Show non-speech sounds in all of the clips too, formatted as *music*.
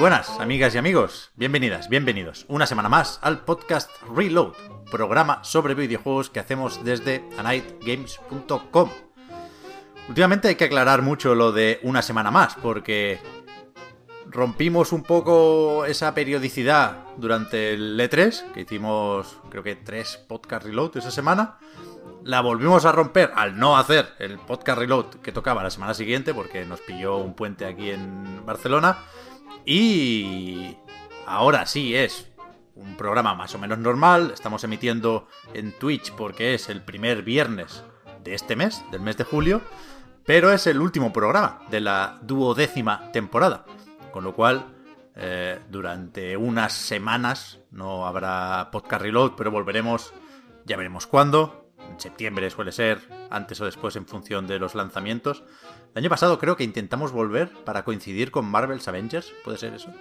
buenas, amigas y amigos. Bienvenidas, bienvenidos una semana más al podcast Reload, programa sobre videojuegos que hacemos desde anightgames.com. Últimamente hay que aclarar mucho lo de una semana más, porque rompimos un poco esa periodicidad durante el E3, que hicimos creo que tres podcast reload esa semana. La volvimos a romper al no hacer el podcast reload que tocaba la semana siguiente, porque nos pilló un puente aquí en Barcelona. Y ahora sí es un programa más o menos normal. Estamos emitiendo en Twitch porque es el primer viernes de este mes, del mes de julio. Pero es el último programa de la duodécima temporada. Con lo cual, eh, durante unas semanas no habrá podcast reload, pero volveremos, ya veremos cuándo. En septiembre suele ser, antes o después en función de los lanzamientos. El año pasado creo que intentamos volver para coincidir con Marvel's Avengers, ¿puede ser eso?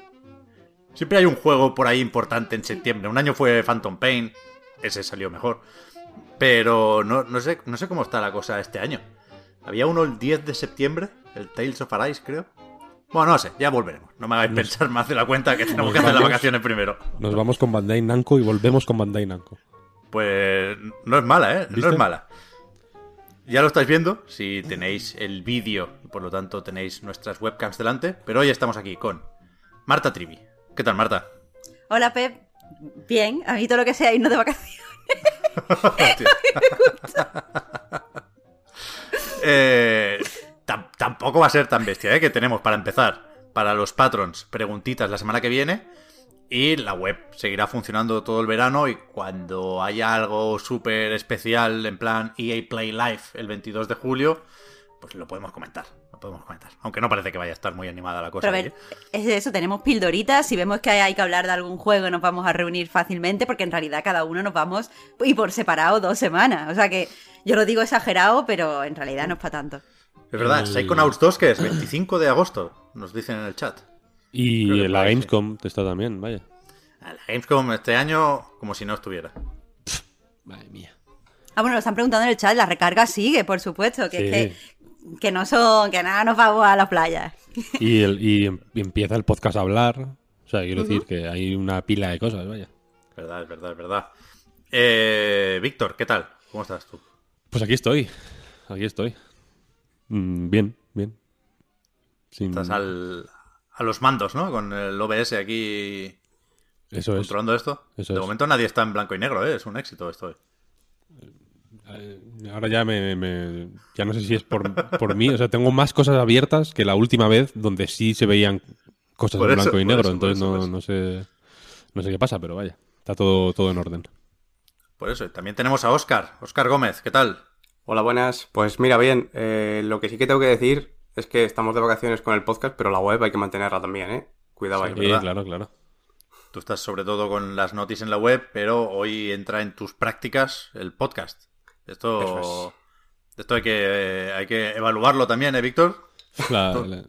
Siempre hay un juego por ahí importante en septiembre. Un año fue Phantom Pain, ese salió mejor. Pero no, no, sé, no sé cómo está la cosa este año. Había uno el 10 de septiembre, el Tales of Arise, creo. Bueno, no sé, ya volveremos. No me hagáis pensar más de la cuenta que tenemos nos que hacer las vacaciones primero. Nos vamos con Bandai Namco y volvemos con Bandai Namco. Pues no es mala, ¿eh? No es mala. Ya lo estáis viendo, si tenéis el vídeo y por lo tanto tenéis nuestras webcams delante. Pero hoy estamos aquí con Marta Trivi. ¿Qué tal, Marta? Hola, Pep. Bien, a mí todo lo que sea irnos de vacaciones. *laughs* Eh, tam- tampoco va a ser tan bestia, ¿eh? Que tenemos para empezar, para los patrons, preguntitas la semana que viene. Y la web seguirá funcionando todo el verano y cuando haya algo súper especial en plan EA Play Live el 22 de julio, pues lo podemos comentar. Lo podemos comentar. Aunque no parece que vaya a estar muy animada la cosa. Pero a ver, es de eso, tenemos pildoritas. Si vemos que hay que hablar de algún juego, nos vamos a reunir fácilmente, porque en realidad cada uno nos vamos y por separado dos semanas. O sea que yo lo digo exagerado, pero en realidad no es para tanto. Es verdad, Psychonauts 2 que es 25 de agosto, nos dicen en el chat. Y la Gamescom está también, vaya. La Gamescom este año como si no estuviera. Madre mía. Ah, bueno, nos están preguntando en el chat, la recarga sigue, por supuesto, que es Sí. que, que no son, que nada nos vamos a la playa. Y, el, y em- y empieza el podcast a hablar. O sea, quiero decir que hay una pila de cosas, vaya. Es verdad, es verdad, es verdad. Eh, Víctor, ¿qué tal? ¿Cómo estás tú? Pues aquí estoy. Aquí estoy. Mm, bien, bien. Sin- Estás al, a los mandos, ¿no? Con el OBS aquí Eso es. controlando esto. Eso de es. momento nadie está en blanco y negro, ¿eh? Es un éxito esto. Eh, Ahora ya me, me- Ya no sé si es por, por mí. O sea, tengo más cosas abiertas que la última vez donde sí se veían cosas Por en eso, blanco y negro. eso, entonces eso, no, no sé. No sé qué pasa, pero vaya. Está todo, todo en orden. Por eso. También tenemos a Óscar. Óscar Gómez, ¿qué tal? Hola, buenas. Pues mira, bien, eh, lo que sí que tengo que decir es que estamos de vacaciones con el podcast, pero la web hay que mantenerla también, ¿eh? Cuidado ahí. Sí, Sí, ¿verdad? claro, claro. Tú estás sobre todo con las noticias en la web, pero hoy entra en tus prácticas el podcast. Esto, Eso esto hay que, hay que evaluarlo también, ¿eh, Víctor? La- la-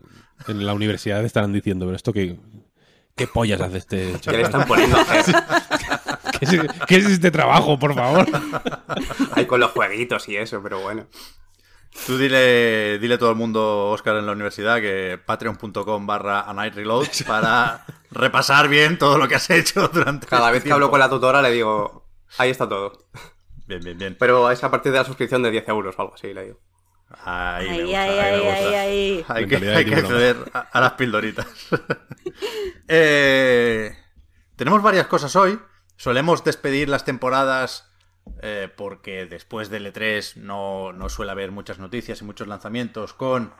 en la universidad estarán diciendo, pero esto qué, qué pollas hace este ¿Qué le chaval? están poniendo *laughs* a hacer? ¿Qué es, qué es este trabajo, por favor? Ahí con los jueguitos y eso, pero bueno. Tú dile, dile a todo el mundo, Óscar, en la universidad, que patreon.com barra a night reload *laughs* para repasar bien todo lo que has hecho durante Cada este vez que hablo con la tutora le digo, ahí está todo. Bien, bien, bien. Pero es a partir de la suscripción de 10 euros o algo así, le digo. Ahí, Ahí, gusta, ahí, ahí ahí, ahí, ahí. Hay que, hay que acceder a, a las pildoritas. *laughs* Eh, tenemos varias cosas hoy. Solemos despedir las temporadas eh, porque después del E3 no, no suele haber muchas noticias y muchos lanzamientos con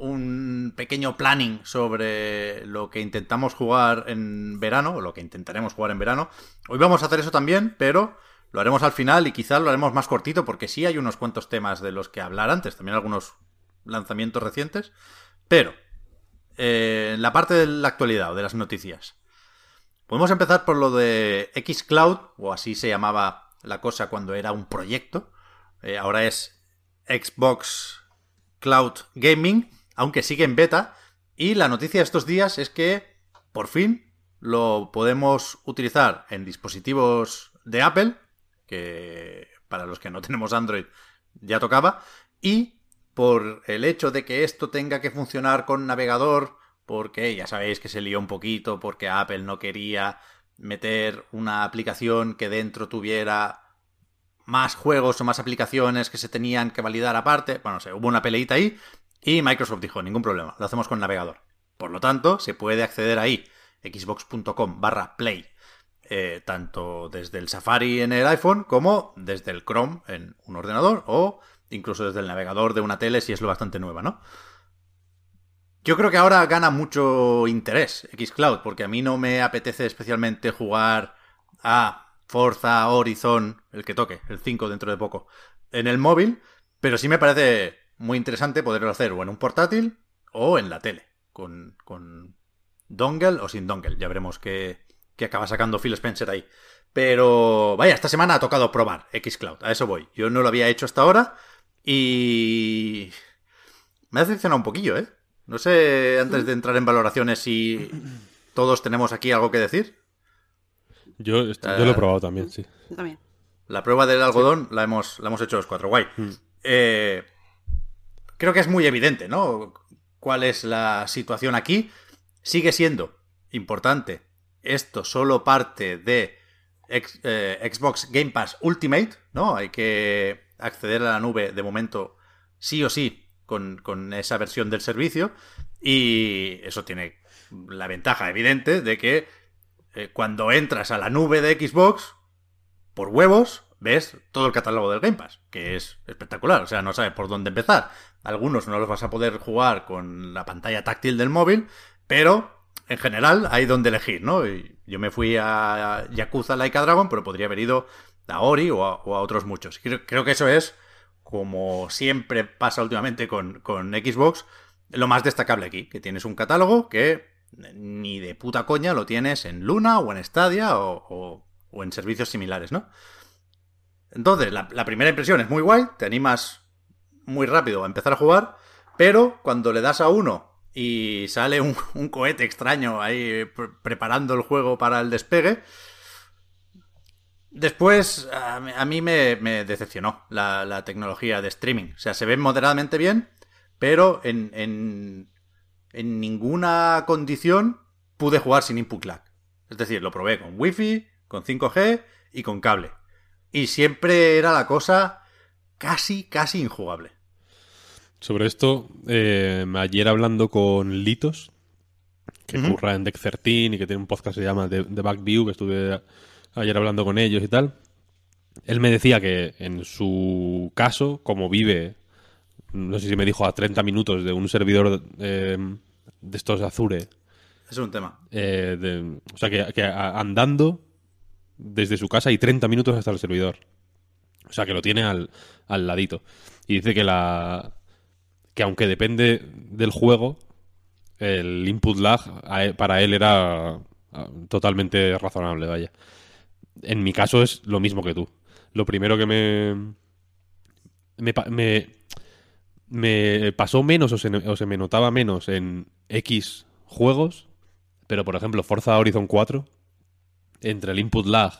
un pequeño planning sobre lo que intentamos jugar en verano, o lo que intentaremos jugar en verano. Hoy vamos a hacer eso también, pero lo haremos al final y quizás lo haremos más cortito porque sí hay unos cuantos temas de los que hablar antes, también algunos lanzamientos recientes. Pero, eh, la parte de la actualidad o de las noticias, podemos empezar por lo de Xcloud, o así se llamaba la cosa cuando era un proyecto. Eh, ahora es Xbox Cloud Gaming, aunque sigue en beta. Y la noticia de estos días es que, por fin, lo podemos utilizar en dispositivos de Apple, que para los que no *laughs* tenemos Android ya tocaba, y por el hecho de que esto tenga que funcionar con navegador, porque ya sabéis que se lió un poquito, porque Apple no quería meter una aplicación que dentro tuviera más juegos o más aplicaciones que se tenían que validar aparte. Bueno, no hubo una peleita ahí y Microsoft dijo, ningún problema, lo hacemos con navegador. Por lo tanto, se puede acceder ahí, xbox.com barra play, eh, tanto desde el Safari en el iPhone como desde el Chrome en un ordenador o incluso desde el navegador de una tele si es lo bastante nueva, ¿no? Yo creo que ahora gana mucho interés Xcloud, porque a mí no me apetece especialmente jugar a Forza Horizon, el que toque, el 5 dentro de poco, en el móvil, pero sí me parece muy interesante poderlo hacer o en un portátil o en la tele, con, con dongle o sin dongle. Ya veremos qué, qué acaba sacando Phil Spencer ahí. Pero vaya, esta semana ha tocado probar Xcloud, a eso voy. Yo no lo había hecho hasta ahora y me ha decepcionado un poquillo, ¿eh? No sé, antes de entrar en valoraciones, si todos tenemos aquí algo que decir. Yo, yo lo he probado también, sí. Yo también. La prueba del algodón la, hemos, la hemos hecho los cuatro, guay. Eh, creo que es muy evidente, ¿no? ¿Cuál es la situación aquí? Sigue siendo importante. Esto solo parte de eh, Xbox Game Pass Ultimate, ¿no? Hay que acceder a la nube de momento sí o sí con, esa versión del servicio y eso tiene la ventaja evidente de que eh, cuando entras a la nube de Xbox, por huevos, ves todo el catálogo del Game Pass, que es espectacular. O sea, no sabes por dónde empezar. Algunos no los vas a poder jugar con la pantalla táctil del móvil, pero en general hay donde elegir, ¿no? Y yo me fui a Yakuza Laika Dragon, pero podría haber ido a Ori o a, o a otros muchos. Creo, creo que eso es, como siempre pasa últimamente con, con Xbox, lo más destacable aquí, que tienes un catálogo que ni de puta coña lo tienes en Luna o en Stadia o, o- en servicios similares, ¿no? Entonces, la, primera impresión es muy guay, te animas muy rápido a empezar a jugar, pero cuando le das a uno y sale un, cohete extraño ahí pre- preparando el juego para el despegue, después a, mí- me, me decepcionó la, la tecnología de streaming. O sea, se ve moderadamente bien, pero en, en, en ninguna condición pude jugar sin input lag. Es decir, lo probé con Wi-Fi, con 5G y con cable. Y siempre era la cosa casi, casi injugable. Sobre esto, eh, ayer hablando con Litos, que curra en Deck 13 y que tiene un podcast que se llama The, The Back View, que estuve ayer hablando con ellos y tal. Él me decía que en su caso, como vive, no sé si me dijo a 30 minutos de un servidor eh, de estos Azure, Es un tema. eh, de- o sea, que, que andando desde su casa hay 30 minutos hasta el servidor. O sea, que lo tiene al, al ladito. Y dice que la que aunque depende del juego, el input lag e- para él era ah, totalmente razonable, vaya. En mi caso es lo mismo que tú. Lo primero que me me, me, pasó menos o se, o se me notaba menos en X juegos, pero por ejemplo Forza Horizon 4, entre el input lag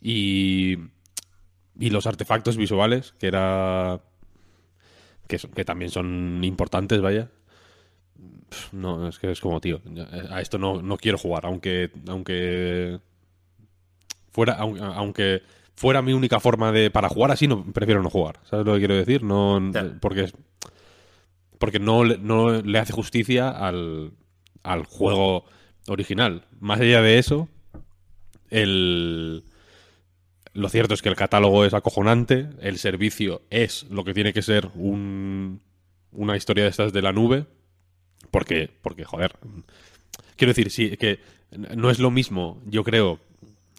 y, y los artefactos visuales, que era que, son- que también son importantes, vaya. No, es que es como, tío, a esto no, no quiero jugar, aunque aunque fuera aun- aunque fuera mi única forma de para jugar así, no prefiero no jugar. ¿Sabes lo que quiero decir? No Ya. porque es- porque no, le- no le hace justicia al, al juego original. Más allá de eso, el lo cierto es que el catálogo es acojonante, el servicio es lo que tiene que ser un- una historia de estas de la nube, Porque, porque, joder. Quiero decir, sí, que no es lo mismo, yo creo,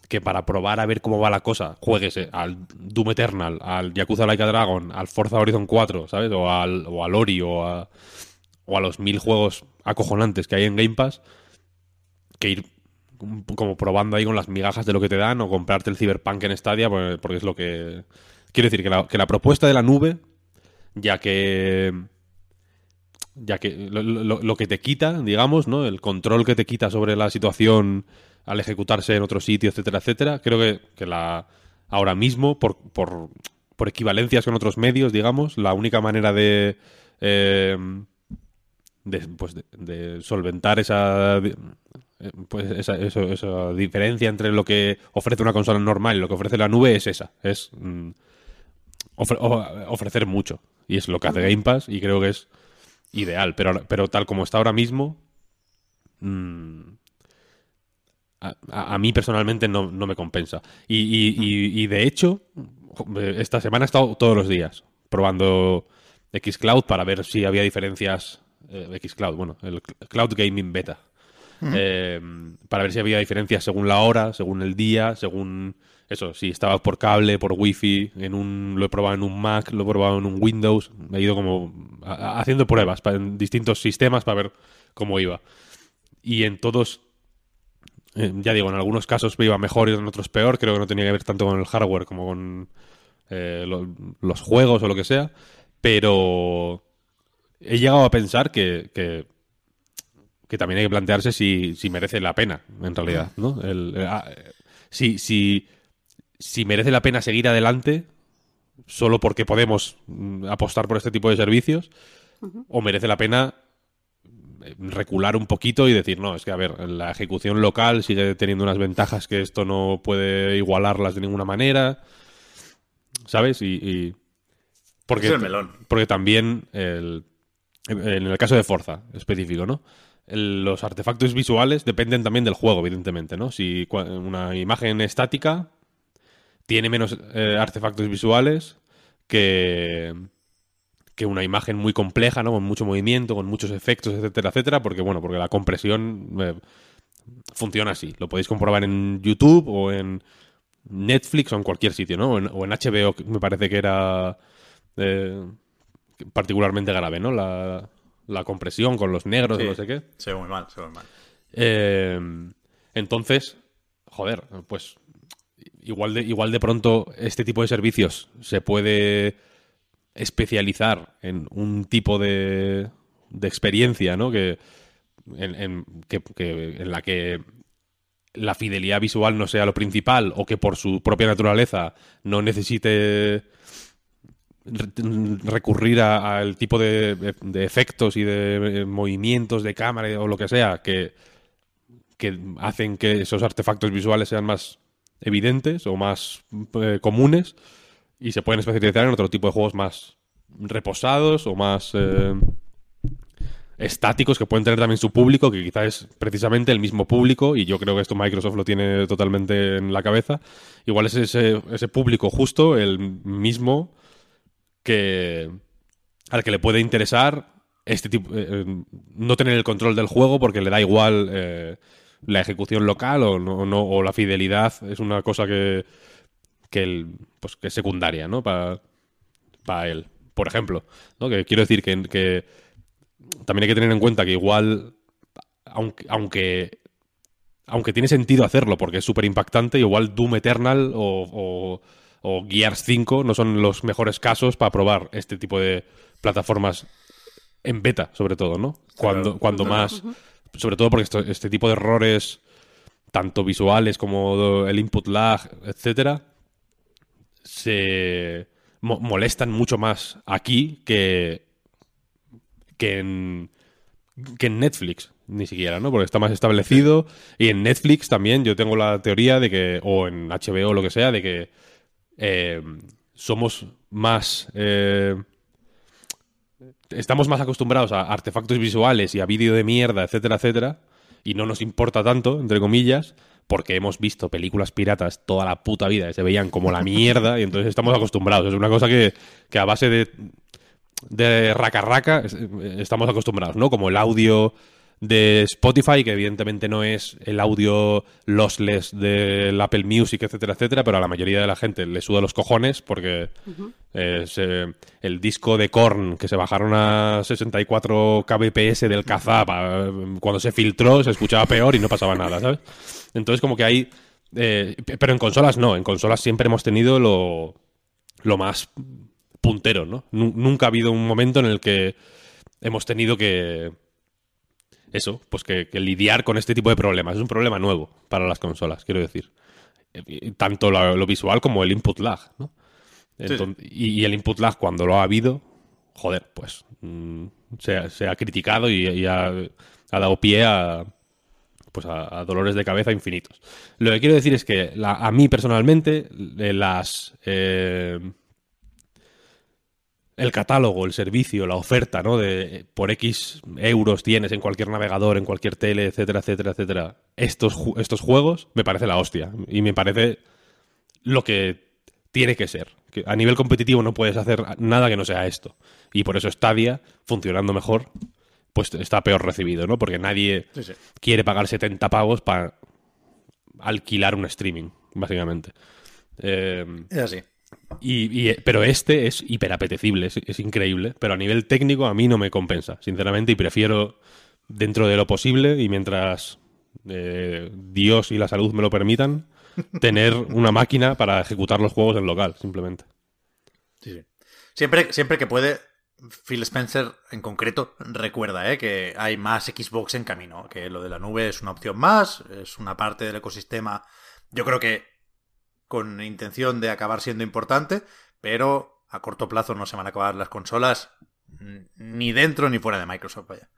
que para probar a ver cómo va la cosa, juegues eh, al Doom Eternal, al Yakuza Like a Dragon, al Forza Horizon 4, ¿sabes? O al, o al Ori o a, o a los mil juegos acojonantes que hay en Game Pass, que ir como probando ahí con las migajas de lo que te dan o comprarte el Cyberpunk en Stadia, pues, porque es lo que... Quiero decir, que la, que la propuesta de la nube, ya que ya que lo- lo que te quita, digamos, ¿no? El control que te quita sobre la situación al ejecutarse en otro sitio, etcétera, etcétera. Creo que, que la ahora mismo, por, por, por equivalencias con otros medios, digamos, la única manera de, eh, de, pues de, solventar esa, eh, pues esa, esa diferencia entre lo que ofrece una consola normal y lo que ofrece la nube es esa. Es mm, ofrecer mucho. Y es lo que hace Game Pass y creo que es ideal. Pero, pero tal como está ahora mismo, mm, a, mí personalmente no, no me compensa. Y, y- y- y de hecho, eh, esta semana he estado todos los días probando Xcloud para ver si había diferencias. eh, Xcloud, bueno, el Cloud Gaming Beta. Eh, para ver si había diferencias según la hora, según el día, según eso, si estaba por cable, por wifi, en un, lo he probado en un Mac, lo he probado en un Windows, he ido como a- a- haciendo pruebas en distintos sistemas para ver cómo iba. Y en todos, eh, ya digo, en algunos casos iba mejor y en otros peor, creo que no tenía que ver tanto con el hardware como con eh, lo- los juegos o lo que sea, pero he llegado a pensar que, que, que también hay que plantearse si, si merece la pena, en realidad, ¿no? El, eh, ah, si, si, si merece la pena seguir adelante solo porque podemos mm, apostar por este tipo de servicios o merece la pena recular un poquito y decir, no, es que a ver, la ejecución local sigue teniendo unas ventajas que esto no puede igualarlas de ninguna manera, ¿sabes? Y, y- porque, Es el melón. porque también el- en el caso de Forza específico, ¿no? El- los artefactos visuales dependen también del juego, evidentemente, ¿no? Si una imagen estática tiene menos eh, artefactos visuales que, que una imagen muy compleja, ¿no? Con mucho movimiento, con muchos efectos, etcétera, etcétera, porque, bueno, porque la compresión eh, funciona así. Lo podéis comprobar en YouTube o en Netflix o en cualquier sitio, ¿no? O en, o en HBO, que me parece que era eh, particularmente grave, ¿no? La, la compresión con los negros Sí. y no sé qué. Se ve muy mal, se ve muy mal. Eh, entonces, joder, pues igual de, igual de pronto este tipo de servicios se puede especializar en un tipo de, de experiencia, ¿no? Que en, en- que- que- en la que la fidelidad visual no sea lo principal o que por su propia naturaleza no necesite re- recurrir al tipo de, de efectos y de eh, movimientos de cámara o lo que sea que, que hacen que esos artefactos visuales sean más evidentes o más eh, comunes y se pueden especializar en otro tipo de juegos más reposados o más eh, estáticos que pueden tener también su público, que quizás es precisamente el mismo público, y yo creo que esto Microsoft lo tiene totalmente en la cabeza. Igual es ese, ese público justo, el mismo que al que le puede interesar este tipo eh, eh, no tener el control del juego porque le da igual la ejecución local o no- o la fidelidad es una cosa que que, el, pues, que es secundaria no para para él por ejemplo ¿no? que quiero decir que, que también hay que tener en cuenta que igual aunque aunque aunque tiene sentido hacerlo porque es súper impactante, igual Doom Eternal o, o, o Gears 5 no son los mejores casos para probar este tipo de plataformas en beta, sobre todo, ¿no? Cuando, Claro, cuando claro. más. Sobre todo porque esto- este tipo de errores, tanto visuales como el input lag, etcétera, se mo- molestan mucho más aquí que, que en, que en Netflix, ni siquiera, ¿no? Porque está más establecido. Y en Netflix también yo tengo la teoría de que, o en HBO o lo que sea, de que eh, somos más... eh, estamos más acostumbrados a artefactos visuales y a vídeo de mierda, etcétera, etcétera, y no nos importa tanto, entre comillas, porque hemos visto películas piratas toda la puta vida que se veían como la mierda y entonces estamos acostumbrados. Es una cosa que, que a base de de raca raca es- estamos acostumbrados, ¿no? Como el audio de Spotify, que evidentemente no es el audio lossless del Apple Music, etcétera, etcétera, pero a la mayoría de la gente le suda los cojones porque eh, se- el disco de Korn que se bajaron a 64 kbps del Kazaa pa- cuando se filtró se escuchaba peor y no pasaba nada, ¿sabes? Entonces como que hay... eh, pero en consolas no, en consolas siempre hemos tenido lo, lo más puntero, ¿no? Nu- nunca ha habido un momento en el que hemos tenido que... Eso, pues que, que lidiar con este tipo de problemas. Es un problema nuevo para las consolas, quiero decir. Eh, Tanto lo, lo visual como el input lag, ¿no? sí. Y, y el input lag, cuando lo ha habido, joder, pues mm, se, ha- se ha criticado y, y ha, ha dado pie a, pues a, a dolores de cabeza infinitos. Lo que quiero decir es que la- a mí personalmente eh, las eh, el catálogo, el servicio, la oferta, ¿no? De por X euros tienes en cualquier navegador, en cualquier tele, etcétera, etcétera, etcétera. Estos, ju- estos juegos me parece la hostia. Y me parece lo que tiene que ser. Que a nivel competitivo no puedes hacer nada que no sea esto. Y por eso Stadia, funcionando mejor, pues está peor recibido, ¿no? Porque nadie Sí, sí. quiere pagar 70 pavos para alquilar un streaming, básicamente. Eh, Es así. Y, y- pero este es hiperapetecible, es, es increíble. Pero a nivel técnico a mí no me compensa, sinceramente, y prefiero, dentro de lo posible, y mientras eh, Dios y la salud me lo permitan, *laughs* tener una máquina para ejecutar los juegos en local, simplemente. Sí, sí. Siempre, siempre que puede, Phil Spencer en concreto recuerda ¿eh? que hay más Xbox en camino, que lo de la nube es una opción más, es una parte del ecosistema, yo creo que con intención de acabar siendo importante, pero a corto plazo no se van a acabar las consolas ni dentro ni fuera de Microsoft. Vaya.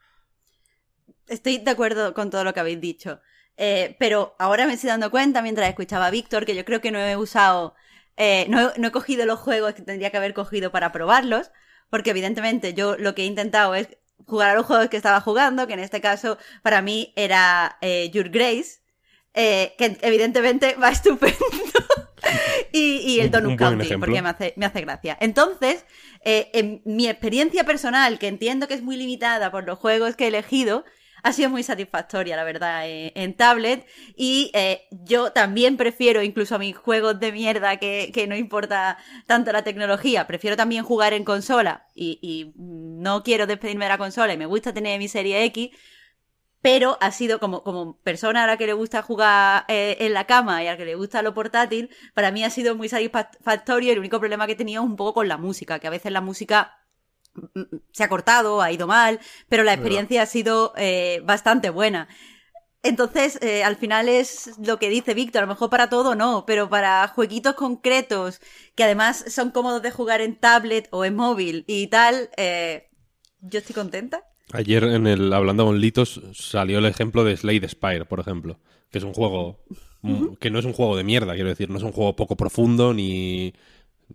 Estoy de acuerdo con todo lo que habéis dicho. Eh, pero ahora me estoy dando cuenta mientras escuchaba a Víctor que yo creo que no he usado, eh, no, he, no he cogido los juegos que tendría que haber cogido para probarlos, porque evidentemente yo lo que he intentado es jugar a los juegos que estaba jugando, que en este caso para mí era eh, Your Grace, eh, que evidentemente va *laughs* estupendo. y, y el Donut County, porque me hace, me hace gracia. Entonces, eh, en mi experiencia personal, que entiendo que es muy limitada por los juegos que he elegido, ha sido muy satisfactoria, la verdad, eh, en tablet. Y eh, yo también prefiero, incluso a mis juegos de mierda, que, que no importa tanto la tecnología, prefiero también jugar en consola. Y, y no quiero despedirme de la consola y me gusta tener mi serie X. Pero ha sido como, como persona a la que le gusta jugar eh, en la cama y a la que le gusta lo portátil, para mí ha sido muy satisfactorio. El único problema que he tenido es un poco con la música, que a veces la música mm, se ha cortado, ha ido mal, pero la experiencia ha sido eh, bastante buena. Entonces, eh, al final es lo que dice Víctor, a lo mejor para todo no, pero para jueguitos concretos que además son cómodos de jugar en tablet o en móvil y tal, eh, yo estoy contenta. Ayer en el Hablando con Litos salió el ejemplo de Slade Spire, por ejemplo, que es un juego que no es un juego de mierda, quiero decir, no es un juego poco profundo ni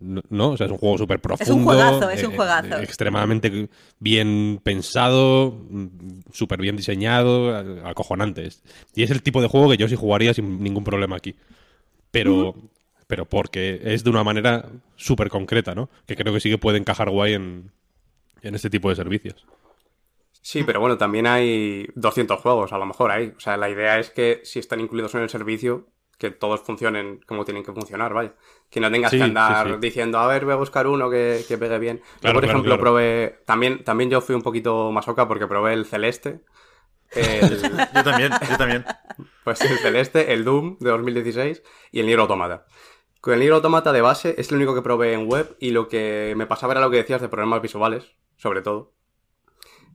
no, o sea, es un juego súper profundo. Es un juegazo, es un eh, juegazo. eh, extremadamente bien pensado, mm, súper bien diseñado, acojonante. Y es el tipo de juego que yo sí jugaría sin ningún problema aquí. Pero, pero porque es de una manera súper concreta, ¿no? Que creo que sí que puede encajar guay en, en este tipo de servicios. Sí, pero bueno, también hay 200 juegos a lo mejor ahí. O sea, la idea es que si están incluidos en el servicio, que todos funcionen como tienen que funcionar, vaya. Que no tengas Sí, que andar sí, sí. diciendo, a ver, voy a buscar uno que, que pegue bien. Yo, por claro, ejemplo, claro. probé... También, también yo fui un poquito masoca porque probé el Celeste. El, *laughs* Yo también, yo también. pues el Celeste, el Doom de 2016 y el Nier Automata. Con el Nier Automata de base es lo único que probé en web y lo que me pasaba era lo que decías de problemas visuales, sobre todo.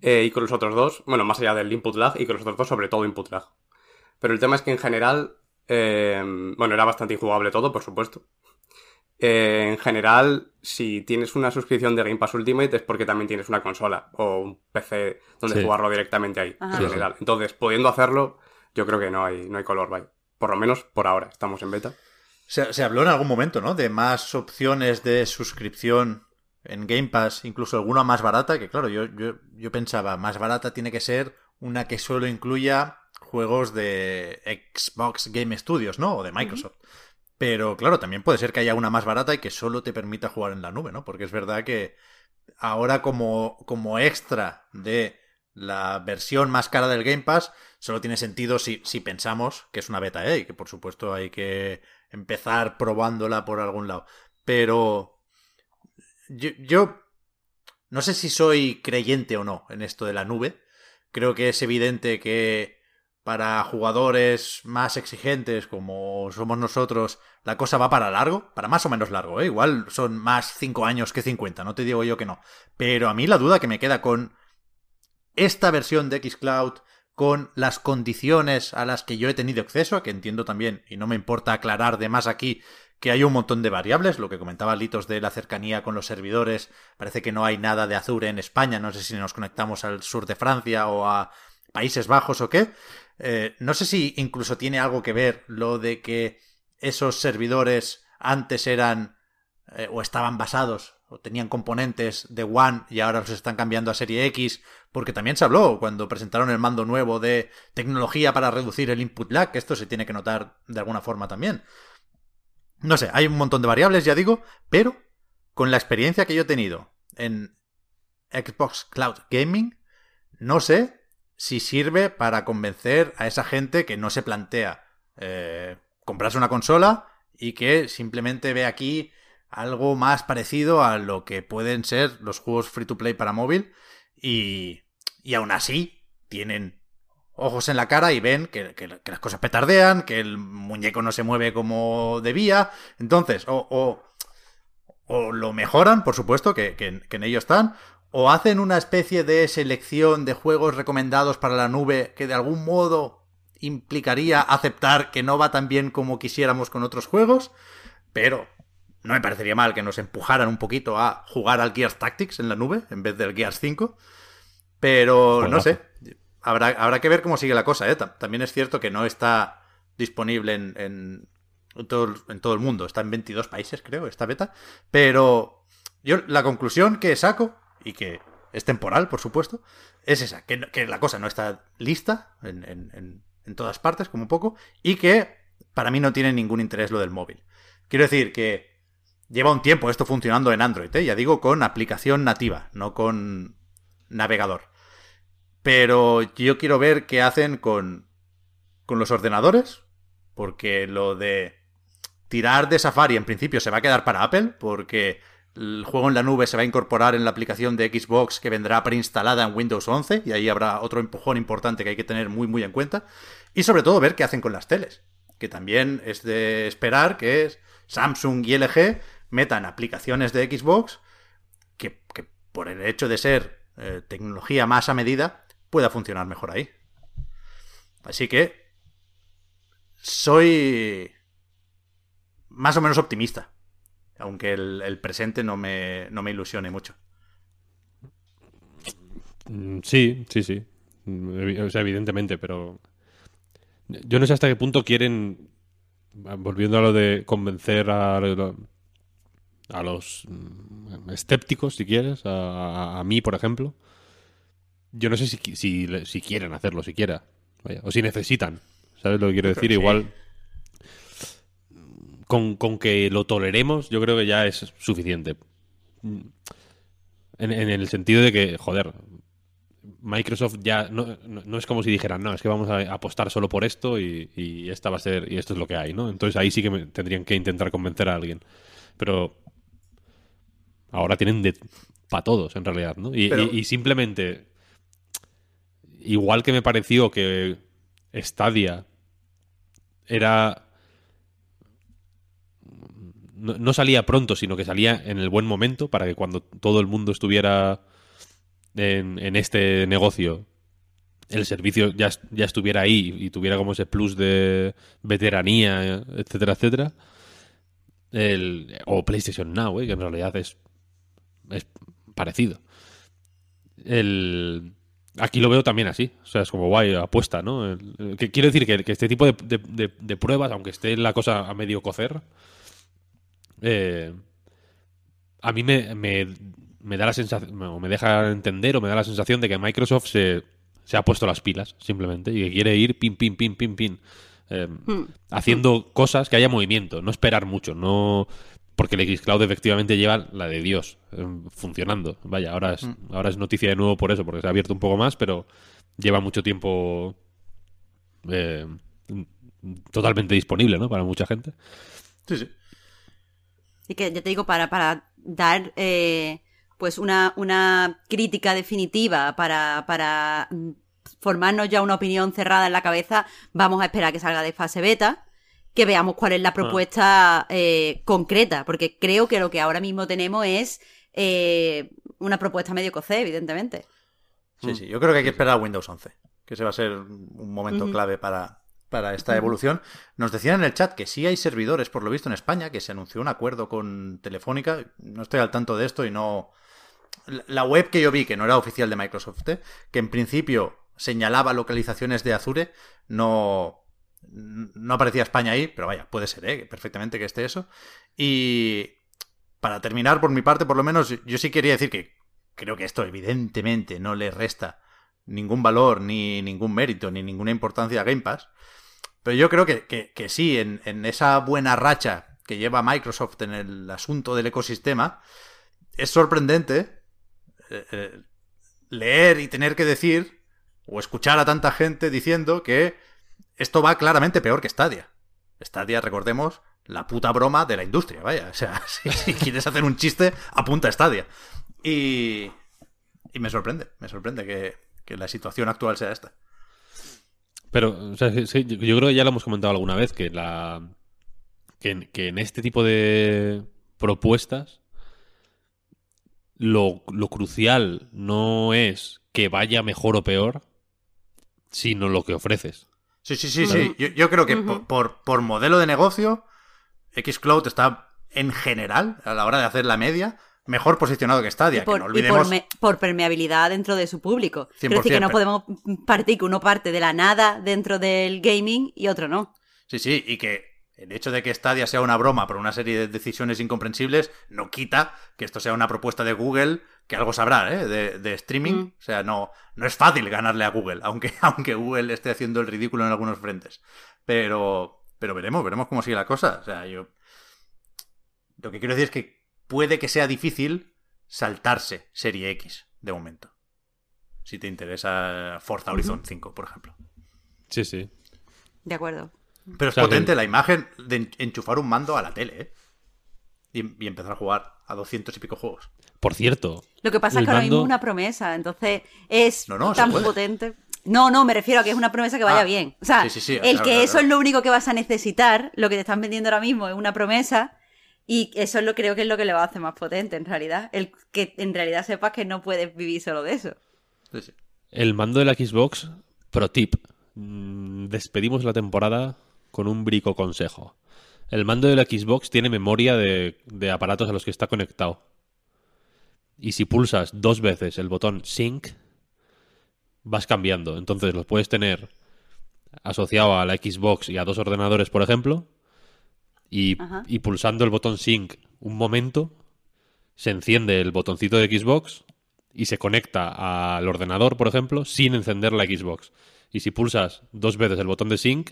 Eh, y con los otros dos, bueno, más allá del input lag, y con los otros dos, sobre todo input lag. Pero el tema es que en general, eh, bueno, era bastante injugable todo, por supuesto. Eh, en general, si tienes una suscripción de Game Pass Ultimate es porque también tienes una consola o un PC donde Sí. jugarlo directamente ahí, Ajá. en general. Entonces, pudiendo hacerlo, yo creo que no hay, no hay color, vaya. Por lo menos por ahora, estamos en beta. Se, se habló en algún momento, ¿no? De más opciones de suscripción en Game Pass, incluso alguna más barata, que claro, yo, yo, yo pensaba, más barata tiene que ser una que solo incluya juegos de Xbox Game Studios, ¿no? O de Microsoft. Pero claro, también puede ser que haya una más barata y que solo te permita jugar en la nube, ¿no? Porque es verdad que ahora como, como extra de la versión más cara del Game Pass, solo tiene sentido si, si pensamos que es una beta, ¿eh? Y que por supuesto hay que empezar probándola por algún lado. Pero yo, no sé si soy creyente o no en esto de la nube. Creo que es evidente que para jugadores más exigentes como somos nosotros, la cosa va para largo, para más o menos largo, ¿eh? igual son más 5 años que 50, no te digo yo que no. Pero a mí la duda que me queda con esta versión de Xcloud, con las condiciones a las que yo he tenido acceso, que entiendo también, y no me importa aclarar de más aquí, que hay un montón de variables, lo que comentaba Litos de la cercanía con los servidores, parece que no hay nada de Azure en España, no sé si nos conectamos al sur de Francia o a Países Bajos o qué. Eh, no sé si incluso tiene algo que ver lo de que esos servidores antes eran eh, o estaban basados o tenían componentes de One y ahora los están cambiando a Serie X, porque también se habló cuando presentaron el mando nuevo de tecnología para reducir el input lag, esto se tiene que notar de alguna forma también. No sé, hay un montón de variables, ya digo, pero con la experiencia que yo he tenido en Xbox Cloud Gaming, no sé si sirve para convencer a esa gente que no se plantea eh, comprarse una consola y que simplemente ve aquí algo más parecido a lo que pueden ser los juegos free to play para móvil y, y aún así tienen ojos en la cara y ven que, las cosas petardean, que el muñeco no se mueve como debía. Entonces, o, o, o lo mejoran, por supuesto, que, que, en ello están, o hacen una especie de selección de juegos recomendados para la nube que de algún modo implicaría aceptar que no va tan bien como quisiéramos con otros juegos, pero no me parecería mal que nos empujaran un poquito a jugar al Gears Tactics en la nube en vez del Gears 5. Pero no sé, habrá, habrá que ver cómo sigue la cosa. ¿eh? También es cierto que no está disponible en, en, todo, en todo el mundo. Está en 22 países, creo, esta beta. Pero yo la conclusión que saco, y que es temporal, por supuesto, es esa, que, que la cosa no está lista en, en, en todas partes, como un poco, y que para mí no tiene ningún interés lo del móvil. Quiero decir que Lleva un tiempo esto funcionando en Android, ¿eh? ya digo, con aplicación nativa, no con navegador. Pero yo quiero ver qué hacen con, con los ordenadores, porque lo de tirar de Safari en principio se va a quedar para Apple, porque el juego en la nube se va a incorporar en la aplicación de Xbox que vendrá preinstalada en Windows 11 y ahí habrá otro empujón importante que hay que tener muy muy en cuenta. Y sobre todo ver qué hacen con las teles, que también es de esperar que Samsung y LG metan aplicaciones de Xbox que, por el hecho de ser eh, tecnología más a medida pueda funcionar mejor ahí. Así que soy más o menos optimista, aunque el, presente no me, no me ilusione mucho. Mm, sí, sí, sí. O sea, evidentemente, pero yo no sé hasta qué punto quieren, volviendo a lo de convencer a, a los mm, escépticos, si quieres, a, mí, por ejemplo. Yo no sé si, si, quieren hacerlo siquiera, o si necesitan. ¿Sabes lo que quiero decir? Igual, con, con, que lo toleremos, yo creo que ya es suficiente. En, el sentido de que, joder, Microsoft ya no, no, es como si dijeran, no, es que vamos a apostar solo por esto y, y, esta va a ser, y esto es lo que hay, ¿no? Entonces ahí sí que tendrían que intentar convencer a alguien. Pero Ahora tienen de para todos, en realidad, ¿no? Y, simplemente, igual que me pareció que Stadia era... No, salía pronto, sino que salía en el buen momento para que cuando todo el mundo estuviera en, en este negocio, el servicio ya, ya estuviera ahí y tuviera como ese plus de veteranía, etcétera, etcétera. El, o PlayStation Now, ¿eh? que en realidad es es parecido. El... Aquí lo veo también así. O sea, es como guay, apuesta, ¿no? que, quiero decir que, este tipo de, pruebas, aunque esté la cosa a medio cocer, eh, a mí me, me, da la sensación, o me deja entender, o me da la sensación de que Microsoft se, se ha puesto las pilas, simplemente, y que quiere ir pin, pin, pin, pin, pin. Eh, hmm. haciendo cosas que haya movimiento, no esperar mucho, no porque el xCloud efectivamente lleva la de Dios eh, funcionando. Vaya, ahora es, ahora es noticia de nuevo por eso, porque se ha abierto un poco más, pero lleva mucho tiempo eh, totalmente disponible, ¿no? Para mucha gente. Sí, sí. Y que ya te digo, para, para dar eh, pues una, una crítica definitiva, para, para mm, formarnos ya una opinión cerrada en la cabeza, vamos a esperar que salga de fase beta, que veamos cuál es la propuesta eh, concreta, porque creo que lo que ahora mismo tenemos es eh, una propuesta medio cocé, evidentemente. Sí, sí. Yo creo que hay que esperar a Windows 11, que ese va a ser un momento clave para, para esta evolución. Nos decían en el chat que sí hay servidores, por lo visto, en España, que se anunció un acuerdo con Telefónica. No estoy al tanto de esto y no... La- La web que yo vi, que no era oficial de Microsoft, ¿eh? que en principio señalaba localizaciones de Azure, no, no aparecía España ahí, pero vaya, puede ser, ¿eh? perfectamente que esté eso. Y para terminar, por mi parte, por lo menos, yo sí quería decir que creo que esto evidentemente no le resta ningún valor, ni ningún mérito, ni ninguna importancia a Game Pass. Pero yo creo que, que- que sí, en, en esa buena racha que lleva Microsoft en el asunto del ecosistema, es sorprendente eh, eh, leer y tener que decir o escuchar a tanta gente diciendo que esto va claramente peor que Stadia. Stadia, recordemos, la puta broma de la industria, vaya. O sea, *laughs* si, quieres hacer un chiste, apunta a Stadia. Y, y me sorprende, me sorprende que, que la situación actual sea esta. Pero, o sea, yo creo que ya lo hemos comentado alguna vez, que la. que, en- que en este tipo de propuestas. Lo, lo crucial no es que vaya mejor o peor, sino lo que ofreces. Sí, sí, sí, sí. Yo, yo creo que por, por, por modelo de negocio, Xcloud está en general, a la hora de hacer la media, mejor posicionado que Stadia. Y por, que no y olvidemos. por, me- por permeabilidad dentro de su público. Decir que 100%, no podemos partir que uno parte de la nada dentro del gaming y otro no. Sí, sí, y que el hecho de que Stadia sea una broma por una serie de decisiones incomprensibles no quita que esto sea una propuesta de Google que algo sabrá, ¿eh? De, de streaming. Mm. O sea, no, no es fácil ganarle a Google, aunque, *laughs* aunque Google esté haciendo el ridículo en algunos frentes. Pero, pero veremos, veremos cómo sigue la cosa. O sea, yo. Lo que quiero decir es que puede que sea difícil saltarse Serie X de momento. Si te interesa Forza Horizon 5, por ejemplo. Sí, sí. De acuerdo. Pero es O sea, potente que- la imagen de en- enchufar un mando a la tele, ¿eh? Y, y empezar a jugar a 200 y pico juegos. Por cierto. Lo que pasa es que ahora mismo mando- es una promesa, entonces es No, no, se tan potente. No, no, me refiero a que es una promesa que vaya Ah, bien. O sea, sí, sí, sí, el claro, que claro, eso claro. es lo único que vas a necesitar, lo que te están vendiendo ahora mismo es una promesa y eso es lo creo que es lo que le va a hacer más potente en realidad. El que en realidad sepas que no puedes vivir solo de eso. Sí, sí. El mando de la Xbox, pro tip. Mm, Despedimos la temporada con un brico consejo. El mando de la Xbox tiene memoria de, de aparatos a los que está conectado. Y si pulsas dos veces el botón Sync, vas cambiando. Entonces los puedes tener asociado a la Xbox y a dos ordenadores, por ejemplo. Y, pulsando el botón Sync un momento, se enciende el botoncito de Xbox y se conecta al ordenador, por ejemplo, sin encender la Xbox. Y si pulsas dos veces el botón de Sync,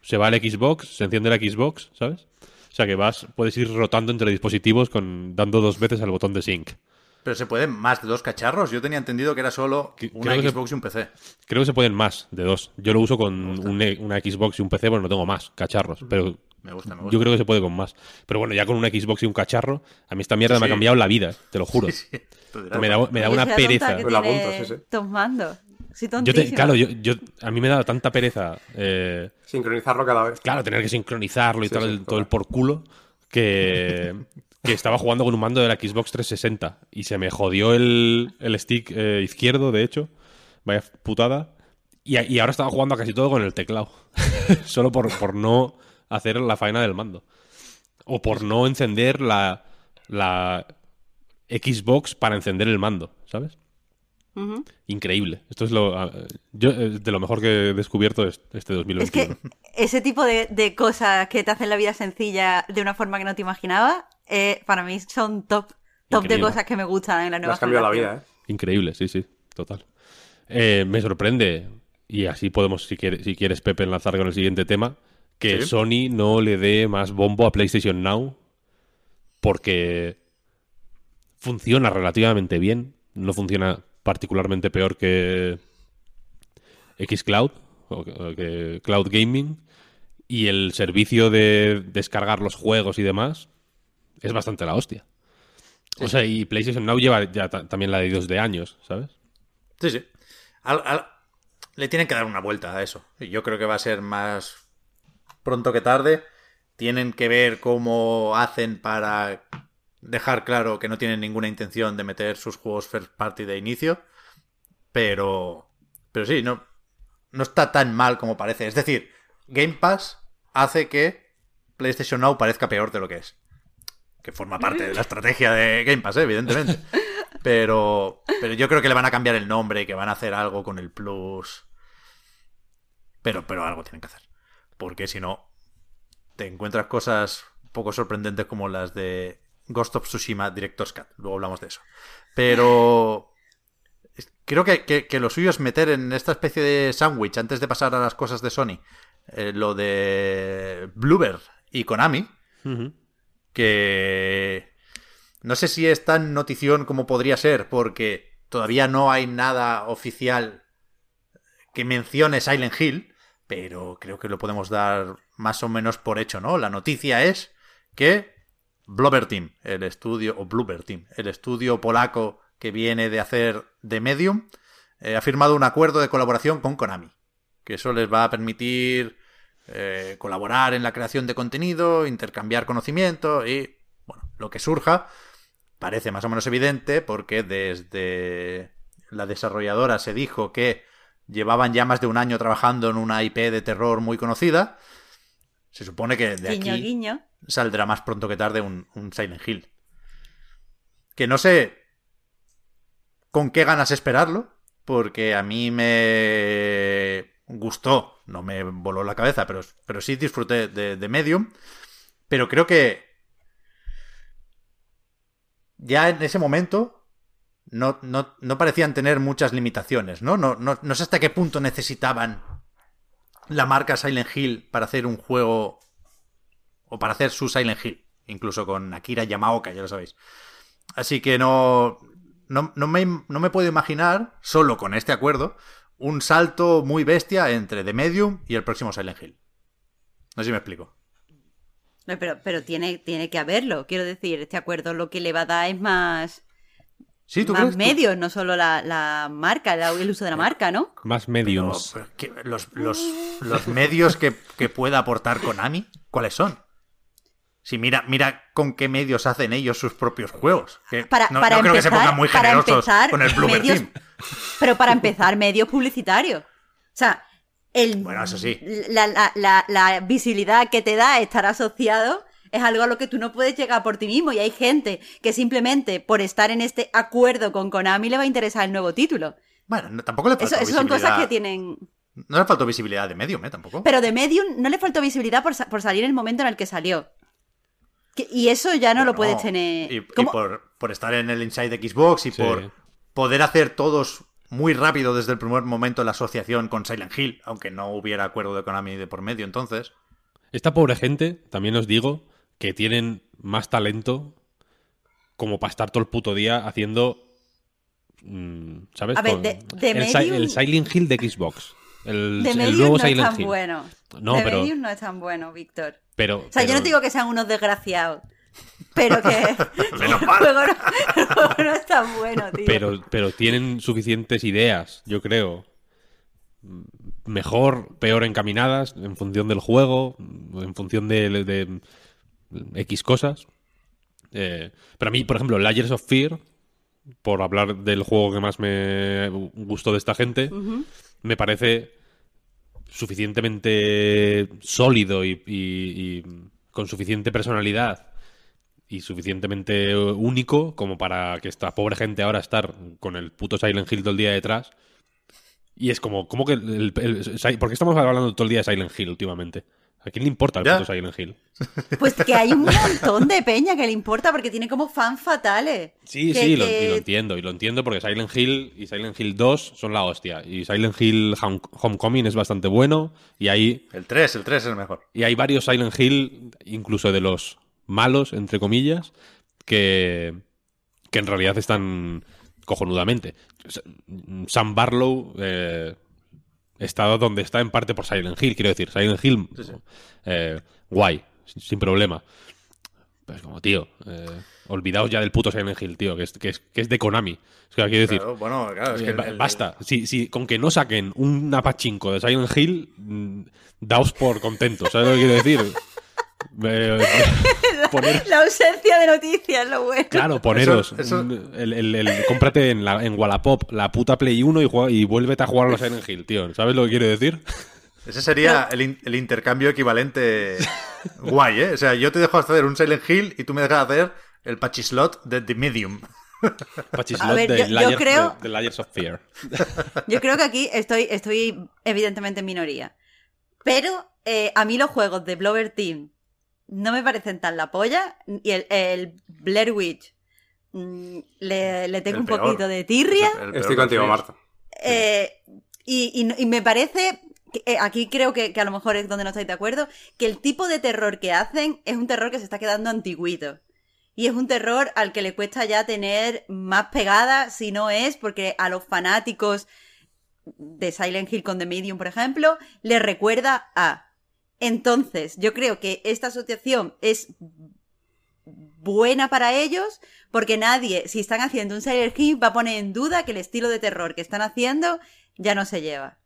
se va al Xbox, se enciende la Xbox, ¿sabes? O sea que vas, puedes ir rotando entre dispositivos con dando dos veces al botón de Sync. Pero se pueden más de dos cacharros. Yo tenía entendido que era solo una creo que- Xbox y un PC. Creo que se pueden más de dos. Yo lo uso con un- e, una Xbox y un PC, bueno, no tengo más cacharros, pero Me gusta, me gusta. yo creo que se puede con más. Pero bueno, ya con una Xbox y un cacharro, a mí esta mierda Sí, me ha cambiado la vida, te lo *laughs* juro. Sí, sí. Tú dirás, Me da, me da Yo una pereza. que la tiene apunto, sí, Yo te- claro, yo, yo- a mí me da tanta pereza eh, Sincronizarlo cada vez. Claro, tener que sincronizarlo y Sí, sí, el- todo el por culo, que, *laughs* que estaba jugando con un mando de la Xbox 360 y se me jodió el, el stick eh, izquierdo, de hecho. Vaya putada. Y, y ahora estaba jugando a casi todo con el teclado. *laughs* Solo por, por no hacer la faena del mando. O por no encender la, la Xbox para encender el mando, ¿sabes? Increíble. Esto es lo, ah, yo, eh, de lo mejor que he descubierto es- este 2021. Es que ese tipo de, de cosas que te hacen la vida sencilla de una forma que no te imaginabas, eh, para mí son top, top de cosas que me gustan en la nueva has cambiado la vida, ¿eh? Increíble, sí, sí, total. Eh, me sorprende, y así podemos, si, quiere- si quieres, Pepe, enlazar con el siguiente tema, que Sí. Sony no le dé más bombo a PlayStation Now porque funciona relativamente bien. No funciona particularmente peor que Xcloud o que Cloud Gaming. Y el servicio de descargar los juegos y demás es bastante la hostia. O sea, y PlayStation Now lleva ya ta- también la de dos de años, ¿sabes? Sí, sí. Al- al- le tienen que dar una vuelta a eso. Yo creo que va a ser más pronto que tarde. Tienen que ver cómo hacen para dejar claro que no tienen ninguna intención de meter sus juegos first party de inicio. Pero. Pero sí, no. No está tan mal como parece. Es decir, Game Pass hace que PlayStation Now parezca peor de lo que es. Que forma parte de la estrategia de Game Pass, ¿eh? evidentemente. *laughs* Pero, pero yo creo que le van a cambiar el nombre que van a hacer algo con el Plus. Pero, pero algo tienen que hacer. Porque si no, te encuentras cosas un poco sorprendentes como las de Ghost of Tsushima Director's Cut. Luego hablamos de eso. Pero creo que, que- que lo suyo es meter en esta especie de sándwich, antes de pasar a las cosas de Sony, eh, lo de Bluebird y Konami, que no sé si es tan notición como podría ser, porque todavía no hay nada oficial que mencione Silent Hill, pero creo que lo podemos dar más o menos por hecho, ¿no? La noticia es que Blubber Team, el estudio, o el estudio polaco que viene de hacer The Medium, eh, ha firmado un acuerdo de colaboración con Konami, que eso les va a permitir eh, colaborar en la creación de contenido, intercambiar conocimiento y, bueno, lo que surja parece más o menos evidente porque desde la desarrolladora se dijo que llevaban ya más de un año trabajando en una IP de terror muy conocida. Se supone que de guiño, aquí guiño. saldrá más pronto que tarde un, un Silent Hill. Que no sé con qué ganas esperarlo, porque a mí me gustó, no me voló la cabeza, pero, pero sí disfruté de, de Medium. Pero creo que ya en ese momento no, no, no parecían tener muchas limitaciones, ¿no? No, no, no sé hasta qué punto necesitaban la marca Silent Hill para hacer un juego o para hacer su Silent Hill, incluso con Akira Yamaoka, ya lo sabéis. Así que no, no, no me, no me puedo imaginar, solo con este acuerdo, un salto muy bestia entre The Medium y el próximo Silent Hill. No sé si me explico. No, pero, pero tiene, tiene que haberlo. Quiero decir, este acuerdo lo que le va a dar es más, ¿Sí, tú más crees? ¿Tú- medios, no solo la, la marca, la- el uso de la marca, ¿no? Más pero ¿qué- los, los- los medios que, que pueda aportar Konami, ¿cuáles son? Si mira, mira con qué medios hacen ellos sus propios juegos. Que Para- no, para no creo que se empezar- pongan muy para generosos empezar, con el Bloober medios- Team. Pero para empezar, medios publicitarios. O sea, el, Bueno, eso sí. La, la- la- la visibilidad que te da estar asociado es algo a lo que tú no puedes llegar por ti mismo. Y hay gente que simplemente por estar en este acuerdo con Konami le va a interesar el nuevo título. Bueno, no- tampoco le faltó Eso, eso son visibilidad. cosas que tienen. No le faltó visibilidad de Medium, ¿eh? Tampoco. Pero de Medium no le faltó visibilidad por, sa- por salir en el momento en el que salió. Que- y eso ya no lo puedes tener. Y, por, por estar en el Inside Xbox y Sí. por poder hacer todos muy rápido desde el primer momento la asociación con Silent Hill, aunque no hubiera acuerdo de Konami de por medio entonces. Esta pobre gente, también os digo, que tienen más talento como para estar todo el puto día haciendo. mm, ¿Sabes? A ver, Con- de- de el, Medium- el Silent Hill de Xbox. El, de el nuevo no es Silent tan Hill. bueno. No, de pero- Medium no es tan bueno, Víctor. Pero, O sea, yo no digo que sean unos desgraciados. Pero que. *laughs* Menos el mal. *laughs* juego no, el juego no es tan bueno, tío. Pero, pero tienen suficientes ideas, yo creo. Mejor, peor encaminadas, en función del juego, en función de, de X cosas. Eh, pero a mí, por ejemplo, Layers of Fear, por hablar del juego que más me gustó de esta gente, me parece suficientemente sólido y, y- y con suficiente personalidad y suficientemente único como para que esta pobre gente ahora estar con el puto Silent Hill todo el día detrás. Y es como, ¿cómo que el, el- el- ¿por qué estamos hablando todo el día de Silent Hill últimamente? ¿A quién le importa el Ya. puto Silent Hill? *laughs* Pues que hay un montón de peña que le importa porque tiene como fans fatales. Sí, Que- sí, lo, y lo entiendo, y lo entiendo porque Silent Hill y Silent Hill 2 son la hostia. Y Silent Hill Home- Homecoming es bastante bueno. Y hay, El 3, el 3 es el mejor. y hay varios Silent Hill, incluso de los malos, entre comillas. que, que en realidad están cojonudamente. Sam Barlow eh, está donde está en parte por Silent Hill, quiero decir. Silent Hill, Sí, sí. eh, guay, sin, sin problema. Pero es como, tío, eh, olvidaos ya del puto Silent Hill, tío, que es, que es, que es de Konami. Es que quiero decir, Claro, bueno, claro, es que eh, el- el- basta. Si, si, con que no saquen un pachinko de Silent Hill, mm, daos por contentos. ¿Sabes lo que quiero decir? Eh, *laughs* poner- La ausencia de noticias, lo bueno. claro, poneros. eso- El, el- el- cómprate en, la, en Wallapop la puta Play 1 y, juega- y vuélvete a jugar a los Silent Hill, tío. ¿Sabes lo que quiero decir? Ese sería el, in- el intercambio equivalente guay, ¿eh? O sea, yo te dejo hacer un Silent Hill y tú me dejas hacer el pachislot de The Medium. *laughs* Pachislot ver, de, yo- yo Layers, creo- de- de Layers of Fear. *laughs* Yo creo que aquí estoy, estoy evidentemente en minoría. Pero eh, a mí los juegos de Blover Team no me parecen tan la polla. Y el, el Blair Witch mm, le, le tengo El un peor. poquito de tirria. El Estoy contigo, Marta. Eh, y, y no- y me parece, que, eh, aquí creo que, que a lo mejor es donde no estáis de acuerdo, que el tipo de terror que hacen es un terror que se está quedando antiguito. Y es un terror al que le cuesta ya tener más pegada, si no es porque a los fanáticos de Silent Hill con The Medium, por ejemplo, le recuerda a. Entonces, yo creo que esta asociación es buena para ellos porque nadie, si están haciendo un Silent Hill, va a poner en duda que el estilo de terror que están haciendo ya no se lleva.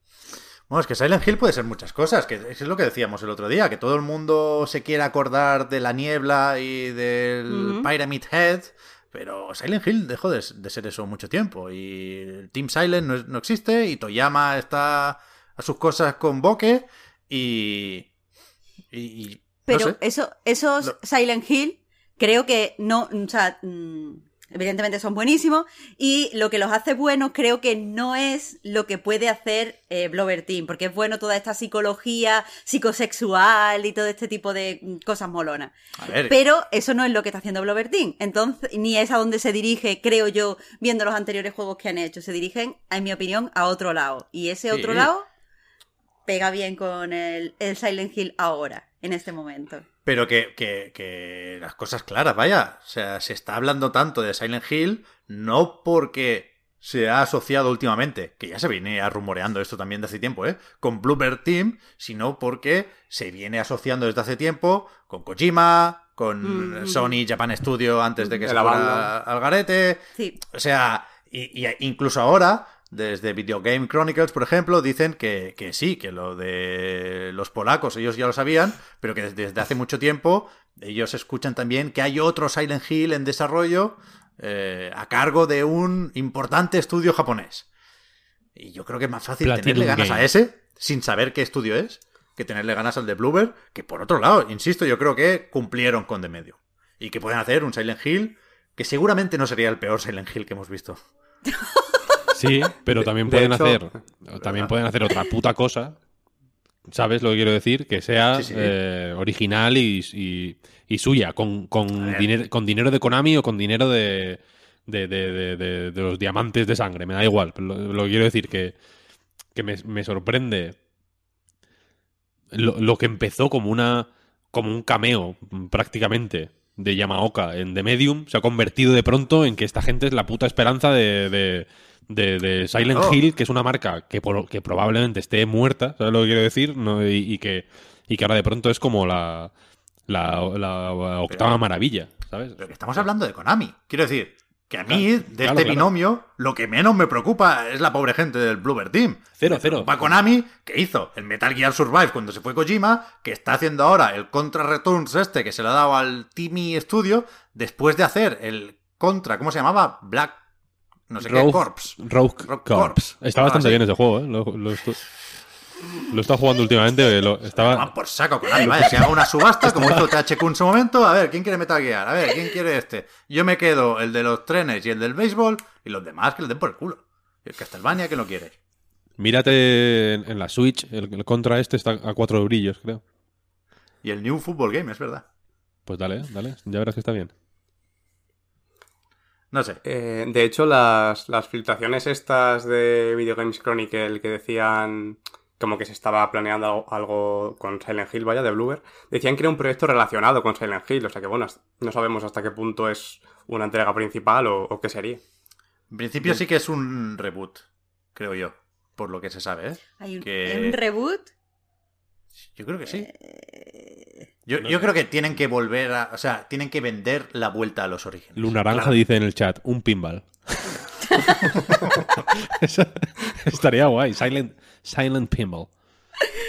Bueno, es que Silent Hill puede ser muchas cosas, que es lo que decíamos el otro día, que todo el mundo se quiere acordar de la niebla y del. Pyramid Head, pero Silent Hill dejó de, de ser eso mucho tiempo, y el Team Silent no, no existe, y Toyama está a sus cosas con Bokeh, y... y, y- Pero no sé. eso, esos Silent Hill creo que no, o sea, mm, evidentemente son buenísimos y lo que los hace buenos creo que no es lo que puede hacer eh, Blover Team, porque es bueno toda esta psicología psicosexual y todo este tipo de mm, cosas molonas. Pero eso no es lo que está haciendo Blover Team. Entonces, ni es a donde se dirige, creo yo, viendo los anteriores juegos que han hecho. Se dirigen, en mi opinión, a otro lado. Y ese otro Sí. lado pega bien con el, el Silent Hill ahora, en este momento. Pero que, que, que las cosas claras, vaya. O sea, se está hablando tanto de Silent Hill no porque se ha asociado últimamente, que ya se viene rumoreando esto también de hace tiempo, ¿eh? Con Bluebird Team, sino porque se viene asociando desde hace tiempo con Kojima, con Mm. Sony Japan Studio antes de que De se la fuera al garete. Sí. O sea, y, y incluso ahora, desde Video Game Chronicles, por ejemplo, dicen que, que sí, que lo de los polacos ellos ya lo sabían, pero que desde, hace mucho tiempo ellos escuchan también que hay otro Silent Hill en desarrollo eh, a cargo de un importante estudio japonés. Y yo creo que es más fácil Platinum tenerle ganas a ese, sin saber qué estudio es, que tenerle ganas al de Bluebird, que por otro lado, insisto, yo creo que cumplieron con de medio. Y que pueden hacer un Silent Hill que seguramente no sería el peor Silent Hill que hemos visto. *laughs* Sí, pero también de pueden hecho- hacer también pueden hacer otra puta cosa. ¿Sabes lo que quiero decir? Que sea Sí, sí. eh, original y, y- y suya, con, con, con dinero de Konami o con dinero de, de, de- de- de- de los diamantes de sangre. Me da igual. Pero lo, lo que quiero decir que, que me, me sorprende lo, lo que empezó como una como un cameo prácticamente de Yamaoka en The Medium se ha convertido de pronto en que esta gente es la puta esperanza de, de, de- de Silent. Hill, que es una marca que, por- que probablemente esté muerta, ¿sabes lo que quiero decir? No, y, y que, y que ahora de pronto es como la, la, la octava Pero- maravilla, ¿sabes? Pero que estamos hablando de Konami. Quiero decir, que a mí, Claro, de claro, este claro. binomio, lo que menos me preocupa es la pobre gente del Bluebird Team. Cero, cero. preocupa Konami, que hizo el Metal Gear Survive cuando se fue Kojima, que está haciendo ahora el Contra Returns este que se le ha dado al Timmy Studio, después de hacer el Contra, ¿cómo se llamaba? Black, no sé qué, Rogue- Corps. Rogue Rogue Corps. Corps. Está Ah, bastante sí. bien ese juego, ¿eh? Lo, lo he estado jugando últimamente. Lo, estaba, por saco Konami, vaya, que haga una subasta como hizo THQ en su momento. A ver, ¿quién quiere Metal Gear? A ver, ¿quién quiere este? Yo me quedo el de los trenes y el del béisbol y los demás que le den por el culo. Y el Castlevania que lo quiere. Mírate en, en la Switch, el, el contra este está a cuatro brillos, creo. Y el New Football Game, es verdad. Pues dale, dale, ya verás que está bien. No sé. Eh, de hecho, las, las filtraciones estas de Video Games Chronicle que decían como que se estaba planeando algo, algo con Silent Hill, vaya, de Bluebird. Decían que era un proyecto relacionado con Silent Hill, o sea que bueno, no sabemos hasta qué punto es una entrega principal o, o qué sería. En principio sí que es un reboot, creo yo, por lo que se sabe, ¿eh? ¿Hay un, Que- un reboot? Yo creo que sí. Yo, yo creo que tienen que volver a. O sea, tienen que vender la vuelta a los orígenes. Lunaranja Claro. dice en el chat, un pinball. *laughs* Estaría guay. Silent, silent pinball.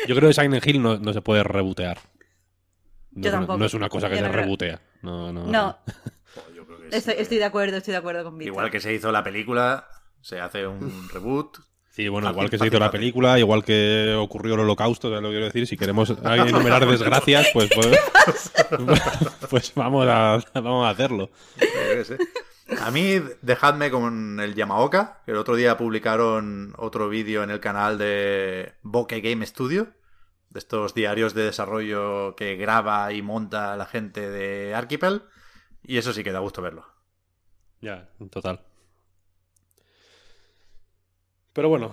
Yo creo que Silent Hill no, no se puede rebotear. No, Yo es una- tampoco. no es una cosa que Yo se rebotea. No, no. No, Yo creo que sí. estoy, estoy de acuerdo, estoy de acuerdo con Víctor. Igual que se hizo la película, se hace un reboot. Sí, bueno, igual que se hizo la película, igual que ocurrió el holocausto, ¿sabes lo que quiero decir? Si queremos *laughs* enumerar desgracias, pues, pues, *laughs* pues vamos, a, vamos a hacerlo. A mí, dejadme con el Yamaoka, que el otro día publicaron otro vídeo en el canal de Bokeh Game Studio, de estos diarios de desarrollo que graba y monta la gente de Archipel, y eso sí que da gusto verlo. Ya, en total. Pero bueno,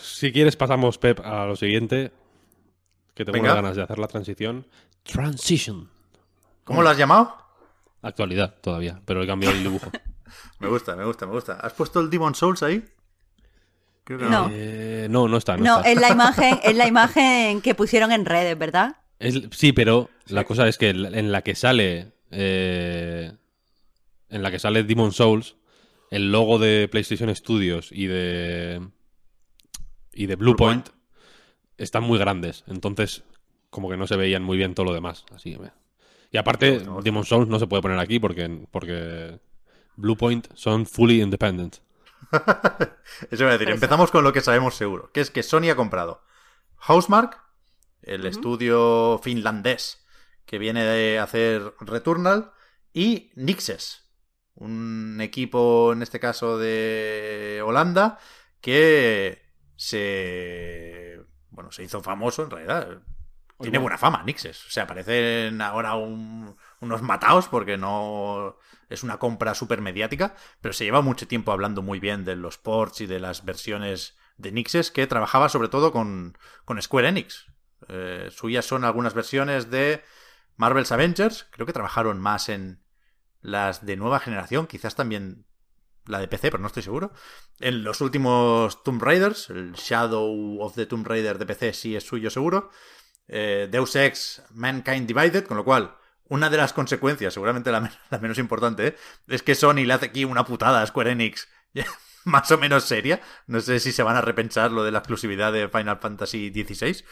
si quieres pasamos, Pep, a lo siguiente, que tengo unas ganas de hacer la transición. Transition. ¿Cómo lo has llamado? Actualidad todavía, pero he cambiado el dibujo. *laughs* Me gusta, me gusta, me gusta. ¿Has puesto el Demon Souls ahí? Creo que No. Eh, no, no está. No, No, está. es la *laughs* imagen, es la imagen que pusieron en redes, ¿verdad? Es- sí, pero la cosa es que en la que sale. eh, en la que sale Demon Souls, el logo de PlayStation Studios y de. Y de Bluepoint están muy grandes. Entonces, como que no se veían muy bien todo lo demás. Así que me- Y aparte. Demon Souls no se puede poner aquí porque. porque Bluepoint son fully independent. *laughs* Eso voy a decir. Empezamos con lo que sabemos seguro, que es que Sony ha comprado Housemark, el estudio finlandés que viene de hacer Returnal, y Nixes, un equipo, en este caso de Holanda, que se... Bueno, se hizo famoso en realidad. Tiene buena fama, Nixes. O sea, parecen ahora un- unos mataos porque no es una compra súper mediática, pero se lleva mucho tiempo hablando muy bien de los ports y de las versiones de Nixes, que trabajaba sobre todo con, con Square Enix. Eh, suyas son algunas versiones de Marvel's Avengers, creo que trabajaron más en las de nueva generación, quizás también la de PC, pero no estoy seguro. En los últimos Tomb Raiders, el Shadow of the Tomb Raider de PC sí es suyo seguro. Eh, Deus Ex Mankind Divided, con lo cual una de las consecuencias, seguramente la, men- *laughs* la menos importante, ¿eh? es que Sony le hace aquí una putada a Square Enix *laughs* más o menos seria. No sé si se van a repensar lo de la exclusividad de Final Fantasy XVI,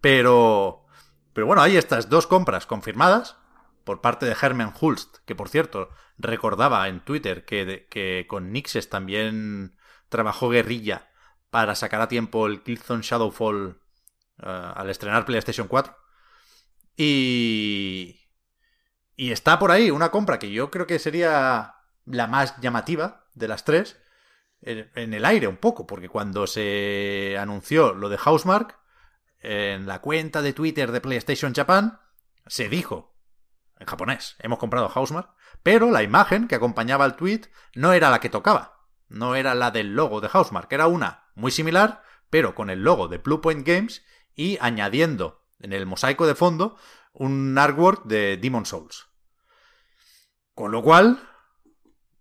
pero, pero bueno, hay estas dos compras confirmadas por parte de Herman Hulst, que por cierto recordaba en Twitter que, que con Nixes también trabajó Guerrilla para sacar a tiempo el Killzone Shadowfall eh, al estrenar PlayStation 4. Y, y está por ahí una compra que yo creo que sería la más llamativa de las tres en, en el aire un poco, porque cuando se anunció lo de Housemark, en la cuenta de Twitter de PlayStation Japan, se dijo en japonés, hemos comprado Housemark, pero la imagen que acompañaba al tweet no era la que tocaba, no era la del logo de Housemark, era una muy similar, pero con el logo de Bluepoint Games y añadiendo en el mosaico de fondo un artwork de Demon Souls. Con lo cual,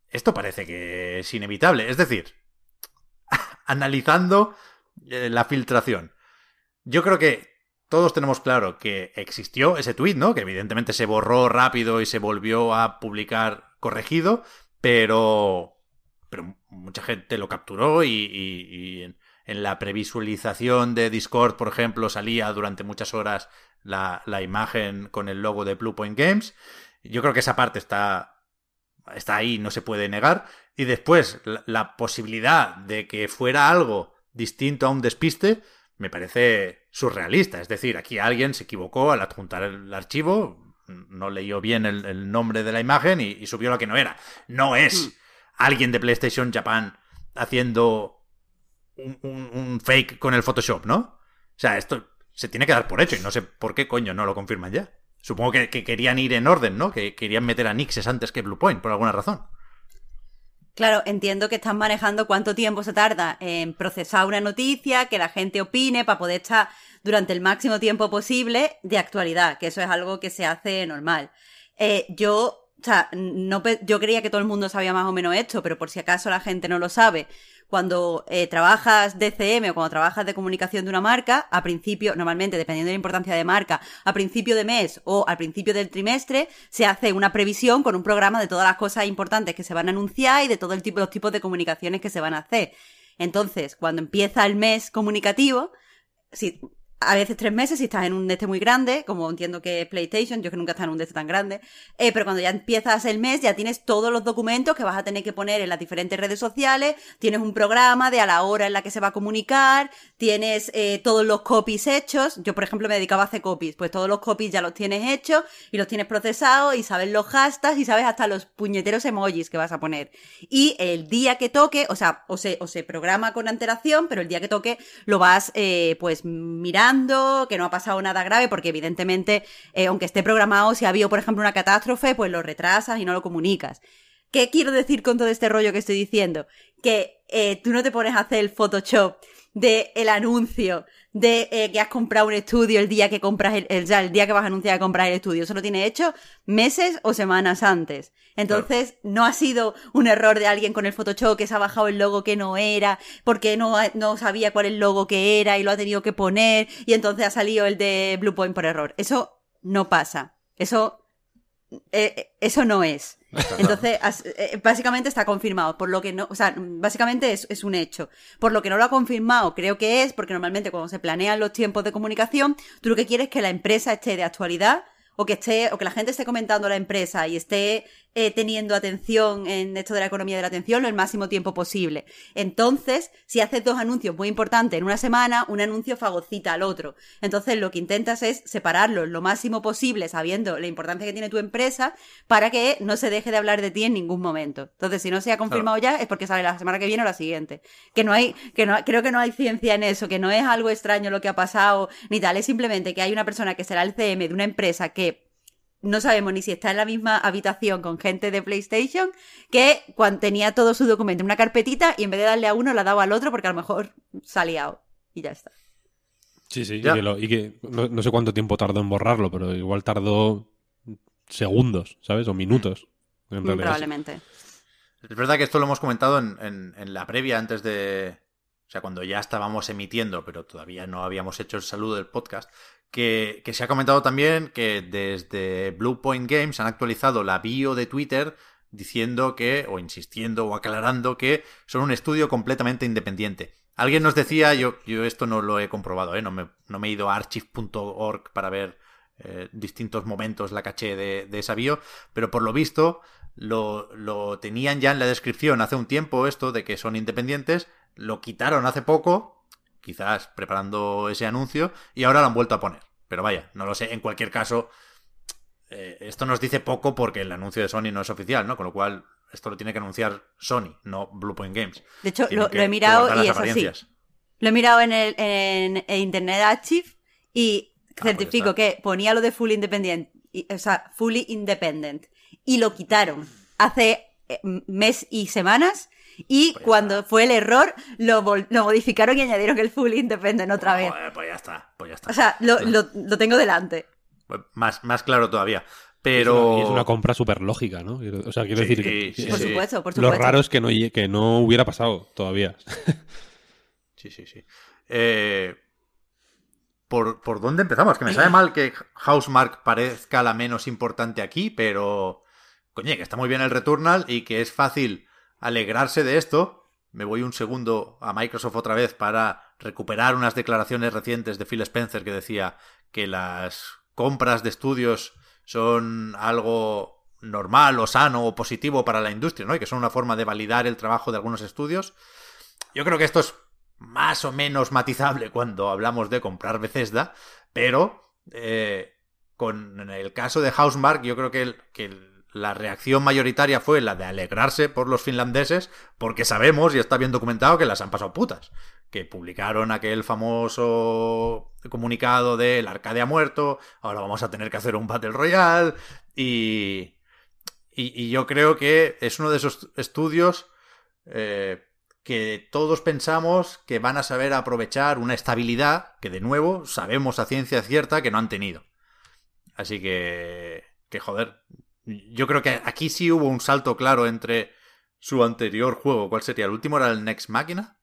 esto parece que es inevitable. Es decir, *laughs* analizando eh, la filtración, yo creo que todos tenemos claro que existió ese tweet, ¿no? Que evidentemente se borró rápido y se volvió a publicar corregido, pero, pero mucha gente lo capturó y, en, la previsualización de Discord, por ejemplo, salía durante muchas horas la, la imagen con el logo de Bluepoint Games. Yo creo que esa parte está, está ahí, no se puede negar. Y después, la posibilidad de que fuera algo distinto a un despiste, me parece surrealista. Es decir, aquí alguien se equivocó al adjuntar el archivo, no leyó bien el, el nombre de la imagen y, y subió lo que no era. No es alguien de PlayStation Japan haciendo un, un- un fake con el Photoshop, ¿no? O sea, esto se tiene que dar por hecho y no sé por qué coño no lo confirman ya. Supongo que, que querían ir en orden, ¿no? Que querían meter a Nixes antes que Bluepoint, por alguna razón. Claro, entiendo que están manejando cuánto tiempo se tarda en procesar una noticia, que la gente opine para poder estar durante el máximo tiempo posible de actualidad, que eso es algo que se hace normal. Eh, yo, o sea, no, yo creía que todo el mundo sabía más o menos esto, pero por si acaso la gente no lo sabe, cuando eh, trabajas de CM o cuando trabajas de comunicación de una marca, a principio, normalmente, dependiendo de la importancia de marca, a principio de mes o al principio del trimestre, se hace una previsión con un programa de todas las cosas importantes que se van a anunciar y de todo el tipo, los tipos de comunicaciones que se van a hacer. Entonces, cuando empieza el mes comunicativo, si a veces tres meses si estás en un este muy grande, como entiendo que PlayStation, yo que nunca he estado en un este tan grande, eh, pero cuando ya empiezas el mes ya tienes todos los documentos que vas a tener que poner en las diferentes redes sociales, tienes un programa de a la hora en la que se va a comunicar, tienes eh, todos los copies hechos, yo por ejemplo me dedicaba a hacer copies, pues todos los copies ya los tienes hechos y los tienes procesados y sabes los hashtags y sabes hasta los puñeteros emojis que vas a poner. Y el día que toque, o sea, o se, o se programa con antelación, pero el día que toque lo vas eh, pues mirando que no ha pasado nada grave, porque evidentemente, eh, aunque esté programado, si ha habido, por ejemplo, una catástrofe, pues lo retrasas y no lo comunicas. ¿Qué quiero decir con todo este rollo que estoy diciendo? Que eh, tú no te pones a hacer el Photoshop de el anuncio de eh, que has comprado un estudio el día que compras el, ya el día que vas a anunciar que compras el estudio. Eso lo tiene hecho meses o semanas antes. Entonces, no ha sido un error de alguien con el Photoshop que se ha bajado el logo que no era, porque no, no sabía cuál el logo que era y lo ha tenido que poner, y entonces ha salido el de Bluepoint por error. Eso no pasa. Eso eh, eh, eso no es. Entonces, eh, básicamente está confirmado, por lo que no, o sea, básicamente es, es, un hecho. Por lo que no lo ha confirmado, creo que es, porque normalmente cuando se planean los tiempos de comunicación, tú lo que quieres es que la empresa esté de actualidad o que esté, o que la gente esté comentando la empresa y esté eh, teniendo atención en esto de la economía de la atención lo el máximo tiempo posible. Entonces, si haces dos anuncios muy importantes en una semana, un anuncio fagocita al otro. Entonces, lo que intentas es separarlos lo máximo posible, sabiendo la importancia que tiene tu empresa, para que no se deje de hablar de ti en ningún momento. Entonces, si no se ha confirmado ya, es porque sale la semana que viene o la siguiente. Que no hay, que no, creo que no hay ciencia en eso, que no es algo extraño lo que ha pasado, ni tal, es simplemente que hay una persona que será el CM de una empresa que no sabemos ni si está en la misma habitación con gente de PlayStation, que cuando tenía todo su documento en una carpetita y en vez de darle a uno, la daba al otro porque a lo mejor salía y ya está. Sí, sí, y que, no, sé cuánto tiempo tardó en borrarlo, pero igual tardó segundos, ¿sabes? O minutos. Probablemente. Es verdad que esto lo hemos comentado en, en la previa antes de, sea, cuando ya estábamos emitiendo, pero todavía no habíamos hecho el saludo del podcast, que, se ha comentado también que desde Bluepoint Games han actualizado la bio de Twitter diciendo que, o insistiendo o aclarando que son un estudio completamente independiente. Alguien nos decía, yo, yo esto no lo he comprobado, ¿eh? no, me, no me he ido a archive.org para ver eh, distintos momentos la caché de, de, esa bio, pero por lo visto lo, lo tenían ya en la descripción hace un tiempo esto de que son independientes, lo quitaron hace poco quizás preparando ese anuncio, y ahora lo han vuelto a poner. Pero vaya, no lo sé. En cualquier caso, eh, esto nos dice poco porque el anuncio de Sony no es oficial, ¿no? Con lo cual, esto lo tiene que anunciar Sony, no Bluepoint Games. De hecho, lo, he mirado y es así. Lo he mirado en el en, Internet Archive y ah, pues certifico que ponía lo de Fully Independent, o sea, Fully Independent, y lo quitaron hace eh, mes y semanas y pues cuando fue el error, lo, lo, modificaron y añadieron el full independent otra vez. pues ya está, pues ya está. O sea, lo, lo, tengo delante. Pues más, más claro todavía. Pero... Es una, compra súper lógica, ¿no? O sea, quiero decir que... por supuesto, por supuesto. Lo raro es que no, que no hubiera pasado todavía. *laughs* sí, sí, sí. Eh, ¿por, ¿Por dónde empezamos? Que me sabe mal que Housemark parezca la menos importante aquí, pero... Coño, que está muy bien el Returnal y que es fácil alegrarse de esto, me voy un segundo a Microsoft otra vez para recuperar unas declaraciones recientes de Phil Spencer que decía que las compras de estudios son algo normal o sano o positivo para la industria, ¿no? Y que son una forma de validar el trabajo de algunos estudios. Yo creo que esto es más o menos matizable cuando hablamos de comprar Bethesda, pero eh, con el caso de Housemark yo creo que el, que el la reacción mayoritaria fue la de alegrarse por los finlandeses, porque sabemos y está bien documentado que las han pasado putas. Que publicaron aquel famoso comunicado de el arcade ha muerto, ahora vamos a tener que hacer un Battle Royale. Y, y, yo creo que es uno de esos estudios eh, que todos pensamos que van a saber aprovechar una estabilidad que de nuevo sabemos a ciencia cierta que no han tenido. Así que, que joder, yo creo que aquí sí hubo un salto claro entre su anterior juego. ¿Cuál sería? ¿El último era el Next Máquina?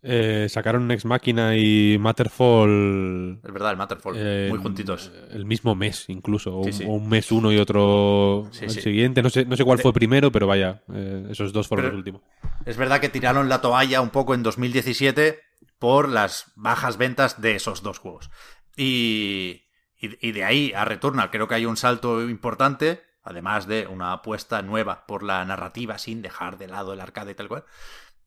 Eh, sacaron Next Máquina y Matterfall. Es verdad, el Matterfall. eh, muy juntitos. El mismo mes, incluso. O, Sí, un- sí. o un mes uno y otro Sí, el siguiente. No sé, no sé cuál De- fue primero, pero vaya, eh, esos dos fueron Pero- los últimos. Es verdad que tiraron la toalla un poco en 2017 por las bajas ventas de esos dos juegos. Y, y, de ahí a Returnal creo que hay un salto importante, además de una apuesta nueva por la narrativa sin dejar de lado el arcade y tal cual.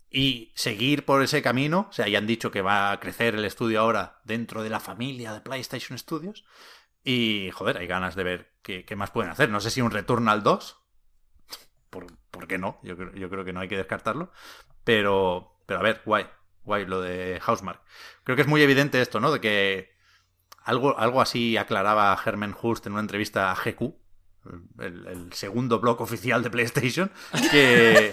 Y seguir por ese camino, o sea, ya han dicho que va a crecer el estudio ahora dentro de la familia de PlayStation Studios. Y, joder, hay ganas de ver qué, más pueden hacer. No sé si un Returnal 2, por, ¿por qué no? Yo creo, yo creo que no hay que descartarlo. Pero, pero a ver, guay, guay lo de Housemark. Creo que es muy evidente esto, ¿no? De que algo, algo así aclaraba Herman Hust en una entrevista a GQ, el, el segundo blog oficial de PlayStation, que,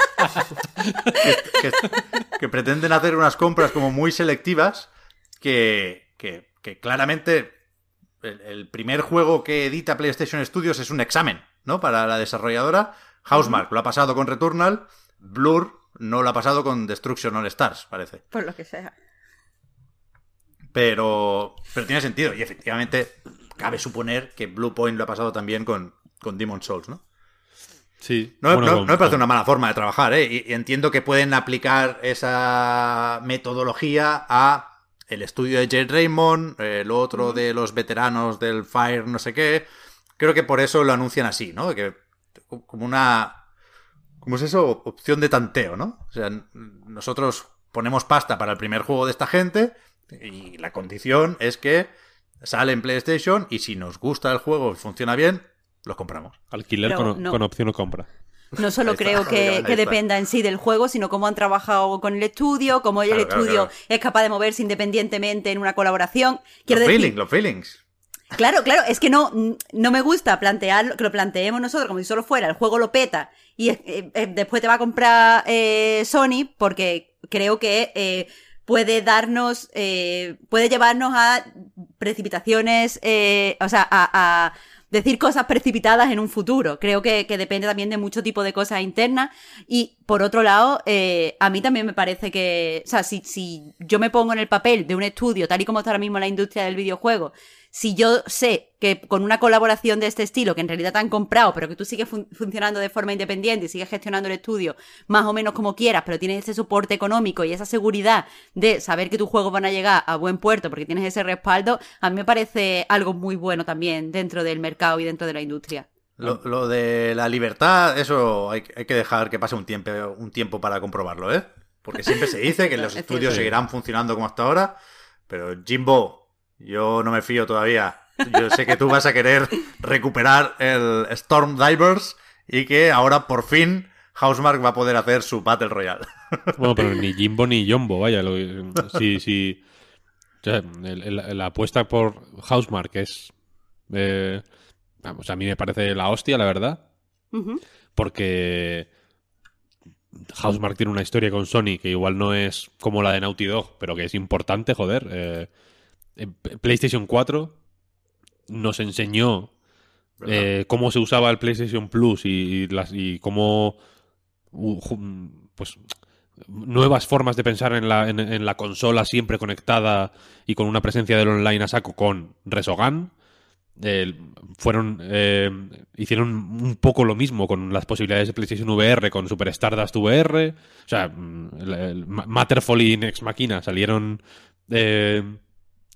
que, que- que pretenden hacer unas compras como muy selectivas, que, que, que claramente el, el primer juego que edita PlayStation Studios es un examen, ¿no? Para la desarrolladora. Housemark lo ha pasado con Returnal, Blur no lo ha pasado con Destruction All Stars, parece. Por lo que sea. Pero, pero tiene sentido. Y efectivamente, cabe suponer que Blue Point lo ha pasado también con, con Demon Souls, ¿no? Sí. No, Bueno, no- con- no me parece con- una mala forma de trabajar, ¿eh? Y, y entiendo que pueden aplicar esa metodología a el estudio de Jade Raymond, eh, lo otro de los veteranos del Fire, no sé qué. Creo que por eso lo anuncian así, ¿no? Que como una... ¿Cómo es eso? Opción de tanteo, ¿no? O sea, nosotros ponemos pasta para el primer juego de esta gente y la condición es que sale en PlayStation y si nos gusta el juego y funciona bien, los compramos. Alquiler Pero con, no. con opción o compra. No solo está, creo que, que dependa en sí del juego, sino cómo han trabajado con el estudio, cómo el Claro, estudio claro. es capaz de moverse independientemente en una colaboración. Quiero los decir, feelings, los feelings. Claro, claro, es que no, no me gusta plantear que lo planteemos nosotros como si solo fuera el juego lo peta y eh, eh, después te va a comprar eh, Sony porque creo que eh, puede darnos, eh, puede llevarnos a precipitaciones, eh, o sea, a, a decir cosas precipitadas en un futuro. Creo que, que depende también de mucho tipo de cosas internas. Y por otro lado, eh, a mí también me parece que, o sea, si, si yo me pongo en el papel de un estudio, tal y como está ahora mismo la industria del videojuego, si yo sé que con una colaboración de este estilo, que en realidad te han comprado, pero que tú sigues fun- funcionando de forma independiente y sigues gestionando el estudio más o menos como quieras, pero tienes ese soporte económico y esa seguridad de saber que tus juegos van a llegar a buen puerto porque tienes ese respaldo, a mí me parece algo muy bueno también dentro del mercado y dentro de la industria. Lo, lo de la libertad, eso hay, hay que dejar que pase un tiempo, un tiempo para comprobarlo, ¿eh? Porque siempre se dice que *laughs* los Es estudios cierto. seguirán funcionando como hasta ahora, pero Jimbo, yo no me fío todavía. Yo sé que tú vas a querer recuperar el Storm Divers y que ahora por fin Housemark va a poder hacer su Battle Royale. Bueno, pero ni Jimbo ni Jumbo, vaya. Lo, sí, sí. O sea, el- el- la apuesta por Housemark es. eh, vamos, a mí me parece la hostia, la verdad. Porque. Housemark tiene una historia con Sony que igual no es como la de Naughty Dog, pero que es importante, joder. Eh, PlayStation 4 nos enseñó eh, cómo se usaba el PlayStation Plus y, y las, y cómo pues nuevas formas de pensar en la, en, en la consola siempre conectada y con una presencia del online a saco con Resogan. Eh, fueron eh, hicieron un poco lo mismo con las posibilidades de PlayStation VR con Super Stardust VR o sea el, el Ma- Matterfall y Next Machina salieron eh,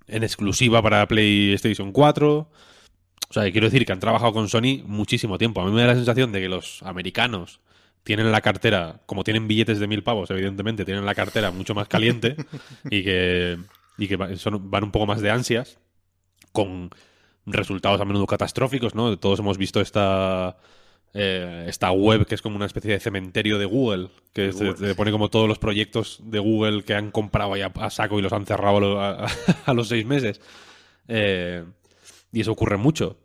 en exclusiva para PlayStation 4 o sea, quiero decir que han trabajado con Sony muchísimo tiempo. A mí me da la sensación de que los americanos tienen la cartera, como tienen billetes de mil pavos, evidentemente, tienen la cartera mucho más caliente y que, y que van un poco más de ansias, con resultados a menudo catastróficos, ¿no? Todos hemos visto esta, eh, esta web que es como una especie de cementerio de Google, que De te- Google, te, pone como todos los proyectos de Google que han comprado ahí a, a saco y los han cerrado a, lo- a- *laughs* a los seis meses. Eh, y eso ocurre mucho.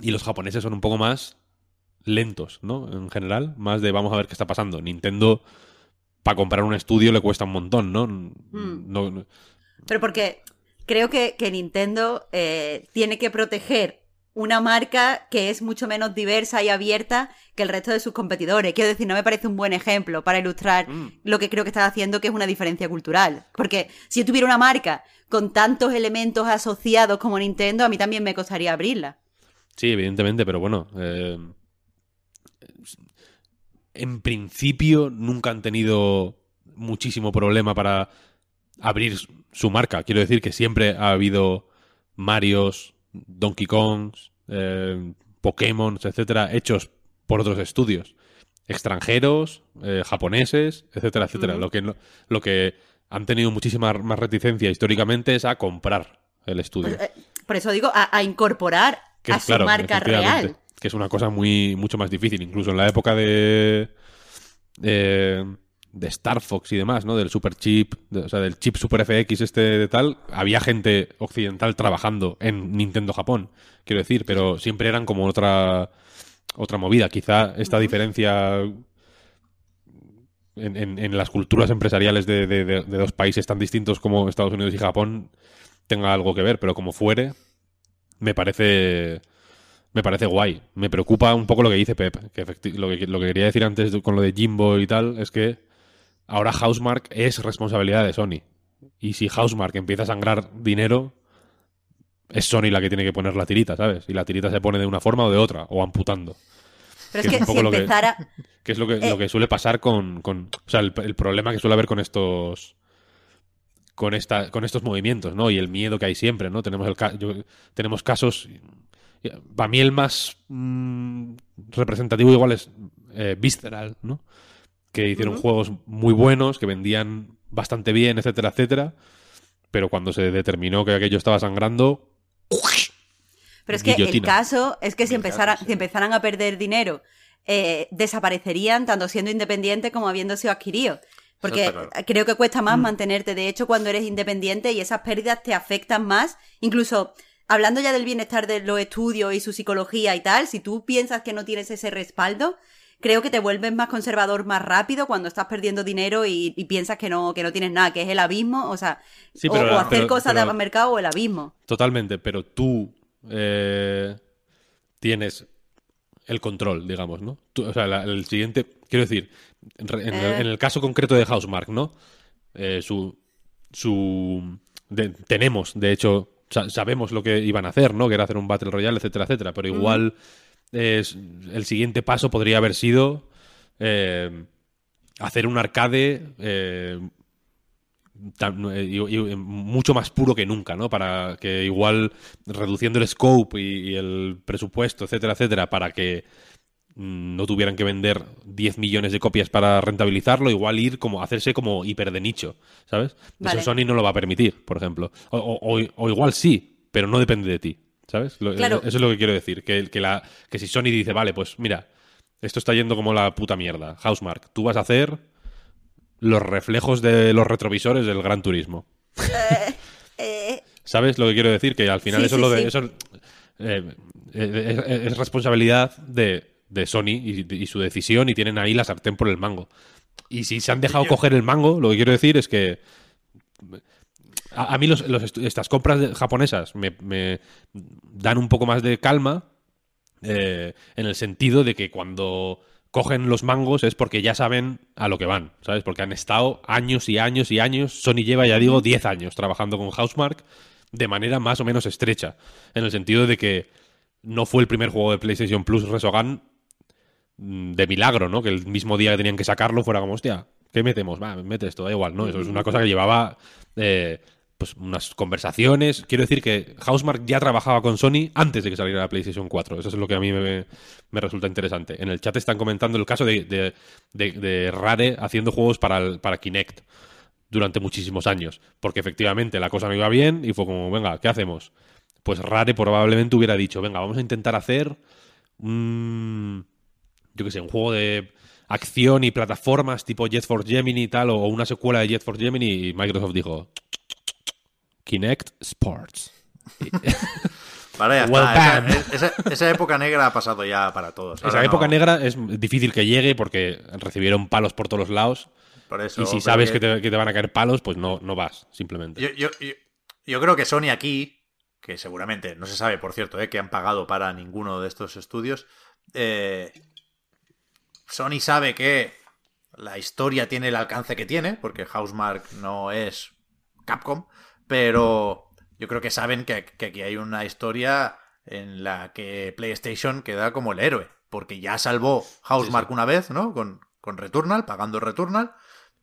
Y los japoneses son un poco más lentos, ¿no? En general, más de vamos a ver qué está pasando. Nintendo para comprar un estudio le cuesta un montón, ¿no? Hmm. No- no- Pero porque creo que, que Nintendo eh, tiene que proteger una marca que es mucho menos diversa y abierta que el resto de sus competidores. Quiero decir, no me parece un buen ejemplo para ilustrar lo que creo que estás haciendo, que es una diferencia cultural. Porque si yo tuviera una marca con tantos elementos asociados como Nintendo, a mí también me costaría abrirla. Sí, evidentemente, pero bueno. eh, en principio nunca han tenido muchísimo problema para abrir su marca. Quiero decir que siempre ha habido Marios, Donkey Kongs, eh, Pokémon, etcétera, hechos por otros estudios. Extranjeros, eh, japoneses, etcétera, etcétera. lo, que, lo que han tenido muchísima más reticencia históricamente es a comprar el estudio. Eh, Por eso digo, a, a incorporar Que, a su claro, marca real. Que es una cosa muy mucho más difícil. Incluso en la época de. eh, de Star Fox y demás, ¿no? Del super chip, de- o sea, del chip super FX este de tal, había gente occidental trabajando en Nintendo Japón, quiero decir, pero siempre eran como otra otra movida. Quizá esta diferencia en, en- en las culturas empresariales de, de- dos países tan distintos como Estados Unidos y Japón tenga algo que ver, pero como fuere, me parece me parece guay. Me preocupa un poco lo que dice Pep, que lo que, lo que quería decir antes con lo de Jimbo y tal es que ahora Housemark es responsabilidad de Sony. Y si Housemark empieza a sangrar dinero, es Sony la que tiene que poner la tirita, ¿sabes? Y la tirita se pone de una forma o de otra, o amputando. Pero que es es que un poco si lo que- empezara... *laughs* Que es lo que, Eh. lo que suele pasar con, con- O sea, el, el problema que suele haber con estos. Con, esta, con estos movimientos, ¿no? Y el miedo que hay siempre, ¿no? Tenemos, el, ca- yo- tenemos casos. Para mí, el más mm, representativo, igual, es eh, Visceral, ¿no? Que hicieron juegos muy buenos, que vendían bastante bien, etcétera, etcétera. Pero cuando se determinó que aquello estaba sangrando. Pero es que el caso es que si, sí. si empezaran a perder dinero, eh, desaparecerían tanto siendo independientes como habiendo sido adquiridos. Porque claro. creo que cuesta más mantenerte, de hecho, cuando eres independiente y esas pérdidas te afectan más. Incluso, hablando ya del bienestar de los estudios y su psicología y tal, si tú piensas que no tienes ese respaldo, creo que te vuelves más conservador más rápido cuando estás perdiendo dinero y, y piensas que no, que no tienes nada, que es el abismo, o sea, Sí, o- pero o, la- hacer pero- cosas pero- de mercado o el abismo. Totalmente, pero tú eh, tienes el control, digamos, ¿no? Tú- o sea, la- el siguiente, quiero decir, en, el, Eh. en el caso concreto de Housemark, ¿no? Eh, su, su de- tenemos, de hecho, sa- sabemos lo que iban a hacer, ¿no? Que era hacer un Battle Royale, etcétera, etcétera, pero igual el siguiente paso podría haber sido eh, hacer un arcade eh, tan- eh, y- y mucho más puro que nunca, ¿no? Para que igual reduciendo el scope y, y el presupuesto, etcétera, etcétera, para que mm, no tuvieran que vender 10 millones de copias para rentabilizarlo, igual ir como hacerse como hiper de nicho, ¿sabes? Vale. Eso Sony no lo va a permitir, por ejemplo. O- o igual sí, pero no depende de ti, ¿sabes? Lo- Claro. Eso es lo que quiero decir, que, que, la, que si Sony dice, vale, pues mira, esto está yendo como la puta mierda, Housemark, tú vas a hacer los reflejos de los retrovisores del Gran Turismo. Eh, ¿Sabes lo que quiero decir? Que al final Sí, eso sí, lo de sí. eso eh, eh, es, es responsabilidad de, de Sony y, y su decisión y tienen ahí la sartén por el mango. Y si se han dejado coger el mango, lo que quiero decir es que a, mí los- estas compras japonesas me, me dan un poco más de calma eh, en el sentido de que cuando cogen los mangos es porque ya saben a lo que van, ¿sabes? Porque han estado años y años y años. Sony lleva, ya digo, 10 años trabajando con Housemark de manera más o menos estrecha. En el sentido de que no fue el primer juego de PlayStation Plus Resogan mm, de milagro, ¿no? Que el mismo día que tenían que sacarlo fuera como, hostia, ¿qué metemos? Va, mete esto, da igual, ¿no? Eso es una cosa que llevaba eh, pues unas conversaciones. Quiero decir que Housemark ya trabajaba con Sony antes de que saliera la PlayStation 4. Eso es lo que a mí me, me resulta interesante. En el chat están comentando el caso de, de- de- de Rare haciendo juegos para, para Kinect durante muchísimos años. Porque efectivamente la cosa no iba bien y fue como, venga, ¿qué hacemos? Pues Rare probablemente hubiera dicho, venga, vamos a intentar hacer un, yo qué sé, un juego de acción y plataformas tipo Jet Force Gemini y tal, o una secuela de Jet Force Gemini, y Microsoft dijo, Kinect Sports. *laughs* Vale, ya Well está. done. Esa, esa- esa época negra ha pasado ya para todos. Esa época no- negra es difícil que llegue porque recibieron palos por todos los lados por eso. Y si sabes que te, que te van a caer palos, pues no, no vas, simplemente. Yo, yo- yo- yo creo que Sony aquí, que seguramente no se sabe, por cierto, eh, que han pagado para ninguno de estos estudios, eh, Sony sabe que la historia tiene el alcance que tiene, porque Housemark no es Capcom, pero yo creo que saben que, que aquí hay una historia en la que PlayStation queda como el héroe, porque ya salvó Housemark una vez, ¿no? Con, con Returnal, pagando Returnal,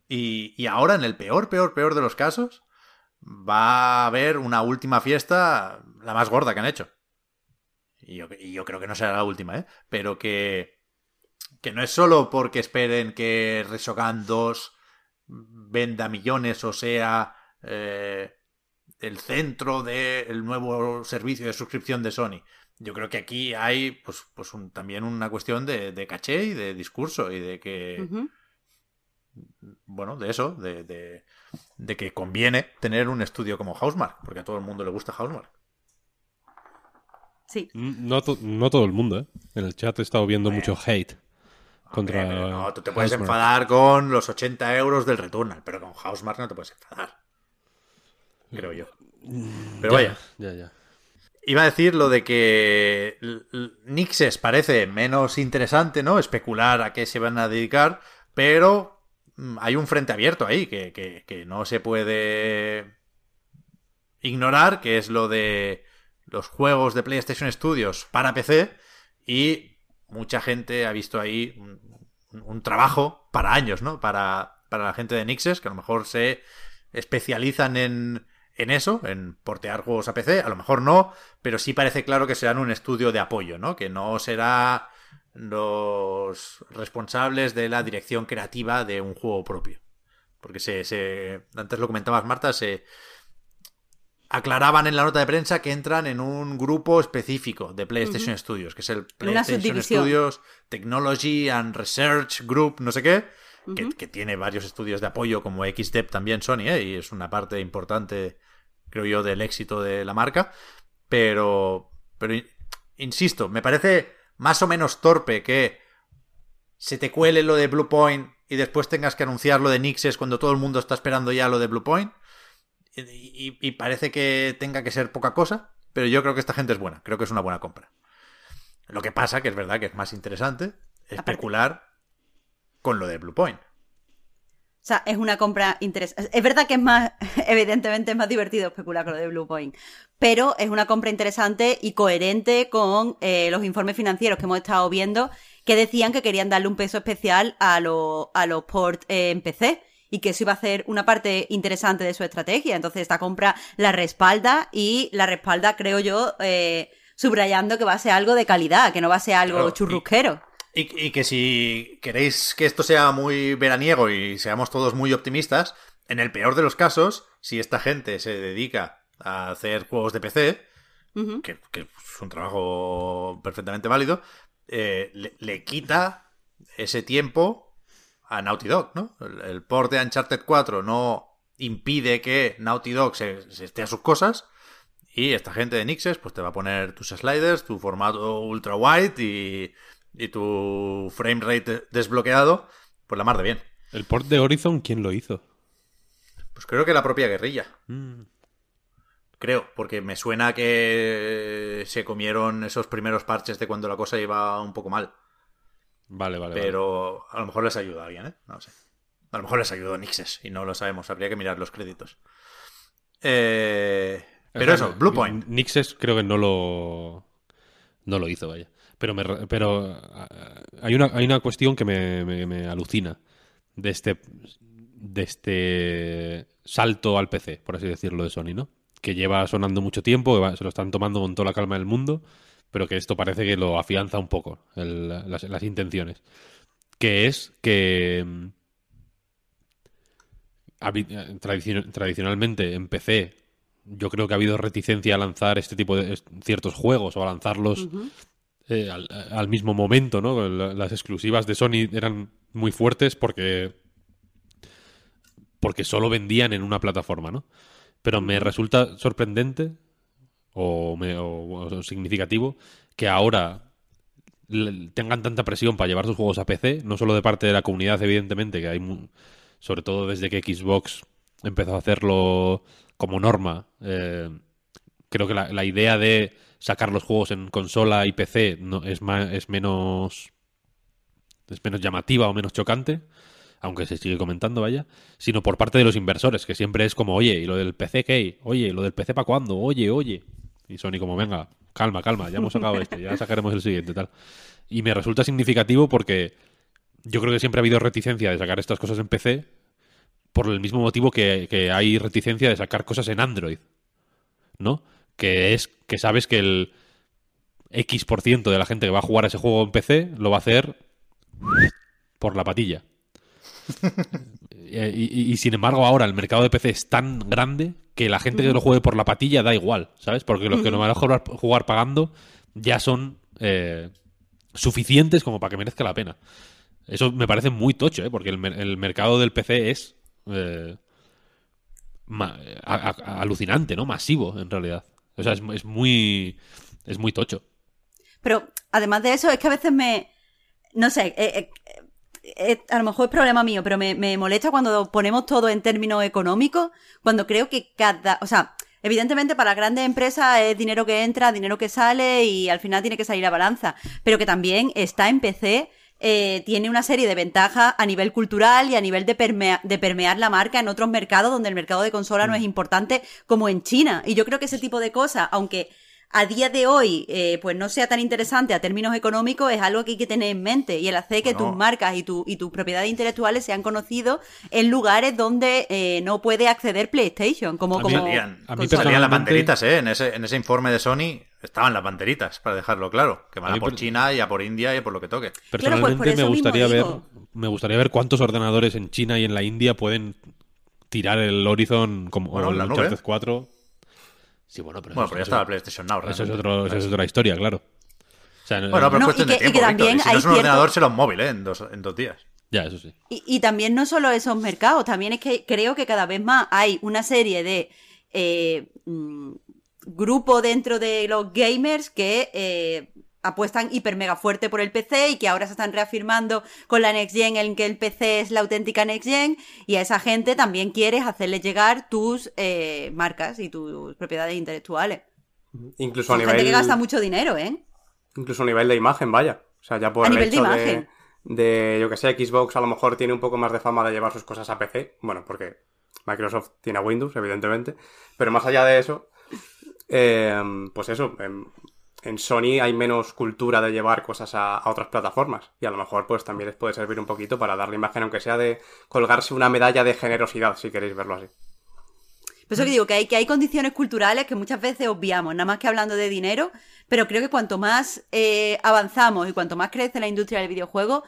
y, y ahora en el peor, peor, peor de los casos, va a haber una última fiesta, la más gorda que han hecho. Y yo, y yo creo que no será la última, ¿eh? Pero que, que no es solo porque esperen que Resogan 2 venda millones o sea eh, el centro del nuevo servicio de suscripción de Sony. Yo creo que aquí hay pues, pues un- también una cuestión de, de caché y de discurso y de que bueno, de eso, de, de, de que conviene tener un estudio como Housemark, porque a todo el mundo le gusta Housemark. Sí. No, to- no todo el mundo, ¿eh? En el chat he estado viendo mucho hate contra. Hombre, no, tú te puedes enfadar con los 80 euros del Returnal, pero con Housemark no te puedes enfadar. Creo yo. Pero Ya, vaya, Ya, ya. iba a decir lo de que Nixes parece menos interesante, ¿no? Especular a qué se van a dedicar, pero mm, hay un frente abierto ahí que, que- que no se puede ignorar, que es lo de los juegos de PlayStation Studios para PC y mucha gente ha visto ahí un, un- un trabajo para años, ¿no? Para, para la gente de Nixes, que a lo mejor se especializan en, en eso, en portear juegos a PC, a lo mejor no, pero sí parece claro que serán un estudio de apoyo, ¿no? Que no será los responsables de la dirección creativa de un juego propio. Porque se, se antes lo comentabas, Marta, se aclaraban en la nota de prensa que entran en un grupo específico de PlayStation Studios, que es el PlayStation. Studios Technology and Research Group, no sé qué, que, que tiene varios estudios de apoyo como XDev también Sony, ¿eh? y es una parte importante, creo yo, del éxito de la marca. Pero, pero in- insisto, me parece más o menos torpe que se te cuele lo de Bluepoint y después tengas que anunciar lo de Nixes cuando todo el mundo está esperando ya lo de Bluepoint. Y, y- y parece que tenga que ser poca cosa, pero yo creo que esta gente es buena, creo que es una buena compra. Lo que pasa, que es verdad que es más interesante especular con lo de Bluepoint. O sea, es una compra interesante. Es verdad que es más, *laughs* evidentemente es más divertido especular con lo de Bluepoint, pero es una compra interesante y coherente con eh, los informes financieros que hemos estado viendo que decían que querían darle un peso especial a, lo- a los ports eh, en PC y que eso iba a ser una parte interesante de su estrategia. Entonces esta compra la respalda y la respalda, creo yo, eh, subrayando que va a ser algo de calidad, que no va a ser algo Claro, churrusquero. Y, y que si queréis que esto sea muy veraniego y seamos todos muy optimistas, en el peor de los casos, si esta gente se dedica a hacer juegos de PC, que, que es un trabajo perfectamente válido, eh, le, le quita ese tiempo a Naughty Dog, ¿no? El, el port de Uncharted 4 no impide que Naughty Dog se, se esté a sus cosas y esta gente de Nixes pues te va a poner tus sliders, tu formato ultra wide y, y tu frame rate desbloqueado por la mar de bien. El port de Horizon, ¿quién lo hizo? Pues creo que la propia guerrilla. Mm. Creo, porque me suena que se comieron esos primeros parches de cuando la cosa iba un poco mal. Vale, vale. vale. Pero a lo mejor les ayuda a alguien, ¿eh? No lo sé. A lo mejor les ayudó Nixes y no lo sabemos. Habría que mirar los créditos. Eh, pero eso, Bluepoint. Nixes creo que no lo no lo hizo, vaya. Pero me, pero ah, hay una hay una cuestión que me, me- alucina de este de este salto al PC, por así decirlo, de Sony, ¿no? Que lleva sonando mucho tiempo, se lo están tomando con toda la calma del mundo, pero que esto parece que lo afianza un poco las, intenciones. Que es que mm, eh, tradicio- tradicionalmente en PC yo creo que ha habido reticencia a lanzar este tipo de ciertos juegos o a lanzarlos eh, al, al mismo momento, ¿no? La- Las exclusivas de Sony eran muy fuertes porque porque solo vendían en una plataforma, ¿no? Pero me resulta sorprendente o, me- o- o significativo que ahora tengan tanta presión para llevar sus juegos a PC, no solo de parte de la comunidad, evidentemente, que hay sobre todo desde que Xbox empezó a hacerlo como norma. eh, creo que la, la idea de sacar los juegos en consola y PC no, es, más, es menos es menos llamativa o menos chocante, aunque se sigue comentando, vaya, sino por parte de los inversores, que siempre es como, oye, ¿y lo del PC qué? Oye, ¿lo del PC para cuándo? Oye, oye. Y Sony como, venga, calma, calma, ya hemos sacado este, ya sacaremos el siguiente, tal. Y me resulta significativo porque yo creo que siempre ha habido reticencia de sacar estas cosas en PC por el mismo motivo que, que hay reticencia de sacar cosas en Android, ¿no? Que es que sabes que el X% por ciento de la gente que va a jugar a ese juego en PC lo va a hacer por la patilla. *laughs* Eh, y, y- y, sin embargo ahora el mercado de PC es tan grande que la gente que lo juegue por la patilla da igual, ¿sabes? Porque los que no van a jugar, jugar pagando ya son eh, suficientes como para que merezca la pena. Eso me parece muy tocho, ¿eh? Porque el, mer- el mercado del PC es eh, ma- a- a- alucinante, ¿no? Masivo, en realidad. O sea, es, muy... Es muy tocho. Pero además de eso, es que a veces me. No sé, eh, eh, eh, a lo mejor es problema mío, pero me, me molesta cuando ponemos todo en términos económicos, cuando creo que cada. O sea, evidentemente para las grandes empresas es dinero que entra, dinero que sale y al final tiene que salir a balanza. Pero que también está en PC. Eh, tiene una serie de ventajas a nivel cultural y a nivel de, permea- de permear la marca en otros mercados donde el mercado de consola no es importante como en China. Y yo creo que ese tipo de cosas, aunque a día de hoy eh, pues no sea tan interesante a términos económicos es algo que hay que tener en mente y el hacer que Bueno. tus marcas y, tu, y tus propiedades intelectuales sean conocidos en lugares donde eh, no puede acceder PlayStation como A mí- como Salían, a mí salían las banderitas, ¿eh? En ese, en ese informe de Sony estaban las banderitas, para dejarlo claro. Que van A a, por China y a por India y a por lo que toque. Personalmente pues por eso me mismo gustaría ver digo. me gustaría ver cuántos ordenadores en China y en la India pueden tirar el Horizon como Bueno, el. Uncharted 4. Sí, bueno, pero Bueno, eso, pero ya eso- está la PlayStation Now, eso es realmente. otro, eso es otra historia, claro. O sea, Bueno, pero No, es cuestión y de que- y que tiempo, también Y si no hay es un cierto- ordenador, será un móvil, ¿eh? En dos, en dos días. ya, eso sí. Y, y también no solo esos mercados, también es que creo que cada vez más hay una serie de eh, grupos dentro de los gamers que eh, apuestan hiper mega fuerte por el PC y que ahora se están reafirmando con la Next Gen en que el PC es la auténtica Next Gen y a esa gente también quieres hacerle llegar tus eh, marcas y tus propiedades intelectuales. Incluso a Son gente nivel. que gasta mucho dinero, ¿eh? Incluso a nivel de imagen, vaya. O sea, ya por A el nivel de imagen. de, yo que sé, Xbox a lo mejor tiene un poco más de fama de llevar sus cosas a PC. Bueno, porque Microsoft tiene a Windows, evidentemente. Pero más allá de eso, eh, pues eso, en, en Sony hay menos cultura de llevar cosas a, a otras plataformas. Y a lo mejor pues también les puede servir un poquito para darle imagen, aunque sea de colgarse una medalla de generosidad, si queréis verlo así. Por eso que digo que hay, que hay condiciones culturales que muchas veces obviamos, nada más que hablando de dinero, pero creo que cuanto más eh, avanzamos y cuanto más crece la industria del videojuego,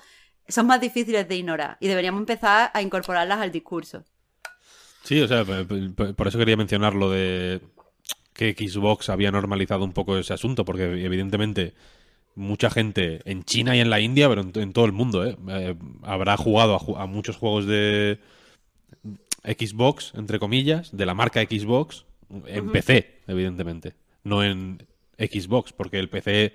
son más difíciles de ignorar y deberíamos empezar a incorporarlas al discurso. Sí, o sea, por eso quería mencionar lo de que Xbox había normalizado un poco ese asunto, porque evidentemente mucha gente en China y en la India, pero en, en todo el mundo, ¿eh? Eh, habrá jugado a, ju- a muchos juegos de Xbox, entre comillas, de la marca Xbox, en PC, evidentemente, no en Xbox, porque el PC,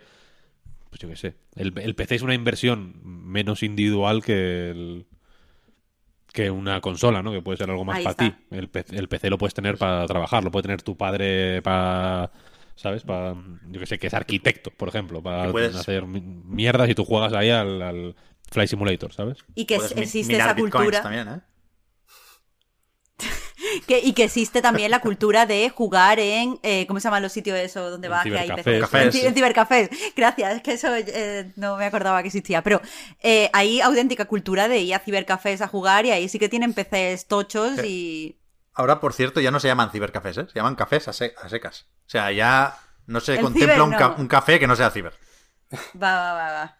pues yo qué sé, el, el PC es una inversión menos individual que el que una consola, ¿no? Que puede ser algo más Ahí para ti. El PC, el PC lo puedes tener para trabajar, lo puede tener tu padre para, ¿sabes? Para, yo que sé, que es arquitecto, por ejemplo, para puedes- hacer mi- mierdas y tú juegas ahí al, al Fly Simulator, ¿sabes? Y que Puedes existe esa cultura. también, ¿eh? *laughs* Que, y que existe también la cultura de jugar en. eh, ¿Cómo se llaman los sitios esos donde vas? Que hay? Cafés, En, *laughs* cibercafés. Gracias, es que eso eh, no me acordaba que existía. Pero eh, hay auténtica cultura de ir a cibercafés a jugar y ahí sí que tienen PCs tochos y. Ahora, por cierto, ya no se llaman cibercafés, ¿eh? Se llaman cafés a, se- a secas. O sea, ya no se El contempla ciber, un, ca- no. un café que no sea ciber. Va, va, va, va.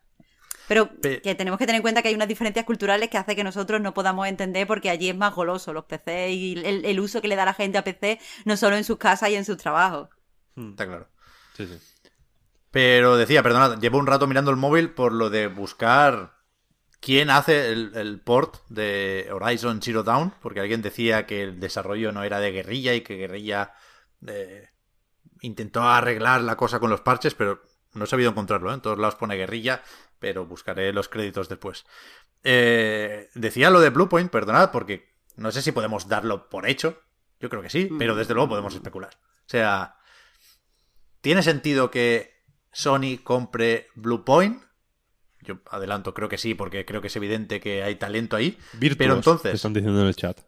Pero Pe- que tenemos que tener en cuenta que hay unas diferencias culturales que hace que nosotros no podamos entender porque allí es más goloso los PC y el, el uso que le da la gente a PC no solo en sus casas y en sus trabajos. Está claro. Sí, sí. Pero decía, perdonad, llevo un rato mirando el móvil por lo de buscar quién hace el, el port de Horizon Zero Dawn, porque alguien decía que el desarrollo no era de guerrilla y que guerrilla eh, intentó arreglar la cosa con los parches, pero no he sabido encontrarlo. ¿eh? En todos lados pone guerrilla, pero buscaré los créditos después. eh, decía lo de Bluepoint, perdonad, porque no sé si podemos darlo por hecho. Yo creo que sí, pero desde luego podemos especular. O sea, ¿tiene sentido que Sony compre Bluepoint? Yo adelanto, creo que sí, porque creo que es evidente que hay talento ahí. Virtuos, pero te entonces, están diciendo en el chat.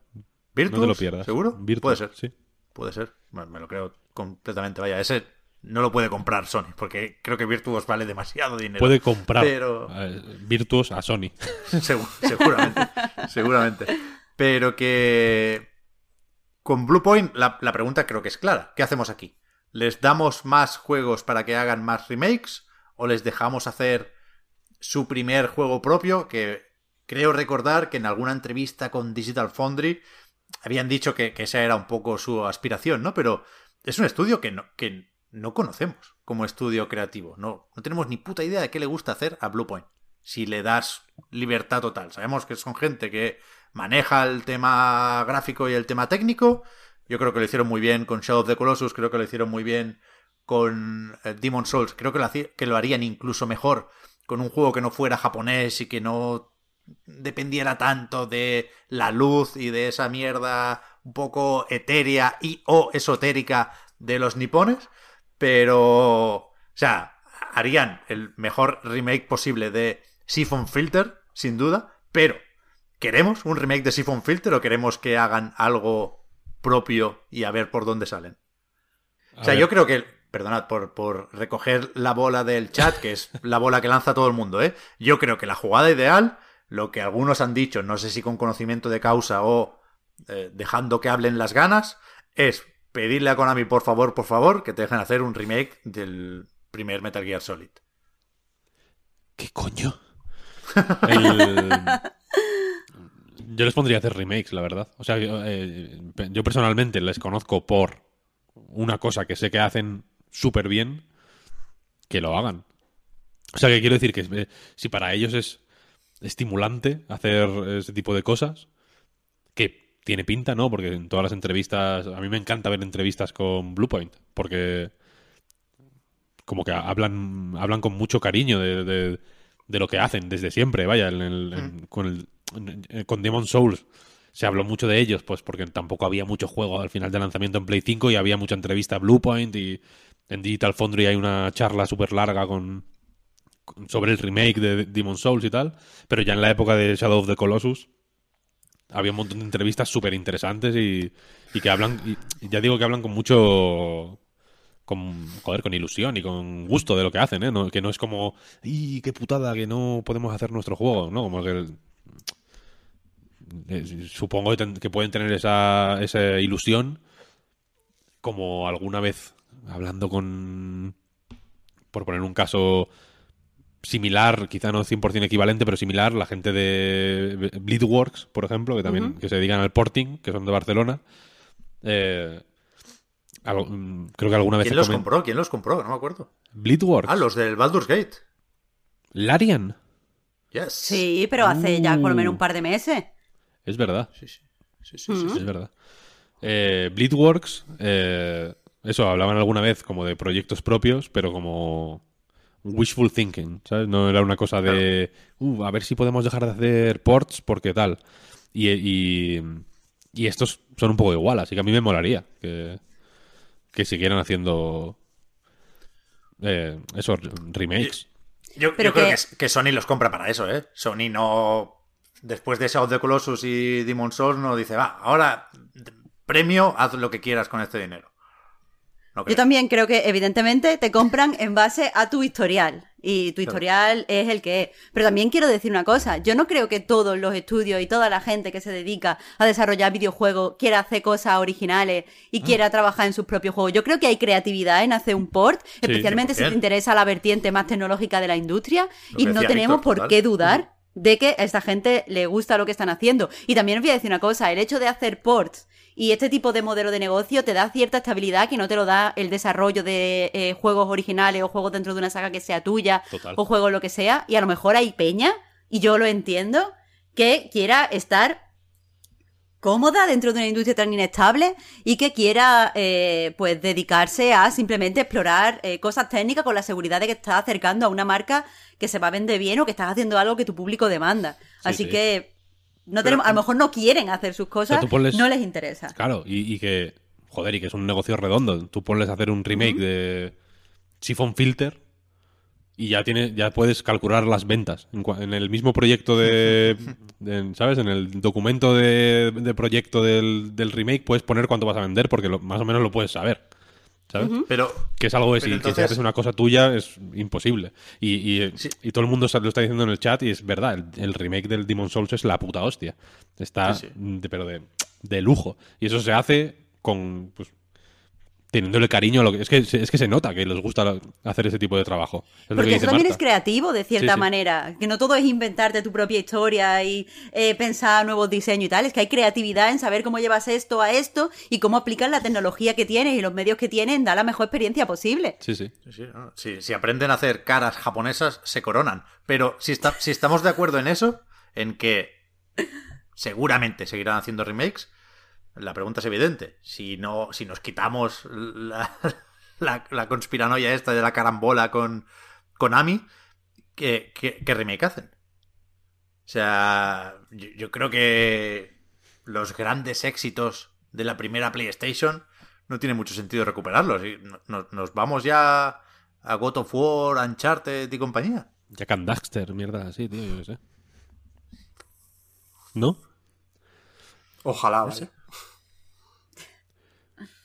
No te lo pierdas. ¿Seguro? Virtuos, Puede ser. Sí. Puede ser. Bueno, me lo creo completamente. Vaya, ese no lo puede comprar Sony, porque creo que Virtuos vale demasiado dinero. Puede comprar Pero- eh, Virtuos a Sony. *laughs* Segu- seguramente, seguramente. Pero que con Bluepoint la, la pregunta creo que es clara. ¿Qué hacemos aquí? ¿Les damos más juegos para que hagan más remakes? ¿O les dejamos hacer su primer juego propio? Que creo recordar que en alguna entrevista con Digital Foundry habían dicho que, que esa era un poco su aspiración, ¿no? Pero es un estudio que no, que no conocemos como estudio creativo. No, no tenemos ni puta idea de qué le gusta hacer a Bluepoint. Si le das libertad total. Sabemos que son gente que maneja el tema gráfico y el tema técnico. Yo creo que lo hicieron muy bien con Shadow of the Colossus, creo que lo hicieron muy bien con eh, Demon Souls. Creo que lo, que lo harían incluso mejor con un juego que no fuera japonés y que no dependiera tanto de la luz y de esa mierda un poco etérea y o esotérica de los nipones, pero o sea, harían el mejor remake posible de Siphon Filter, sin duda, pero ¿queremos un remake de Siphon Filter o queremos que hagan algo propio y a ver por dónde salen? A O sea, ver, yo creo que, perdonad por, por recoger la bola del chat, que es la bola que lanza todo el mundo, ¿eh? Yo creo que la jugada ideal, lo que algunos han dicho, no sé si con conocimiento de causa o eh, dejando que hablen las ganas, es pedirle a Konami, por favor, por favor, que te dejen hacer un remake del primer Metal Gear Solid. ¿Qué coño? *laughs* El- Yo les pondría a hacer remakes, la verdad. O sea, yo, eh, yo personalmente les conozco por una cosa que sé que hacen súper bien, que lo hagan. O sea, que quiero decir que eh, si para ellos es estimulante hacer ese tipo de cosas, tiene pinta, ¿no? Porque en todas las entrevistas, a mí me encanta ver entrevistas con Bluepoint, porque como que hablan, hablan con mucho cariño de, de- de lo que hacen desde siempre, vaya, en el- en- con, el, en- con Demon Souls se habló mucho de ellos, pues porque tampoco había mucho juego al final del lanzamiento en Play 5 y había mucha entrevista a Bluepoint y en Digital Foundry hay una charla súper larga con, con- sobre el remake de Demon Souls y tal, pero ya en la época de Shadow of the Colossus había un montón de entrevistas súper interesantes y, y que hablan, ya digo que hablan con mucho con, joder, con ilusión y con gusto de lo que hacen, ¿eh? Que no es como, ¡y qué putada que no podemos hacer nuestro juego! ¿no? Como que eh, supongo que, que pueden tener esa, esa ilusión como alguna vez hablando con, por poner un caso similar, quizá no 100% equivalente, pero similar, la gente de Bleedworks, por ejemplo, que también que se dedican al porting, que son de Barcelona. Eh, algo- mm, creo que alguna vez ¿Quién los comen- compró? ¿Quién los compró? No me acuerdo. Bleedworks. Ah, los del Baldur's Gate. Larian. Yes. Sí, pero hace ya por lo menos un par de meses. Es verdad. Sí, sí. Sí, sí, sí, sí. Es verdad. Eh, Bleedworks, eh, eso, hablaban alguna vez como de proyectos propios, pero como wishful thinking, ¿sabes? No era una cosa de, "Uh, a ver si podemos dejar de hacer ports porque tal. Y, y, y estos son un poco igual, así que a mí me molaría que, que siguieran haciendo eh, eso, remakes. Yo, Pero yo creo que- que Sony los compra para eso, ¿eh? Sony no. Después de Shadow of the Colossus y Demon Souls, no dice, va, ahora premio, haz lo que quieras con este dinero. No Yo también creo que, evidentemente, te compran en base a tu historial. Y tu historial es el que es. Pero también quiero decir una cosa. Yo no creo que todos los estudios y toda la gente que se dedica a desarrollar videojuegos quiera hacer cosas originales y quiera trabajar en sus propios juegos. Yo creo que hay creatividad en hacer un port, especialmente si te 100%. interesa la vertiente más tecnológica de la industria. Lo Y no tenemos Víctor, por total. qué dudar de que a esta gente le gusta lo que están haciendo. Y también os voy a decir una cosa, el hecho de hacer ports y este tipo de modelo de negocio te da cierta estabilidad que no te lo da el desarrollo de eh, juegos originales o juegos dentro de una saga que sea tuya Total. o juegos lo que sea. Y a lo mejor hay peña, y yo lo entiendo, que quiera estar cómoda dentro de una industria tan inestable y que quiera eh, pues dedicarse a simplemente explorar eh, cosas técnicas con la seguridad de que estás acercando a una marca que se va a vender bien o que estás haciendo algo que tu público demanda. Así sí. que no tenemos, a lo mejor no quieren hacer sus cosas, ponles- no les interesa. Claro, y, y que, joder, y que es un negocio redondo. Tú pones a hacer un remake de Siphon Filter y ya tiene, ya puedes calcular las ventas. En, el mismo proyecto de, de- ¿sabes? En el documento de, de proyecto del, del remake puedes poner cuánto vas a vender porque lo- más o menos lo puedes saber. ¿Sabes? Pero Que es algo de si, que si entonces- haces una cosa tuya es imposible. Y, y- Sí. y todo el mundo lo está diciendo en el chat y es verdad, el, el remake del Demon Souls es la puta hostia. Está, Sí, sí. de- pero de, de lujo. Y eso se hace con, pues, teniéndole cariño a lo que... Es que, se- es que se nota que les gusta hacer ese tipo de trabajo. Es Porque eso también Marta. es creativo, de cierta Sí, sí. manera. Que no todo es inventarte tu propia historia y eh, pensar nuevos diseños y tal. Es que hay creatividad en saber cómo llevas esto a esto y cómo aplicas la tecnología que tienes y los medios que tienes en dar la mejor experiencia posible. Sí, sí. Sí, sí, no, si, si aprenden a hacer caras japonesas, se coronan. Pero si, está- si estamos de acuerdo en eso, en que seguramente seguirán haciendo remakes, la pregunta es evidente. Si no, si nos quitamos la, *laughs* la, la conspiranoia esta de la carambola con Konami, ¿qué, qué, qué remake hacen? O sea, yo, yo creo que los grandes éxitos de la primera PlayStation no tiene mucho sentido recuperarlos. Y no- no- nos vamos ya a God of War, Uncharted y compañía. Jack and Daxter, mierda así, tío, yo qué sé. ¿No? Ojalá, vaya.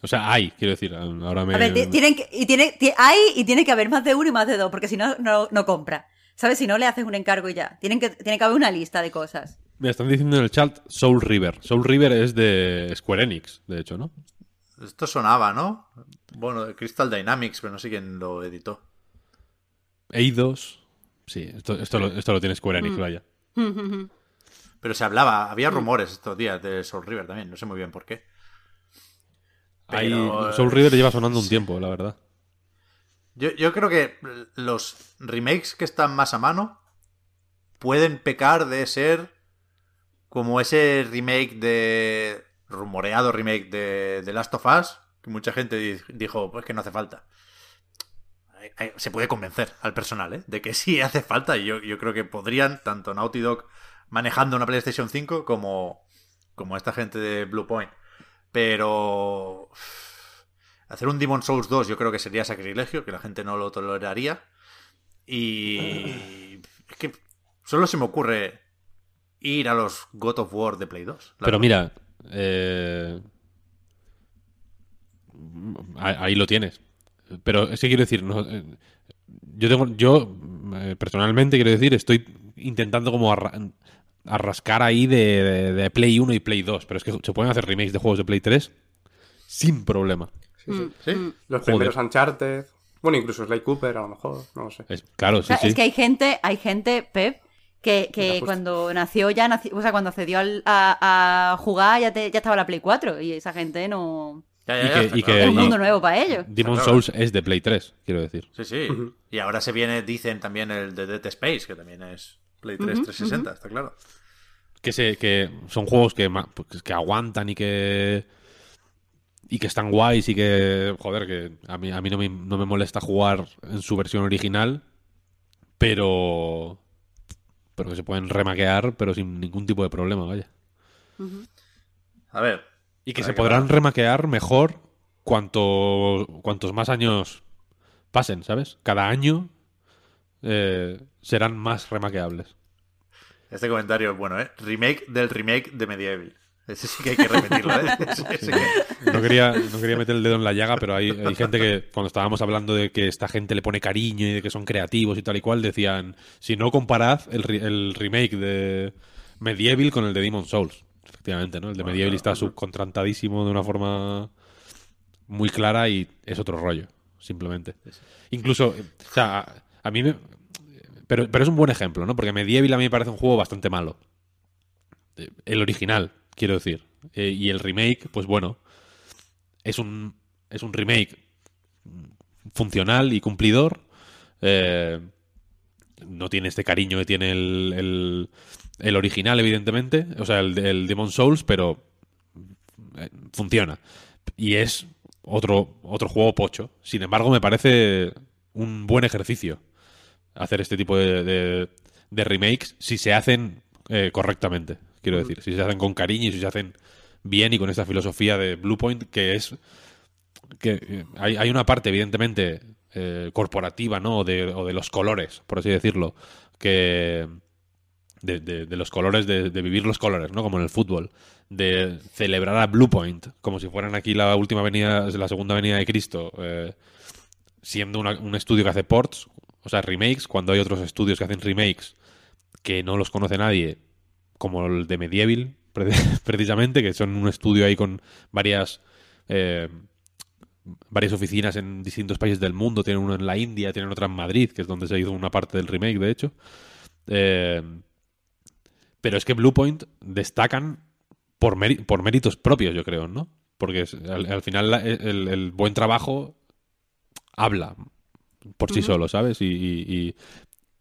O sea, hay, quiero decir. Ahora me... A ver, ti- tienen que, y tiene, ti- hay y tiene que haber más de uno y más de dos, porque si no, no, no compra. ¿Sabes? Si no, le haces un encargo y ya. Tienen que, tiene que haber una lista de cosas. Me están diciendo en el chat Soul River. Soul River es de Square Enix, de hecho, ¿no? Esto sonaba, ¿no? Bueno, de Crystal Dynamics, pero no sé quién lo editó. Eidos. Sí, esto, esto, lo, esto lo tiene Square Enix, vaya. Pero se hablaba, había rumores estos días de Soul River también, no sé muy bien por qué. Ahí, Pero, Soul River lleva sonando un tiempo, la verdad. Yo, yo creo que los remakes que están más a mano pueden pecar de ser como ese remake de. rumoreado remake de, de Last of Us, que mucha gente di- dijo, pues que no hace falta. Se puede convencer al personal, ¿eh? De que *laughs* sí hace falta. Y yo, yo creo que podrían, tanto Naughty Dog manejando una PlayStation 5 como, como esta gente de Blue Point. Pero. *sighs* Hacer un Demon Souls 2 yo creo que sería sacrilegio, que la gente no lo toleraría. Y es que solo se me ocurre ir a los God of War de Play 2. la Pero verdad. mira, eh, ahí ahí lo tienes. Pero es que quiero decir, no, eh, yo tengo, yo eh, personalmente quiero decir, estoy intentando como arra- arrascar ahí de, de- de Play 1 y Play 2, pero es que se pueden hacer remakes de juegos de Play 3 sin problema. Sí, sí. ¿Sí? Los Joder. primeros Uncharted. Bueno, incluso Sly Cooper, a lo mejor, no lo sé. Es- claro, O sí, sea, sí. Es que hay gente, hay gente, Pep, que, que cuando nació ya, nació- o sea, cuando accedió al- a, a jugar ya, te- ya estaba la Play 4 y esa gente no... Ya, ya, Y ya, que- y claro. que- Es un mundo nuevo para ellos. Demon Claro. Souls es de Play 3, quiero decir. Sí, sí. Y ahora se viene, dicen también el de Dead Space, que también es Play 3 360, está claro. que se que son juegos que, pues, que aguantan y que y que están guays y que joder que a mí a mí no me, no me molesta jugar en su versión original pero pero que se pueden remaquear pero sin ningún tipo de problema vaya A ver. y que se que podrán va- remaquear mejor cuanto cuantos más años pasen sabes cada año eh, serán más remaqueables Este comentario es bueno, ¿eh? Remake del remake de Medieval. Ese sí que hay que repetirlo, ¿eh? *laughs* Ese sí que- No quería, no quería meter el dedo en la llaga, pero hay, hay gente que, cuando estábamos hablando de que esta gente le pone cariño y de que son creativos y tal y cual, decían, si no comparad el, re- el remake de Medieval con el de Demon Souls. Efectivamente, ¿no? El de Medieval está subcontratadísimo de una forma muy clara y es otro rollo, simplemente. Incluso, o sea, a, a mí me... Pero, pero es un buen ejemplo, ¿no? Porque Medieval a mí me parece un juego bastante malo. Eh, El original, quiero decir. Eh, y el remake, pues bueno, es un, es un remake funcional y cumplidor. Eh, no tiene este cariño que tiene el, el, el original, evidentemente. O sea, el, Demon Souls, pero funciona. Y es otro, otro juego pocho. Sin embargo, me parece un buen ejercicio hacer este tipo de, de- de remakes si se hacen eh, correctamente. Quiero decir, si se hacen con cariño y si se hacen bien y con esta filosofía de Bluepoint que es que eh, hay, hay una parte, evidentemente, eh, corporativa, ¿no? O de, o de los colores, por así decirlo, que. De, de- de los colores, de, de vivir los colores, ¿no? Como en el fútbol. De celebrar a Bluepoint, como si fueran aquí la última venida, la segunda venida de Cristo, eh, siendo una- un estudio que hace ports, o sea, remakes, cuando hay otros estudios que hacen remakes que no los conoce nadie, como el de Medieval, *laughs* pre- precisamente, que son un estudio ahí con varias eh, varias oficinas en distintos países del mundo. Tienen uno en la India, tienen otra en Madrid, que es donde se hizo una parte del remake, de hecho. Eh, pero es que Bluepoint destacan por, por méritos propios, yo creo, ¿no? Porque al, al final el, el buen trabajo habla por sí solo, ¿sabes? Y, y-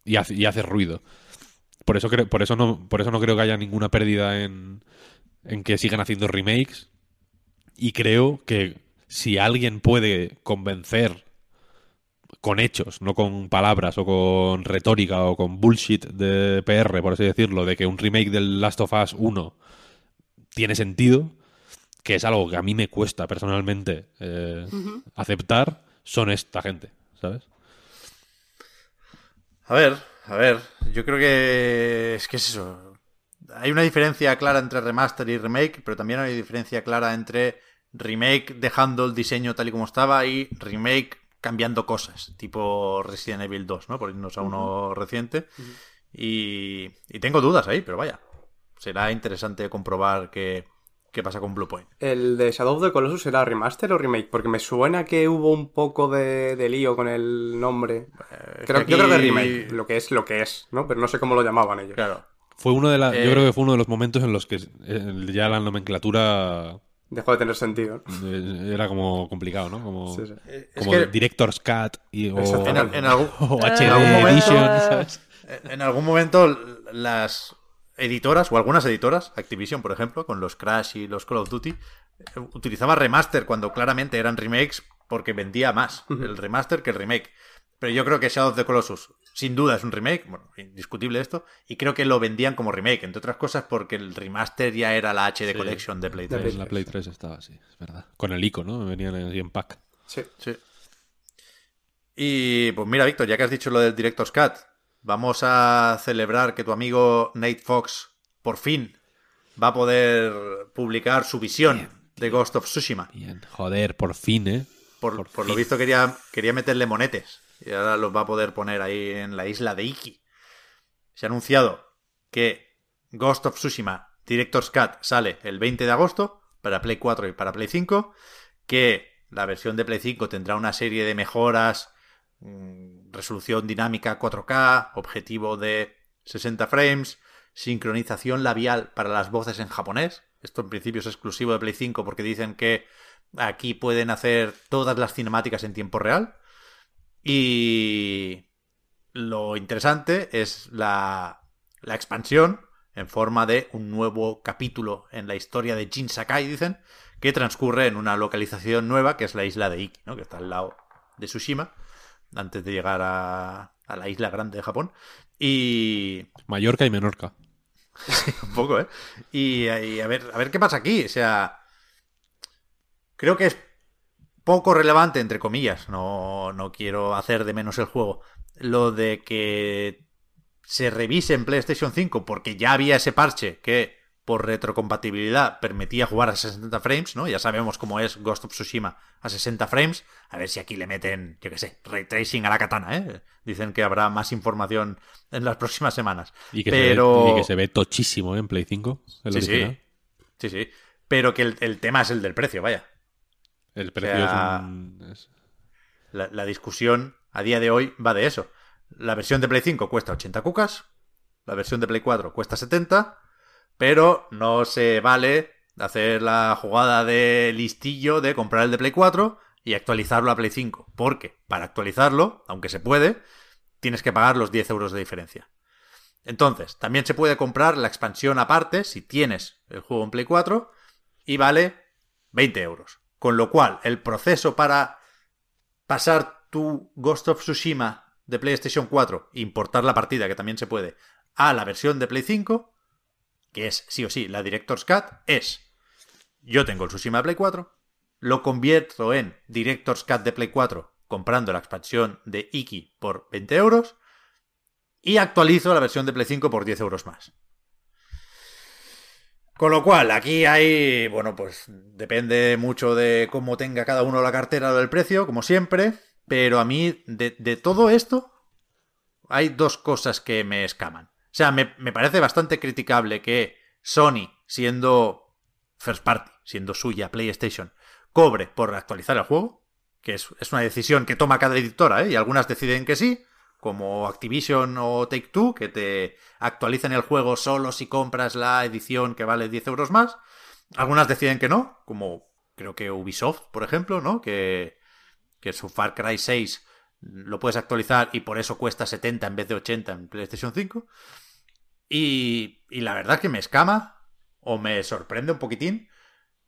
y- hace, y hace ruido. Por eso, creo, por, eso no, por eso no creo que haya ninguna pérdida en, en que sigan haciendo remakes. Y creo que si alguien puede convencer con hechos, no con palabras o con retórica o con bullshit de PR, por así decirlo, de que un remake del Last of Us 1 tiene sentido, que es algo que a mí me cuesta personalmente eh, aceptar, son esta gente, ¿sabes? A ver, a ver, yo creo que es que es eso. Hay una diferencia clara entre remaster y remake, pero también hay una diferencia clara entre remake dejando el diseño tal y como estaba y remake cambiando cosas, tipo Resident Evil 2, ¿no? Por irnos a uno reciente. y, y tengo dudas ahí, pero vaya, será interesante comprobar qué, qué pasa con Bluepoint. ¿El de Shadow of the Colossus era remaster o remake? Porque me suena que hubo un poco de, de lío con el nombre. Creo, que Yo creo que aquí- remake, lo que es lo que es, ¿no? Pero no sé cómo lo llamaban ellos. Claro. Fue uno de la, Eh, yo creo que fue uno de los momentos en los que eh, ya la nomenclatura Dejó de tener sentido. eh, era como complicado, ¿no? Como, Sí, sí. Es como que- Director's Cut y, o, Exactamente. En, en algún, *laughs* o en HD algún momento- Edition, ¿sabes? En algún momento las editoras, o algunas editoras, Activision por ejemplo, con los Crash y los Call of Duty, utilizaban remaster cuando claramente eran remakes porque vendía más el remaster que el remake. Pero yo creo que Shadow of the Colossus, sin duda, es un remake, bueno, indiscutible esto, y creo que lo vendían como remake, entre otras cosas porque el remaster ya era la HD Collection de Play 3. En la Play 3 estaba así, es verdad. Con el icono, ¿no? Venían así en pack. Sí. Sí. Y pues mira, Víctor, ya que has dicho lo del Director's Cut, vamos a celebrar que tu amigo Nate Fox por fin va a poder publicar su visión de Ghost of Tsushima. Bien, joder, por fin, ¿eh? Por, Por por lo visto quería, quería meterle monetes y ahora los va a poder poner ahí en la isla de Iki. Se ha anunciado que Ghost of Tsushima Director's Cut sale el 20 de agosto para Play 4 y para Play 5, que la versión de Play 5 tendrá una serie de mejoras, mm, resolución dinámica 4K, objetivo de 60 frames, sincronización labial para las voces en japonés. Esto en principio es exclusivo de Play 5 porque dicen que aquí pueden hacer todas las cinemáticas en tiempo real. Y lo interesante es la, la expansión en forma de un nuevo capítulo en la historia de Jin Sakai, dicen, que transcurre en una localización nueva, que es la isla de Iki, ¿no? que está al lado de Tsushima, antes de llegar a, a la isla grande de Japón. Y Mallorca y Menorca. *laughs* un poco, ¿eh? Y, y a ver, a ver qué pasa aquí. O sea, creo que es poco relevante, entre comillas. No, no quiero hacer de menos el juego. Lo de que se revise en PlayStation 5 porque ya había ese parche que por retrocompatibilidad permitía jugar a 60 frames, ¿no? Ya sabemos cómo es Ghost of Tsushima a 60 frames. A ver si aquí le meten, yo qué sé, ray tracing a la katana, ¿eh? Dicen que habrá más información en las próximas semanas. Y que, Pero... se ve, y que se ve tochísimo ¿eh? en Play 5. El Sí, sí. Sí, sí. Pero que el, el tema es el del precio, vaya. El precio sea, es un. es- La, la discusión a día de hoy va de eso. La versión de Play 5 cuesta 80 cucas, la versión de Play 4 cuesta 70, pero no se vale hacer la jugada de listillo de comprar el de Play 4 y actualizarlo a Play 5. Porque para actualizarlo, aunque se puede, tienes que pagar los 10 euros de diferencia. Entonces, también se puede comprar la expansión aparte si tienes el juego en Play 4 y vale 20 euros. Con lo cual, el proceso para pasar tu Ghost of Tsushima de PlayStation 4, importar la partida, que también se puede, a la versión de Play 5, que es sí o sí la Director's Cut, es yo tengo el Tsushima de Play 4, lo convierto en Director's Cut de Play 4 comprando la expansión de Iki por 20 euros y actualizo la versión de Play 5 por 10 euros más. Con lo cual, aquí hay, bueno, pues depende mucho de cómo tenga cada uno la cartera del precio, como siempre, pero a mí de, de todo esto hay dos cosas que me escaman. O sea, me, me parece bastante criticable que Sony, siendo first party, siendo suya PlayStation, cobre por actualizar el juego, que es, es una decisión que toma cada editora, ¿eh? y algunas deciden que sí, como Activision o Take Two, que te actualizan el juego solo si compras la edición que vale 10 euros más. Algunas deciden que no, como creo que Ubisoft, por ejemplo, ¿no? Que, que su Far Cry 6 lo puedes actualizar y por eso cuesta 70 en vez de 80 en PlayStation 5. Y, y la verdad que me escama o me sorprende un poquitín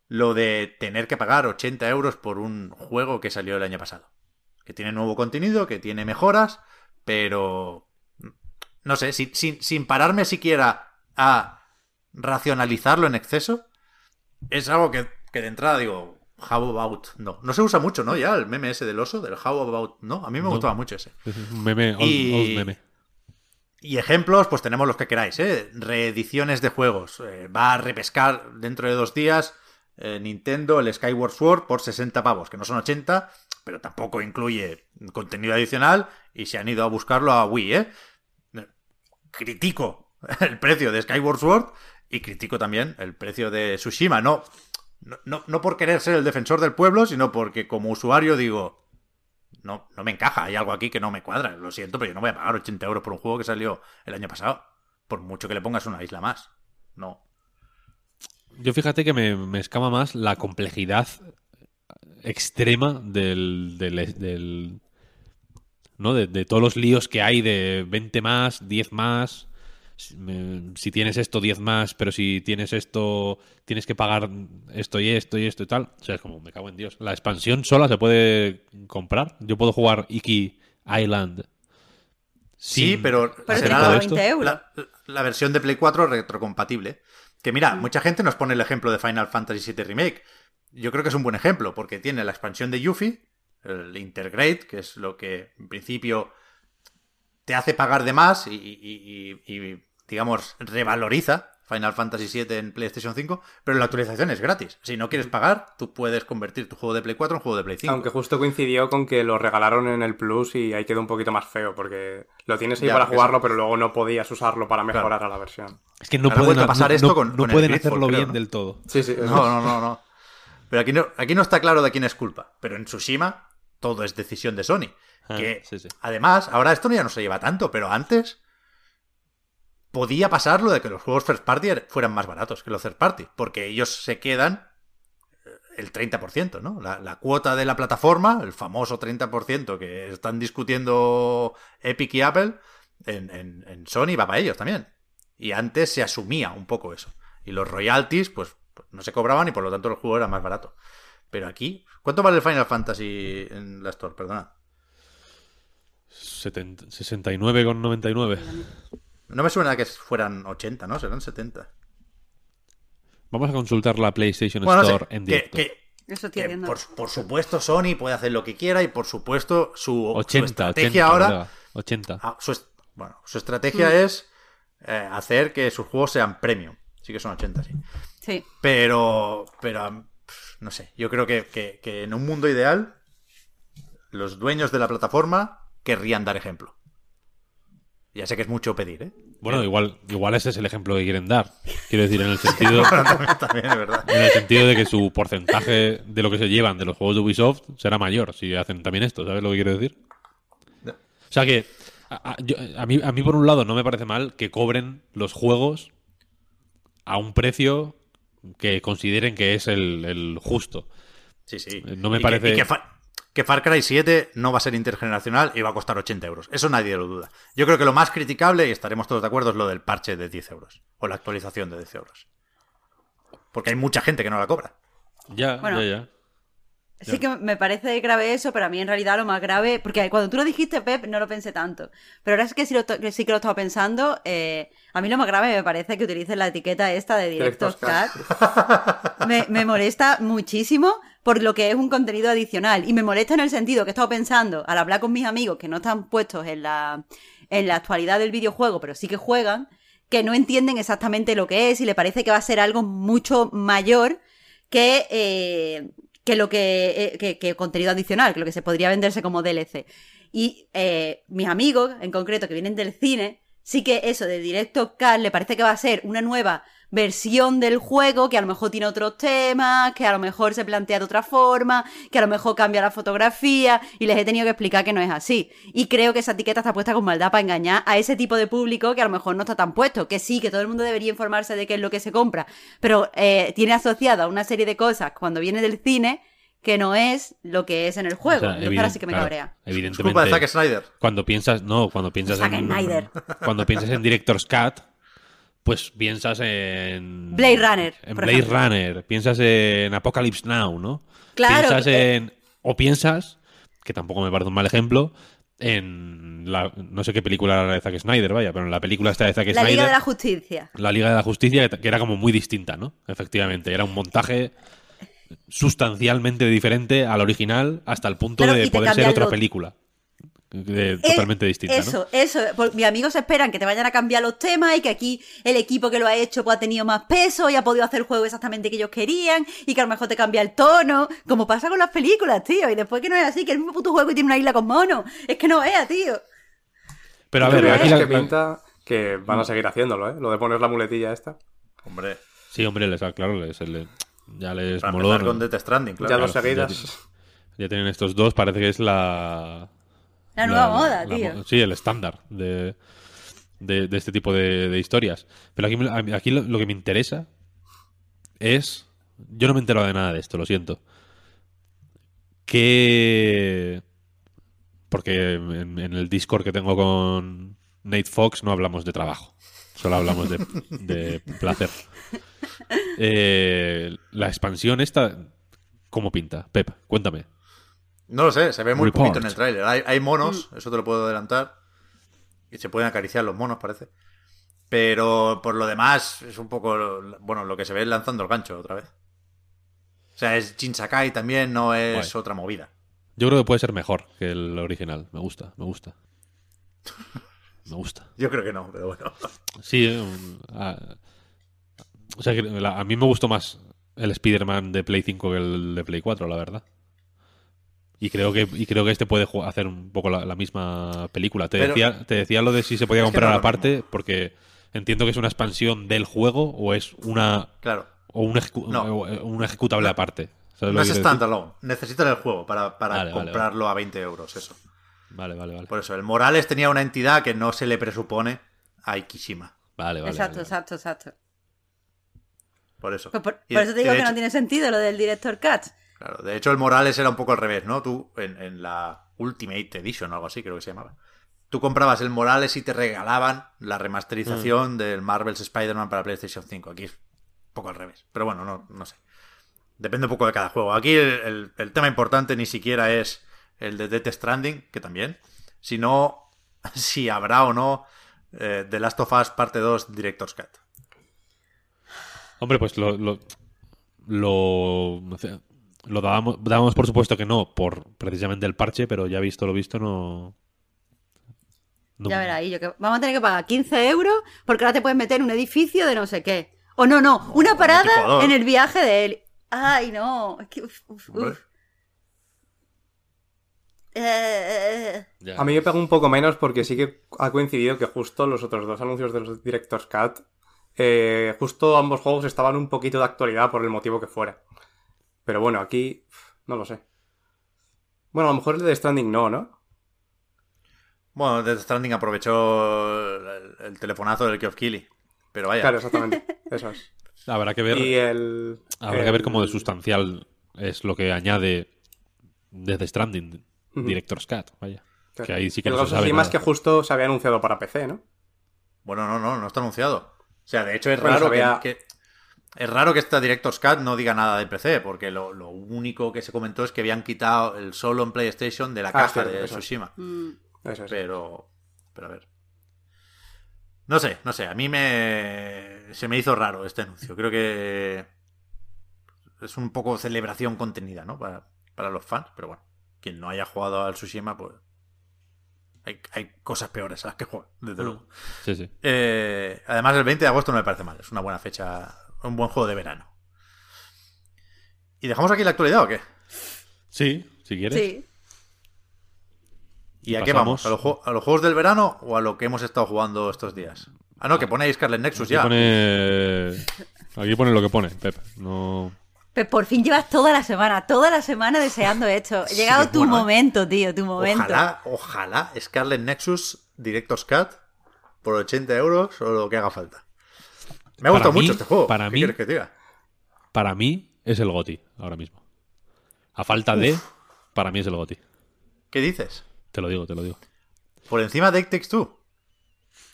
lo de tener que pagar 80 euros por un juego que salió el año pasado. Que tiene nuevo contenido, que tiene mejoras, pero... No sé, sin, sin, sin pararme siquiera a racionalizarlo en exceso, es algo que, que de entrada digo, how about no. No se usa mucho, ¿no? Ya el meme ese del oso, del how about no. A mí me No. gustaba mucho ese. Es un meme, old- Y- old meme. Y ejemplos, pues tenemos los que queráis, ¿eh? Reediciones de juegos. Eh, va a repescar dentro de dos días eh, Nintendo el Skyward Sword por 60 pavos, que no son 80, pero tampoco incluye contenido adicional y se han ido a buscarlo a Wii, ¿eh? Critico *laughs* el precio de Skyward Sword y critico también el precio de Tsushima. No, no, no, por querer ser el defensor del pueblo, sino porque como usuario digo, no, no me encaja, hay algo aquí que no me cuadra, lo siento, pero yo no voy a pagar 80 euros por un juego que salió el año pasado, por mucho que le pongas una isla más. No. Yo fíjate que me, me escama más la complejidad extrema del, del, ¿no? De, de todos los líos que hay de 20 más, 10 más. Si, tienes esto, 10 más, pero si tienes esto, tienes que pagar esto y esto y esto y tal. O sea, es como, me cago en Dios. La expansión sola se puede comprar. Yo puedo jugar Iki Island. Sí, pero será todo cobra esto. 20 euros. la, la versión de Play 4 retrocompatible. Que mira, mucha gente nos pone el ejemplo de Final Fantasy VII Remake. Yo creo que es un buen ejemplo, porque tiene la expansión de Yuffie, el Intergrade, que es lo que en principio te hace pagar de más y, y- y- y, digamos, revaloriza Final Fantasy VII en PlayStation 5, pero la actualización es gratis. Si no quieres pagar, tú puedes convertir tu juego de Play 4 en juego de Play 5. Aunque justo coincidió con que lo regalaron en el Plus y ahí quedó un poquito más feo, porque lo tienes ahí Ya, para jugarlo, pero luego no podías usarlo para mejorar a la versión. Es que no Ahora pueden, pasar no- esto no- con- no con pueden hacerlo creo, bien ¿no? del todo. Sí, sí. No, no, no, no. Pero aquí no, aquí no está claro de quién es culpa. Pero en Tsushima todo es decisión de Sony. Ah, que sí, sí. además, ahora esto ya no se lleva tanto, pero antes podía pasar lo de que los juegos first party er- fueran más baratos que los third party. Porque ellos se quedan eh, el 30%, ¿no? La, cuota de la plataforma, el famoso 30% que están discutiendo Epic y Apple, en, Sony va para ellos también. Y antes se asumía un poco eso. Y los royalties, pues, pues, no se cobraban y por lo tanto el juego era más barato. Pero aquí, ¿cuánto vale el Final Fantasy en la Store? Perdona. 70 69,99. No me suena que fueran 80, ¿no? Serán 70. Vamos a consultar la PlayStation Bueno, no sé, Store en directo. que, Eso por, por supuesto Sony puede hacer lo que quiera y por supuesto su, su 80, estrategia 80, ahora... colega, 80. Ah, su, bueno, su estrategia Mm. es eh, hacer que sus juegos sean premium. Sí que son 80, sí. Sí. Pero, pero, no sé, yo creo que, que- que en un mundo ideal los dueños de la plataforma querrían dar ejemplo. Ya sé que es mucho pedir, ¿eh? Bueno, igual, igual ese es el ejemplo que quieren dar. Quiero decir, en el *laughs* sentido, *laughs* También es verdad. en el sentido de que su porcentaje de lo que se llevan de los juegos de Ubisoft será mayor si hacen también esto, ¿sabes lo que quiero decir? O sea que a, a- yo- a mí, a mí por un lado no me parece mal que cobren los juegos a un precio que consideren que es el, el justo. Sí, sí. No me Y que- parece- y que, que Far Cry 7 no va a ser intergeneracional y va a costar 80 euros. Eso nadie lo duda. Yo creo que lo más criticable, y estaremos todos de acuerdo, es lo del parche de 10 euros. O la actualización de 10 euros. Porque hay mucha gente que no la cobra. Ya, Bueno. ya, ya. Sí que me parece grave eso, pero a mí en realidad lo más grave, porque cuando tú lo dijiste, Pep, no lo pensé tanto. Pero ahora es que sí, lo que sí que lo he estado pensando, eh, a mí lo más grave me parece que utilicen la etiqueta esta de Cut. Me, me molesta muchísimo por lo que es un contenido adicional. Y me molesta en el sentido que he estado pensando, al hablar con mis amigos que no están puestos en la, en la actualidad del videojuego, pero sí que juegan, que no entienden exactamente lo que es y le parece que va a ser algo mucho mayor que, eh, que lo que, eh, que, que contenido adicional, que lo que se podría venderse como DLC. Y eh, mis amigos, en concreto, que vienen del cine, sí que eso de Directo Cut le parece que va a ser una nueva versión del juego que a lo mejor tiene otros temas, que a lo mejor se plantea de otra forma, que a lo mejor cambia la fotografía y les he tenido que explicar que no es así. Y creo que esa etiqueta está puesta con maldad para engañar a ese tipo de público que a lo mejor no está tan puesto, que sí, que todo el mundo debería informarse de qué es lo que se compra, pero eh, tiene asociada una serie de cosas cuando viene del cine que no es lo que es en el juego. O sea, Entonces ahora evident- sí que me claro, cabrea. Es Evidentemente. culpa de Zack Snyder. Cuando piensas, no, cuando piensas Zack en Snyder. cuando piensas en Director's Cut, pues piensas en Blade Runner, en Blade ejemplo. Runner, piensas en Apocalypse Now, ¿no? Claro, Piensas eh. en o piensas, que tampoco me parece un mal ejemplo, en la, no sé qué película era de Zack Snyder, vaya, pero en la película esta de Zack La Snyder, Liga de la Justicia. la Liga de la Justicia, que, que era como muy distinta, ¿no? Efectivamente, era un montaje sustancialmente diferente al original hasta el punto Pero, de poder ser otra lo- película. Eh, totalmente distinta, ¿no? Eso, eso. Por- mis amigos esperan que te vayan a cambiar los temas y que aquí el equipo que lo ha hecho pues, ha tenido más peso y ha podido hacer el juego exactamente que ellos querían y que a lo mejor te cambia el tono, como pasa con las películas, tío. Y después que no es así, que el mismo puto juego y tiene una isla con monos. Es que no es, tío. Pero a ver, aquí que la- es que pinta que van a seguir haciéndolo, ¿eh? Lo de poner la muletilla esta. Hombre, Sí, hombre, les, claro, les, les- ya les para moló. con Death Stranding, claro. ya dos claro, seguidas. Ya tienen estos dos, parece que es la... La nueva moda, la tío. sí, el estándar de, de, de este tipo de, de historias. Pero aquí, lo, lo que me interesa es... Yo no me he enterado de nada de esto, lo siento. Que... Porque en, en el Discord que tengo con Nate Fox no hablamos de trabajo. Solo hablamos de, *laughs* de placer. Eh, la expansión esta, ¿cómo pinta? Pep, cuéntame. No lo sé, se ve muy Report. poquito en el tráiler. Hay, hay monos, eso te lo puedo adelantar. Y se pueden acariciar los monos, parece. Pero por lo demás, es un poco. Bueno, lo que se ve es lanzando el gancho otra vez. O sea, es Jin Sakai también, no es Guay. otra movida. Yo creo que puede ser mejor que el original. Me gusta, me gusta. *laughs* Me gusta. Yo creo que no, pero bueno. Sí, eh, un- a, o sea, a mí me gustó más el Spider-Man de Play 5 que el de Play 4, la verdad. Y creo que, y creo que este puede hacer un poco la, la misma película. Te, Pero- decía, te decía lo de si se podía comprar no aparte, porque entiendo que es una expansión del juego o es una Claro. o un, ejecu- No. o un ejecutable aparte. ¿Sabes lo No es standalone. Necesitan el juego para, para Vale, vale, comprarlo a 20 euros, eso. Vale, vale, vale. Por eso, el Morales tenía una entidad que no se le presupone a Ikishima. Vale, vale. exacto, vale, vale. exacto, exacto. Por eso. Pues por, eso te digo que no tiene sentido lo del Director Cut. Claro, de hecho el Morales era un poco al revés, ¿no? Tú, en, en la Ultimate Edition o algo así, creo que se llamaba. Tú comprabas el Morales y te regalaban la remasterización del Marvel's Spider-Man para PlayStation 5. Aquí es un poco al revés. Pero bueno, no, no sé. Depende un poco de cada juego. Aquí el, el- el tema importante ni siquiera es el de Death Stranding, que también, sino *laughs* si habrá o no eh, The Last of Us Parte 2 Director's Cut. Hombre, pues lo. Lo, lo dábamos, dábamos por supuesto que no, por precisamente el parche, pero ya visto lo visto, no. no- Ya verás, y yo que vamos a tener que pagar 15 euros porque ahora te puedes meter en un edificio de no sé qué. O no, no, una parada en el viaje de él. Ay, no. Es que, uf, uf, uf. Eh. A mí me pega un poco menos porque sí que ha coincidido que justo los otros dos anuncios de los Director's Cut, eh, justo ambos juegos estaban un poquito de actualidad por el motivo que fuera. Pero bueno, aquí no lo sé. Bueno, a lo mejor el de Stranding no, ¿no? Bueno, Death Stranding aprovechó el, el telefonazo del Geoff Keighley. Pero vaya. Claro, exactamente. *laughs* Eso es. Habrá que ver. Y el... Habrá que ver cómo de sustancial es lo que añade Death Stranding, Ujú. Director's Cut, vaya. Claro. Que ahí sí que el no se sabe nada. que justo se había anunciado para PC, ¿no? Bueno, no, no, no está anunciado. O sea, de hecho es Bueno, raro se había- que, que- Es raro que esta Director's Cut no diga nada de PC, porque lo, lo único que se comentó es que habían quitado el solo en PlayStation de la Ah, caja cierto, de eso es. Tsushima. Mm. Eso es. Pero. Pero a ver. No sé, no sé. A mí me. Se me hizo raro este anuncio. Creo que. Es un poco celebración contenida, ¿no? Para, para los fans. Pero bueno. Quien no haya jugado al Tsushima, pues. Hay, hay cosas peores a las que jugar, desde Mm. luego. Sí, sí. Eh, además, el 20 de agosto no me parece mal. Es una buena fecha. Un buen juego de verano. ¿Y dejamos aquí la actualidad o qué? Sí, si quieres. Sí. ¿Y a qué vamos? ¿A ¿A los juegos del verano o a lo que hemos estado jugando estos días? Ah, no, que pone ahí Scarlet Nexus Aquí ya. pone... Aquí pone lo que pone, Pep. No... Pero por fin llevas toda la semana, toda la semana deseando esto. Ha llegado tu bueno, ¿eh? momento, tío, tu momento. Ojalá, ojalá Scarlet Nexus Director's Cut por 80 euros o lo que haga falta. Me ha gustado mí- mucho este juego. para ¿Qué mí- quieres que diga? Para mí es el GOTI ahora mismo. A falta de... Para mí es el GOTI. ¿Qué dices? Te lo digo, te lo digo. ¿Por encima de It Takes Two?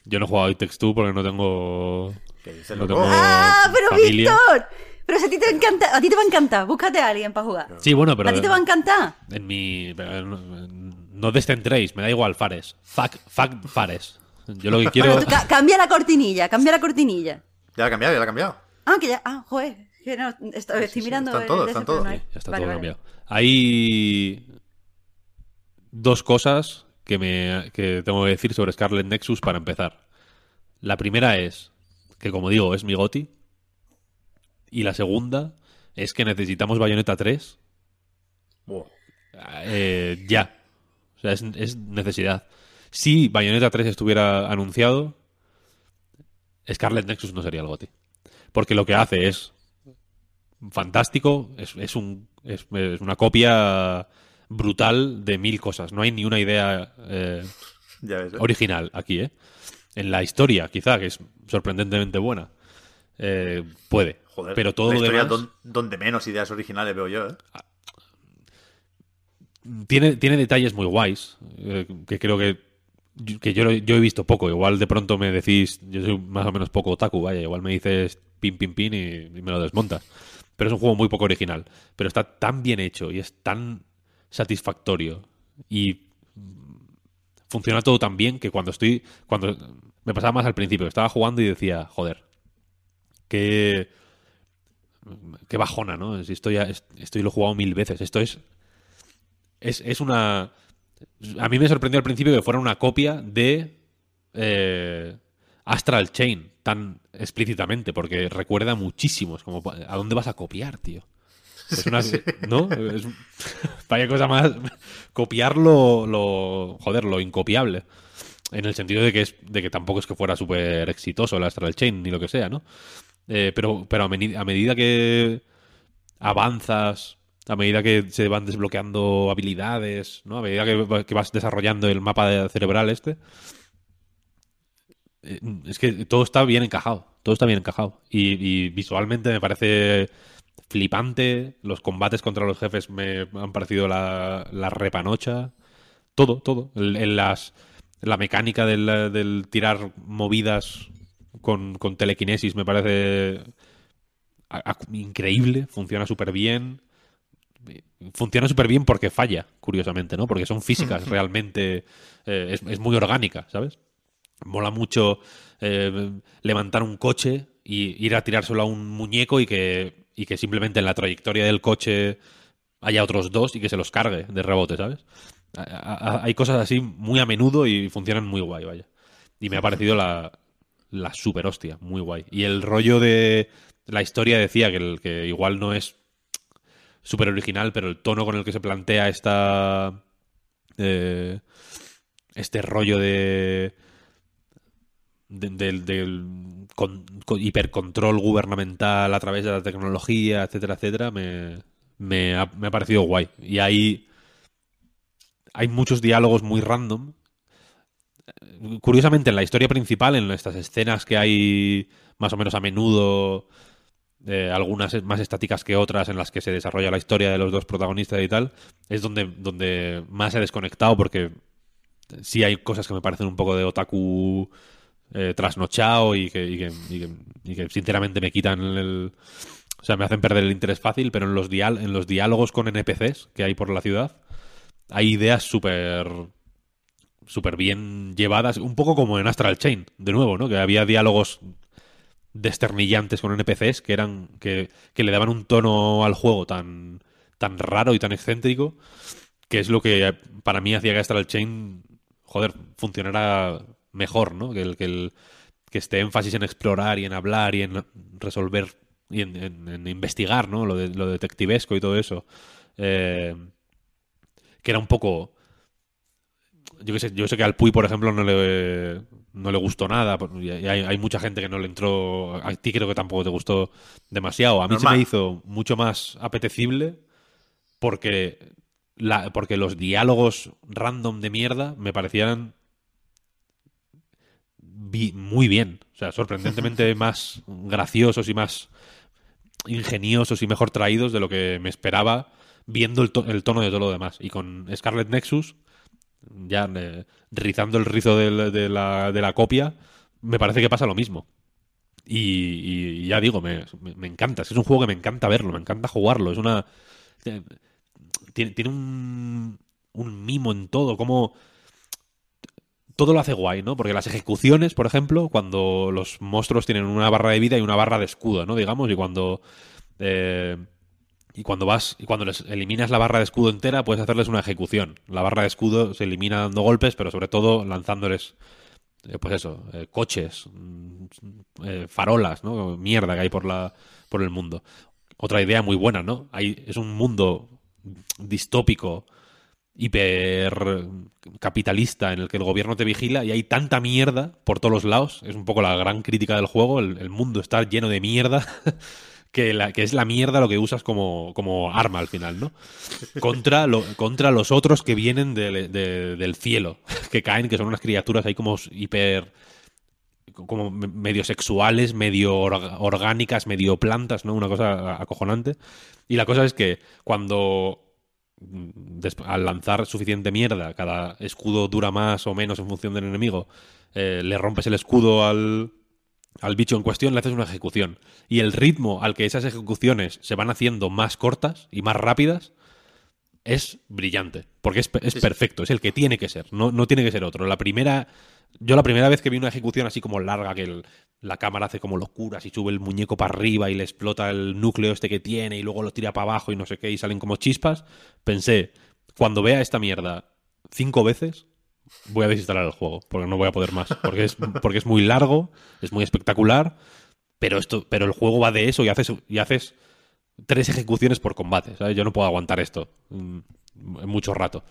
Yo no he jugado a It Takes Two porque no tengo... ¿Qué dices, No tengo- ¡Ah, pero familia. Víctor! Pero si a ti te encanta, a ti te va a encantar. Búscate a alguien para jugar. Sí, bueno, pero... a ti te va a encantar. En mi... No, no descentréis, me da igual Fares. Fuck, fuck Fares. Yo lo que quiero... Bueno, tú ca- cambia la cortinilla, cambia la cortinilla. Ya la ha cambiado, ya la ha cambiado. Ah, que ya. Ah, joder. Que no, estoy, estoy sí, mirando. están todos, están todos. ya está Vale, todo vale. cambiado. Hay dos cosas que, me, que tengo que decir sobre Scarlet Nexus para empezar. La primera es que, como digo, es mi goti. Y la segunda es que necesitamos Bayonetta 3 Buah. eh, ya. O sea, es, es necesidad. Si Bayonetta 3 estuviera anunciado, Scarlet Nexus no sería el GOTI. Porque lo que hace es fantástico, es, es un, es, es una copia brutal de mil cosas. No hay ni una idea eh, Ya ves. ¿eh? original aquí, ¿eh? En la historia, quizá, que es sorprendentemente buena. eh, puede. Joder, pero todo lo historia demás... don- donde menos ideas originales veo yo, ¿eh? tiene, tiene detalles muy guays, que creo que, que yo, yo he visto poco. Igual de pronto me decís, yo soy más o menos poco otaku, vaya, igual me dices pin, pin, pin y, me lo desmontas. Pero es un juego muy poco original. Pero está tan bien hecho y es tan satisfactorio y funciona todo tan bien que cuando estoy, cuando me pasaba más al principio, estaba jugando y decía, joder, qué, qué bajona, ¿no? Estoy, estoy lo he jugado mil veces. Esto es es, es una. A mí me sorprendió al principio que fuera una copia de eh, Astral Chain tan explícitamente, porque recuerda muchísimo. Como, ¿a dónde vas a copiar, tío? Es una, ¿No? Es, *laughs* vaya cosa más. Copiar lo. Joder, lo incopiable. En el sentido de que, es, de que tampoco es que fuera súper exitoso el Astral Chain ni lo que sea, ¿no? Eh, pero pero a medida que avanzas, a medida que se van desbloqueando habilidades, ¿no? A medida que, va- que vas desarrollando el mapa cerebral este, eh, es que todo está bien encajado, todo está bien encajado. Y, visualmente me parece flipante, los combates contra los jefes me han parecido la, la repanocha, todo, todo. El- las, la mecánica del, tirar movidas con, con telequinesis me parece increíble, funciona súper bien. Funciona súper bien porque falla, curiosamente, ¿no? Porque son físicas realmente. eh, es, es muy orgánica, ¿sabes? Mola mucho eh, levantar un coche y ir a tirárselo a un muñeco y que, y que simplemente en la trayectoria del coche haya otros dos y que se los cargue de rebote, ¿sabes? A- a- hay cosas así muy a menudo y funcionan muy guay, vaya. Y me ha parecido la, la super hostia, muy guay. Y el rollo de la historia decía que, el, que igual no es súper original, pero el tono con el que se plantea esta. eh, este rollo de. de- del, del con- con hipercontrol gubernamental a través de la tecnología, etcétera, etcétera, me, me, ha, me ha parecido guay. Y hay. Hay muchos diálogos muy random. Curiosamente, en la historia principal, en estas escenas que hay más o menos a menudo, eh, algunas más estáticas que otras en las que se desarrolla la historia de los dos protagonistas y tal, es donde, donde más he desconectado porque sí hay cosas que me parecen un poco de otaku eh, trasnochado y que, y que- sinceramente me quitan el... O sea, me hacen perder el interés fácil, pero en los, dial en los diálogos con NPCs que hay por la ciudad hay ideas súper súper bien llevadas, un poco como en Astral Chain, de nuevo, ¿no? Que había diálogos desternillantes con NPCs que eran que, que le daban un tono al juego tan tan raro y tan excéntrico que es lo que para mí hacía que Astral Chain joder funcionara mejor no que el que el que esté énfasis en explorar y en hablar y en resolver y en, en- en investigar no lo, de, lo detectivesco y todo eso. Eh, que era un poco yo que sé, yo sé que al Puy, por ejemplo, no le, no le gustó nada. y hay, hay mucha gente que no le entró. A ti creo que tampoco te gustó demasiado. A mí Normal. se me hizo mucho más apetecible porque, la, porque los diálogos random de mierda me parecían vi- muy bien. O sea, sorprendentemente *laughs* más graciosos y más ingeniosos y mejor traídos de lo que me esperaba viendo el, to- el tono de todo lo demás. Y con Scarlet Nexus, ya eh, rizando el rizo de, la, copia, me parece que pasa lo mismo. Y, y ya digo, me, me- encanta. Es un juego que me encanta verlo, me encanta jugarlo. Es una. eh, Tiene, tiene un, un mimo en todo, como. Todo lo hace guay, ¿no? Porque las ejecuciones, por ejemplo, cuando los monstruos tienen una barra de vida y una barra de escudo, ¿no? Digamos, y cuando. eh, y cuando vas y cuando les eliminas la barra de escudo entera, puedes hacerles una ejecución. La barra de escudo se elimina dando golpes, pero sobre todo lanzándoles, eh, pues eso, eh, coches, mm, eh, farolas, ¿no? Mierda que hay por la por el mundo. Otra idea muy buena, ¿no? Hay, es un mundo distópico, hiper capitalista, en el que el gobierno te vigila y hay tanta mierda por todos los lados. Es un poco la gran crítica del juego. El mundo está lleno de mierda. *laughs* Que, la, que es la mierda lo que usas como, como arma al final, ¿no? Contra, contra los otros que vienen del- de- del cielo, *laughs* que caen, que son unas criaturas ahí como hiper como me- medio sexuales, medio orgánicas, medio plantas, ¿no? Una cosa acojonante. Y la cosa es que cuando mm, al lanzar suficiente mierda, cada escudo dura más o menos en función del enemigo, eh, le rompes el escudo al, al bicho en cuestión, le haces una ejecución. Y el ritmo al que esas ejecuciones se van haciendo más cortas y más rápidas es brillante. Porque es, es perfecto, es el que tiene que ser, no, no tiene que ser otro. La primera. Yo la primera vez que vi una ejecución así como larga, que el- la cámara hace como locuras y sube el muñeco para arriba y le explota el núcleo este que tiene y luego lo tira para abajo y no sé qué y salen como chispas, pensé, cuando vea esta mierda cinco veces, voy a desinstalar el juego, porque no voy a poder más. Porque es, porque es muy largo, es muy espectacular, pero esto, pero el juego va de eso y haces, y haces tres ejecuciones por combate. ¿sabes? Yo no puedo aguantar esto mm, mucho rato.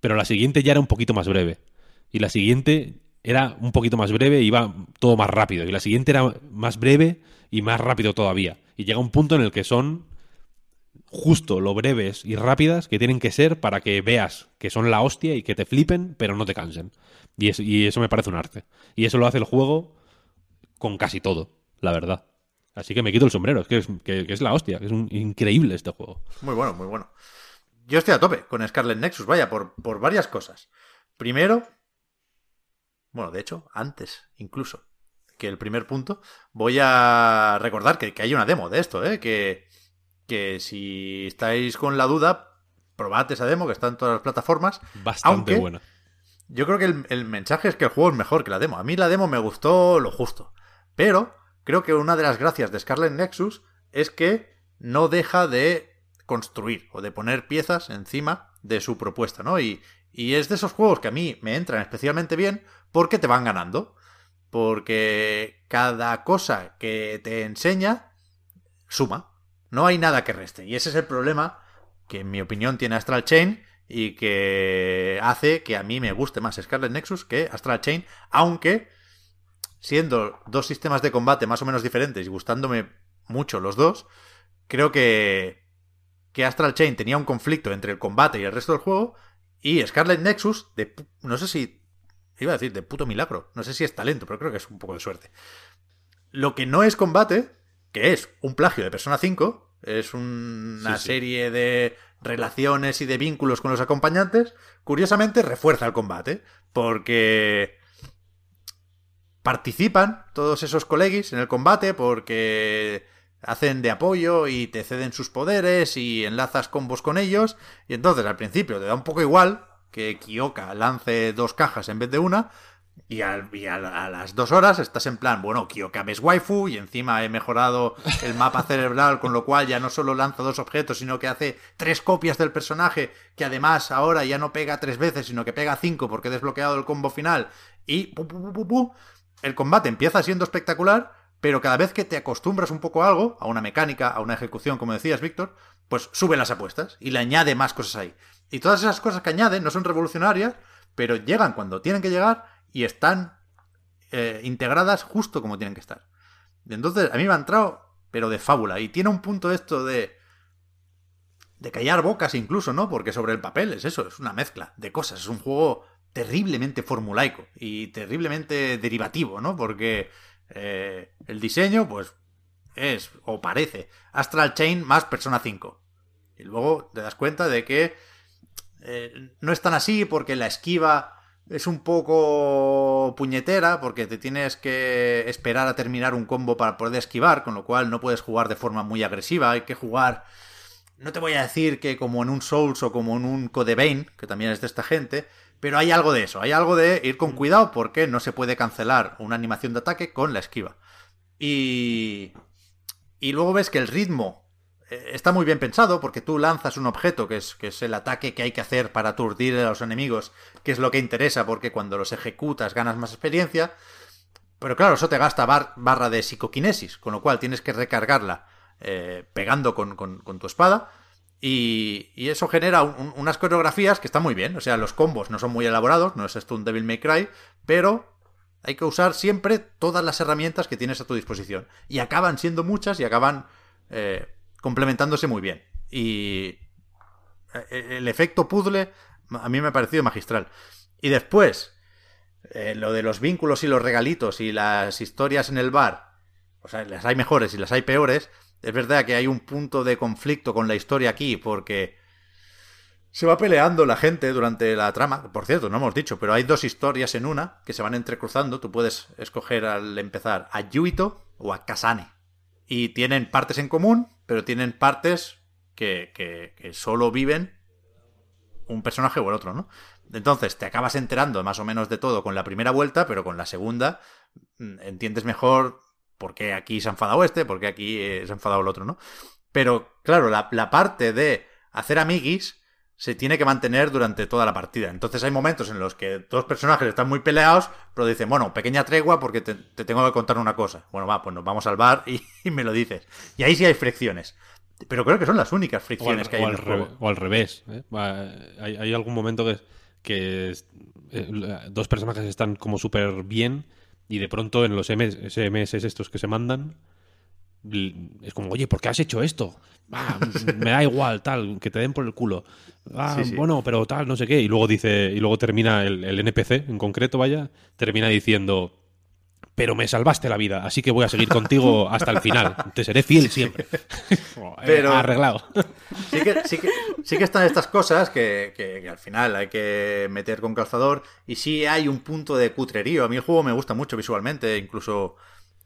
Pero la siguiente ya era un poquito más breve. Y la siguiente era un poquito más breve y iba todo más rápido. Y la siguiente era más breve y más rápido todavía. Y llega un punto en el que son justo lo breves y rápidas que tienen que ser para que veas que son la hostia y que te flipen, pero no te cansen. Y, es- y eso me parece un arte. Y eso lo hace el juego con casi todo, la verdad. Así que me quito el sombrero, es que es, es la hostia, que es increíble este juego. Muy bueno, muy bueno. Yo estoy a tope con Scarlet Nexus, vaya, por, varias cosas. Primero, bueno, de hecho, antes incluso que el primer punto, voy a recordar que, que hay una demo de esto, ¿eh? Que, que si estáis con la duda, probad esa demo que está en todas las plataformas. Bastante Aunque buena. Yo creo que el, el mensaje es que el juego es mejor que la demo. A mí la demo me gustó lo justo. Pero creo que una de las gracias de Scarlet Nexus es que no deja de construir o de poner piezas encima de su propuesta, ¿no? Y, y es de esos juegos que a mí me entran especialmente bien porque te van ganando. Porque cada cosa que te enseña suma. No hay nada que reste. Y ese es el problema que en mi opinión tiene Astral Chain y que hace que a mí me guste más Scarlet Nexus que Astral Chain, aunque siendo dos sistemas de combate más o menos diferentes y gustándome mucho los dos, creo que, que Astral Chain tenía un conflicto entre el combate y el resto del juego y Scarlet Nexus, de, no sé si, iba a decir, de puto milagro, no sé si es talento, pero creo que es un poco de suerte. Lo que no es combate, que es un plagio de Persona 5, es una Sí, sí. serie de relaciones y de vínculos con los acompañantes, curiosamente refuerza el combate, porque participan todos esos colegis en el combate porque hacen de apoyo y te ceden sus poderes y enlazas combos con ellos. Y entonces al principio te da un poco igual que Kyoka lance dos cajas en vez de una. Y, al- y a, a las dos horas estás en plan, bueno, Kyoka es waifu y encima he mejorado el mapa *laughs* cerebral, con lo cual ya no solo lanza dos objetos, sino que hace tres copias del personaje, que además ahora ya no pega tres veces, sino que pega cinco porque he desbloqueado el combo final. Y pu, pu, pu, el combate empieza siendo espectacular, pero cada vez que te acostumbras un poco a algo, a una mecánica, a una ejecución, como decías, Víctor, pues sube las apuestas y le añade más cosas ahí. Y todas esas cosas que añade no son revolucionarias, pero llegan cuando tienen que llegar y están eh, integradas justo como tienen que estar. Entonces, a mí me ha entrado, pero de fábula. Y tiene un punto esto de. de callar bocas incluso, ¿no? Porque sobre el papel es eso, es una mezcla de cosas. Es un juego terriblemente formulaico y terriblemente derivativo, ¿no? Porque eh, el diseño, pues, es, o parece, Astral Chain más Persona 5. Y luego te das cuenta de que eh, no es tan así porque la esquiva es un poco puñetera porque te tienes que esperar a terminar un combo para poder esquivar, con lo cual no puedes jugar de forma muy agresiva, hay que jugar... No te voy a decir que como en un Souls o como en un Code Vein, que también es de esta gente, pero hay algo de eso, hay algo de ir con cuidado porque no se puede cancelar una animación de ataque con la esquiva. Y... Y luego ves que el ritmo está muy bien pensado porque tú lanzas un objeto que es, que es el ataque que hay que hacer para aturdir a los enemigos, que es lo que interesa porque cuando los ejecutas ganas más experiencia. Pero claro, eso te gasta bar- barra de psicoquinesis, con lo cual tienes que recargarla eh, pegando con, con- tu espada. Y, y eso genera un- un- unas coreografías que están muy bien. O sea, los combos no son muy elaborados, no es esto un Devil May Cry, pero hay que usar siempre todas las herramientas que tienes a tu disposición. Y acaban siendo muchas y acaban eh, complementándose muy bien. Y eh, el efecto puzzle a mí me ha parecido magistral. Y después, eh, lo de los vínculos y los regalitos y las historias en el bar, o sea, las hay mejores y las hay peores. Es verdad que hay un punto de conflicto con la historia aquí porque se va peleando la gente durante la trama. Por cierto, no hemos dicho, pero hay dos historias en una que se van entrecruzando. Tú puedes escoger al empezar a Yuito o a Kasane. Y tienen partes en común, pero tienen partes que, que, solo viven un personaje o el otro, ¿no? Entonces te acabas enterando más o menos de todo con la primera vuelta, pero con la segunda mm, entiendes mejor por qué aquí se ha enfadado este, por qué aquí eh, se ha enfadado el otro, ¿no? Pero claro, la, la parte de hacer amiguis se tiene que mantener durante toda la partida. Entonces hay momentos en los que dos personajes están muy peleados, pero dicen, bueno, pequeña tregua porque te, te tengo que contar una cosa. Bueno, va, pues nos vamos al bar y, *laughs* y me lo dices. Y ahí sí hay fricciones. Pero creo que son las únicas al, fricciones que hay o en al el juego. o al revés. ¿eh? Hay, hay algún momento que, eh, dos personajes están como súper bien y de pronto en los MS, SMS estos que se mandan es como, oye, ¿por qué has hecho esto? Ah, me da igual, tal, que te den por el culo. Ah, Sí, sí. bueno, pero tal, no sé qué. Y luego dice, y luego termina el, el NPC en concreto, vaya, termina diciendo, pero me salvaste la vida, así que voy a seguir contigo hasta el final. Te seré fiel siempre. *laughs* Pero-. Arreglado. Sí que, sí que, sí que están estas cosas que, que- que al final hay que meter con calzador. Y sí hay un punto de cutrerío. A mí el juego me gusta mucho visualmente, incluso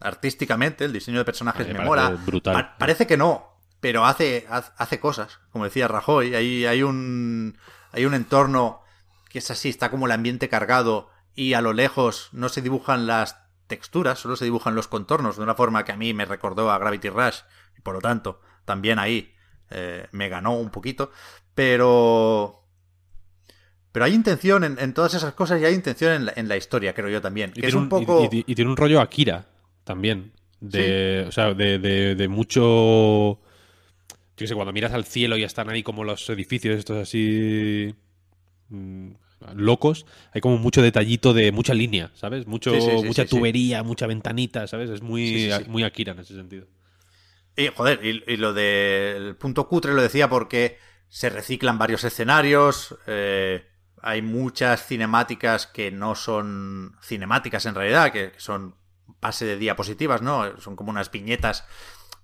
artísticamente. El diseño de personajes me me mola. brutal. Pa- parece que no, pero hace, hace cosas. Como decía Rajoy, hay, hay, un, hay un entorno que es así, está como el ambiente cargado. Y a lo lejos no se dibujan las texturas, solo se dibujan los contornos de una forma que a mí me recordó a Gravity Rush. Y por lo tanto, también ahí eh, me ganó un poquito, pero... Pero hay intención en, en todas esas cosas y hay intención en la, en la historia, creo yo también. Y es tiene un poco... y- y- y tiene un rollo Akira también. De, O sea, de, de- de mucho. Yo sé, cuando miras al cielo y están ahí como los edificios estos así. mm, locos, hay como mucho detallito de mucha línea, ¿sabes? Mucho, Sí, sí, sí, mucha tubería, mucha ventanita, ¿sabes? Es muy, muy Akira en ese sentido. Y, joder, y, y lo del punto cutre lo decía porque se reciclan varios escenarios, eh, hay muchas cinemáticas que no son cinemáticas en realidad, que, que son pase de diapositivas, ¿no? Son como unas viñetas.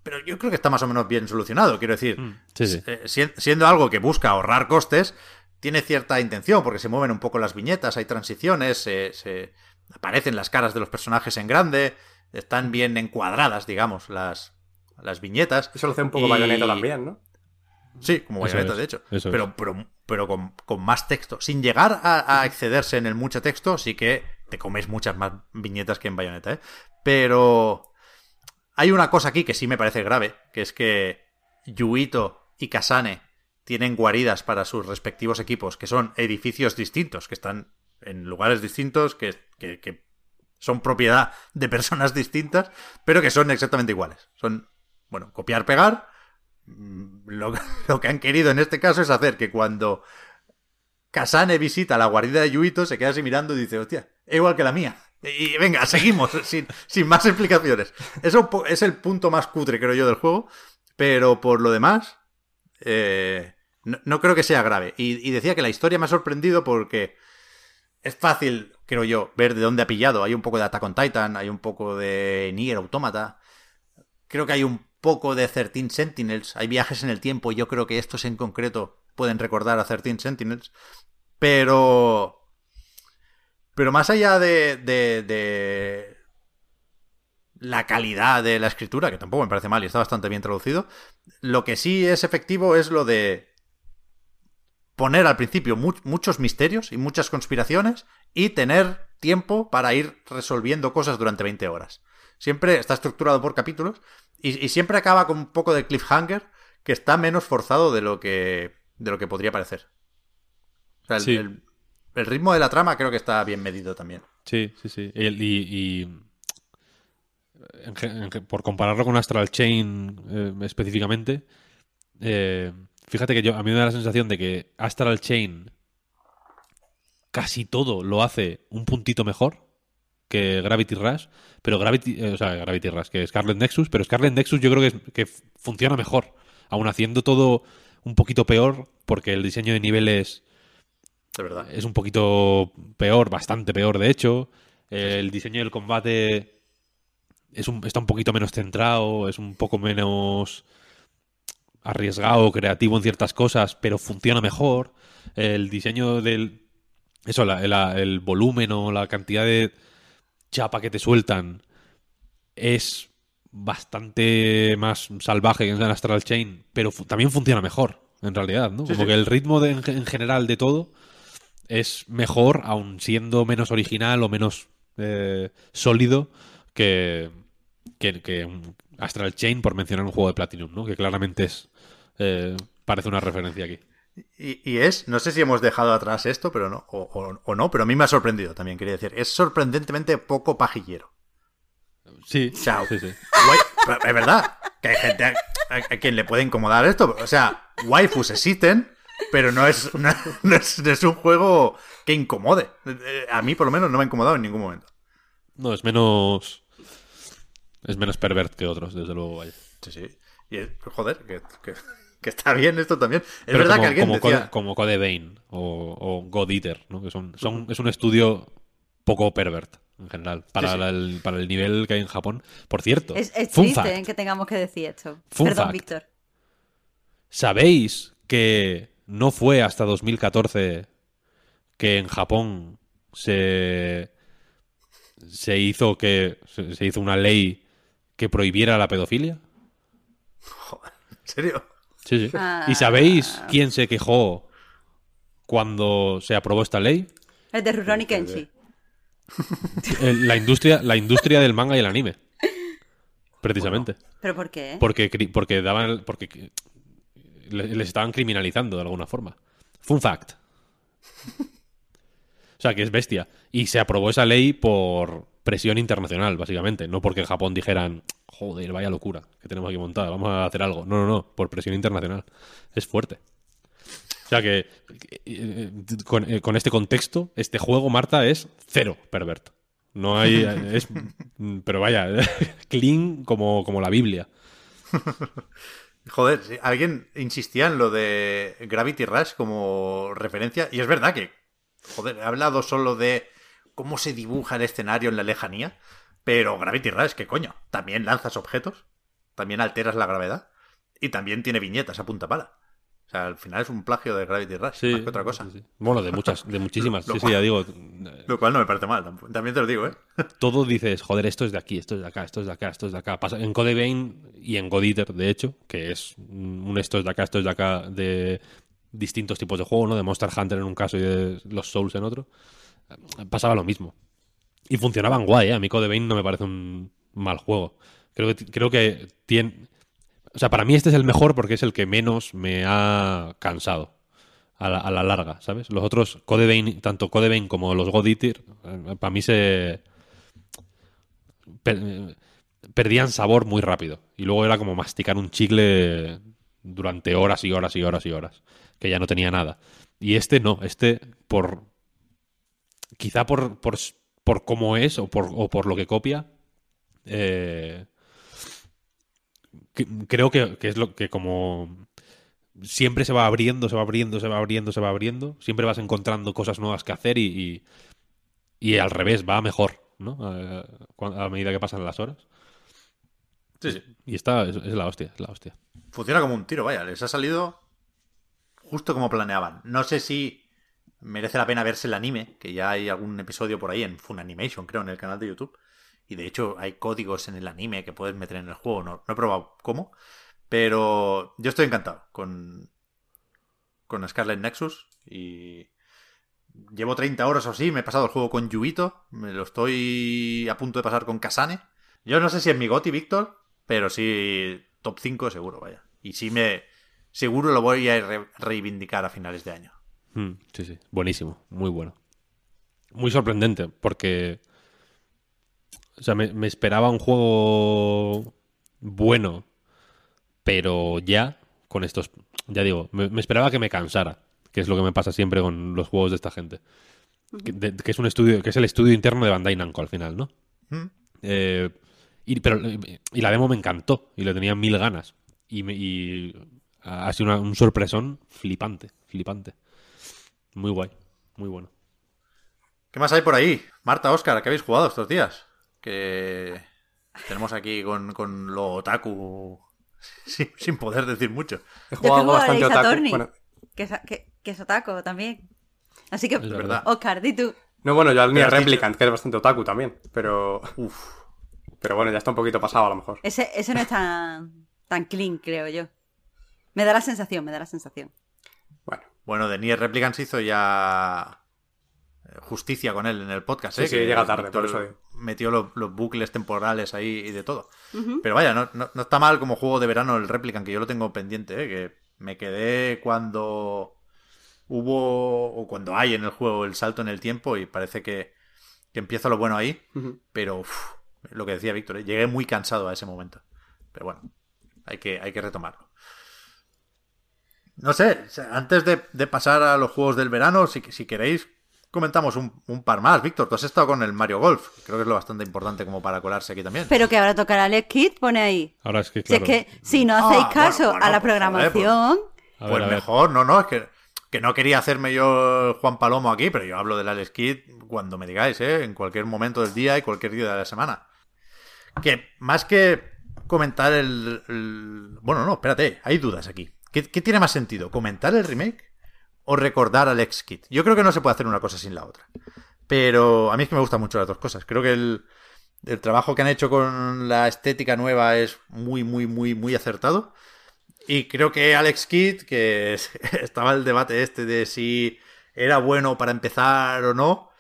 Pero yo creo que está más o menos bien solucionado, quiero decir. Sí, sí. eh, sien- siendo algo que busca ahorrar costes, tiene cierta intención, porque se mueven un poco las viñetas, hay transiciones, se, se- aparecen las caras de los personajes en grande, están bien encuadradas, digamos, las, las viñetas. Eso lo hace un poco Y- Bayonetta también, ¿no? Sí, como es, de hecho. es. Pero, pero, pero con, con más texto. Sin llegar a, a excederse en el mucho texto, sí que te comes muchas más viñetas que en Bayonetta, ¿eh? Pero hay una cosa aquí que sí me parece grave, que es que Yuito y Kasane tienen guaridas para sus respectivos equipos, que son edificios distintos, que están en lugares distintos, que, que- son propiedad de personas distintas, pero que son exactamente iguales. Son, bueno, copiar, pegar. Mm, *laughs* Lo, que han querido en este caso es hacer que cuando Kasane visita la guarida de Yuito, se queda así mirando y dice, hostia, es igual que la mía. Y venga, seguimos, *laughs* sin, sin más explicaciones. Eso es el punto más cutre, creo yo, del juego. Pero por lo demás, eh, no, no creo que sea grave. Y, y decía que la historia me ha sorprendido porque es fácil, creo yo, ver de dónde ha pillado. Hay un poco de Attack on Titan, hay un poco de Nier Automata. Creo que hay un poco de 13 Sentinels. Hay viajes en el tiempo y yo creo que estos en concreto pueden recordar a 13 Sentinels. Pero... Pero más allá de, de, de la calidad de la escritura, que tampoco me parece mal y está bastante bien traducido, lo que sí es efectivo es lo de poner al principio mu- muchos misterios y muchas conspiraciones y tener tiempo para ir resolviendo cosas durante 20 horas. Siempre está estructurado por capítulos y, y siempre acaba con un poco de cliffhanger que está menos forzado de lo que, de lo que podría parecer. O sea, el, Sí. el- el ritmo de la trama creo que está bien medido también. Sí, sí, sí. Y, por compararlo con Astral Chain eh, específicamente, eh, fíjate que yo a mí me da la sensación de que Astral Chain casi todo lo hace un puntito mejor que Gravity Rush, pero Gravity, eh, o sea, Gravity Rush, que Scarlet Nexus, pero Scarlet Nexus yo creo que, que funciona mejor, aun haciendo todo un poquito peor, porque el diseño de niveles De verdad. es un poquito peor, bastante peor de hecho. El diseño del combate es un- está un poquito menos centrado, es un poco menos arriesgado, creativo en ciertas cosas, pero funciona mejor. El diseño del... Eso, la- la- el volumen o la cantidad de chapa que te sueltan es bastante más salvaje que en Astral Chain, pero fu- también funciona mejor, en realidad, ¿no? Sí, Como sí. que el ritmo de- en general de todo es mejor, aun siendo menos original o menos eh, sólido que, que, Astral Chain, por mencionar un juego de Platinum, ¿no? Que claramente es eh, parece una referencia aquí. Y, y es, no sé si hemos dejado atrás esto, pero no, o, o- o no, pero a mí me ha sorprendido también, quería decir. Es sorprendentemente poco pajillero. Sí, Chao. sí, sí. Guay, pero es verdad que hay gente a, a- a quien le puede incomodar esto. O sea, waifus existen, pero no es, no, *laughs* no es, no es un juego que incomode. Eh, A mí, por lo menos, no me ha incomodado en ningún momento. No, es menos. Es menos pervert que otros, desde luego, vaya. Sí, sí. Y es- joder, que, que- que está bien esto también. Es Pero verdad como, que alguien como, decía... Code, como Code Vein o, o God Eater, ¿no? Que son, son, es un estudio poco pervert en general para, Sí, sí. la- el, para el nivel que hay en Japón. Por cierto, Es, es fun triste fact, ¿eh? que tengamos que decir esto. Fun Perdón, fact. Víctor. ¿sabéis que no fue hasta 2014 que en Japón se, se hizo que se, hizo una ley que prohibiera la pedofilia? ¿En serio? Sí, sí. Ah. ¿Y sabéis quién se quejó cuando se aprobó esta ley? El de Rurouni Kenshi. Eh, La industria, la industria del manga y el anime. Precisamente. ¿Pero por qué? Porque, porque daban. Porque les estaban criminalizando de alguna forma. Fun fact. *laughs* O sea, que es bestia. Y se aprobó esa ley por presión internacional, básicamente. No porque en Japón dijeran, joder, vaya locura que tenemos aquí montada, vamos a hacer algo. No, no, no, por presión internacional. Es fuerte. O sea que eh, con, eh, con este contexto, este juego, Marta, es cero pervert. No hay. Es, *laughs* pero vaya, *laughs* clean como, como la Biblia. Joder, alguien insistía en lo de Gravity Rush como referencia, y es verdad que, joder, he hablado solo de cómo se dibuja el escenario en la lejanía, pero Gravity Rush, ¿qué coño? También lanzas objetos, también alteras la gravedad, y también tiene viñetas a punta pala. O sea, al final es un plagio de Gravity Rush, Sí, más que otra cosa. sí, sí. Bueno, de muchas, de muchísimas. *laughs* Sí, sí, ya digo. *laughs* Lo cual no me parece mal, también te lo digo, ¿eh? *laughs* Todo dices, joder, esto es de aquí, esto es de acá, esto es de acá, esto es de acá. Pasa en Code Vein y en God Eater, de hecho, que es un esto es de acá, esto es de acá, de distintos tipos de juego, ¿no? De Monster Hunter en un caso y de los Souls en otro. Pasaba lo mismo. Y funcionaban guay, ¿eh? A mí Code Vein no me parece un mal juego. Creo que, creo que tiene... O sea, para mí este es el mejor porque es el que menos me ha cansado a la, larga, ¿sabes? Los otros, Code Vein, tanto Code Vein como los God Eater, eh, para mí se... eh, perdían sabor muy rápido. Y luego era como masticar un chicle durante horas y horas y horas y horas. Que ya no tenía nada. Y este no, este por... Quizá por, por, por cómo es o por, o por lo que copia. eh, que- creo que, que es lo que como siempre se va abriendo, se va abriendo, se va abriendo, se va abriendo. Siempre vas encontrando cosas nuevas que hacer y, y, y al revés, va mejor, ¿no? A, medida que pasan las horas. Sí, sí. Y está, es, es la hostia, es la hostia. Funciona como un tiro, vaya. Les ha salido justo como planeaban. No sé si merece la pena verse el anime, que ya hay algún episodio por ahí en Funimation, creo, en el canal de YouTube. Y de hecho hay códigos en el anime que puedes meter en el juego. No, no he probado cómo. Pero yo estoy encantado con, con Scarlet Nexus. Y llevo 30 horas o así. Me he pasado el juego con Yuito. Me lo estoy a punto de pasar con Kasane. Yo no sé si es mi goti, Víctor, pero sí top 5 seguro, vaya. Y sí me... Seguro lo voy a re- reivindicar a finales de año. Mm, sí, sí, buenísimo, muy bueno. Muy sorprendente, porque... O sea, me, me esperaba un juego bueno, pero ya, con estos... Ya digo, me, me esperaba que me cansara, que es lo que me pasa siempre con los juegos de esta gente. Que, de- que es un estudio, que es el estudio interno de Bandai Namco al final, ¿no? ¿Mm? Eh, y, pero, y la demo me encantó y le tenía mil ganas. Y, me- y ha sido una- un sorpresón flipante, flipante. Muy guay, muy bueno. ¿Qué más hay por ahí? Marta, Oscar, ¿qué habéis jugado estos días? Que tenemos aquí con, con lo otaku sin, sin poder decir mucho. He Yo jugado a bastante otaku. Bueno, que, es, que, que es otaku también. Así que, verdad. Oscar, di tú. no, bueno, yo al Nier dicho- Replicant, que es bastante otaku también. Pero. Pero bueno, ya está un poquito pasado a lo mejor. Ese, ese no es tan, tan clean, creo yo. Me da la sensación, me da la sensación. Bueno. Bueno, de Nier Replicant se hizo ya justicia con él en el podcast, Sí, ¿eh? sí, Que llega tarde, Víctor por eso digo. Metió los, los bucles temporales ahí y de todo. Pero vaya, no, no- no está mal como juego de verano el Replicant, que yo lo tengo pendiente, ¿eh? Que me quedé cuando hubo, o cuando hay en el juego el salto en el tiempo y parece que, que empieza lo bueno ahí. Pero uf, lo que decía Víctor, ¿eh? llegué muy cansado a ese momento. Pero bueno, hay que, hay que retomarlo. No sé, antes de, de pasar a los juegos del verano, si, si queréis, comentamos un, un par más. Víctor, tú has estado con el Mario Golf. Creo que es lo bastante importante como para colarse aquí también. Pero que ahora tocará Alex Kidd, pone ahí. Ahora es que, Si claro. es que si no Ah, hacéis bueno, caso bueno, a la pues, joder, programación, A ver, pues a ver. mejor, no, no, es que, que no quería hacerme yo el Juan Palomo aquí, pero yo hablo del Alex Kidd cuando me digáis, ¿eh? En cualquier momento del día y cualquier día de la semana. Que más que comentar el, el- Bueno, no, espérate, hay dudas aquí. ¿Qué, qué tiene más sentido? ¿Comentar el remake o recordar al Alex Kidd? Yo creo que no se puede hacer una cosa sin la otra. Pero a mí es que me gustan mucho las dos cosas. Creo que el, el trabajo que han hecho con la estética nueva es muy, muy, muy, muy acertado. Y creo que Alex Kidd, que es- *laughs* estaba el debate este de si era bueno para empezar o no,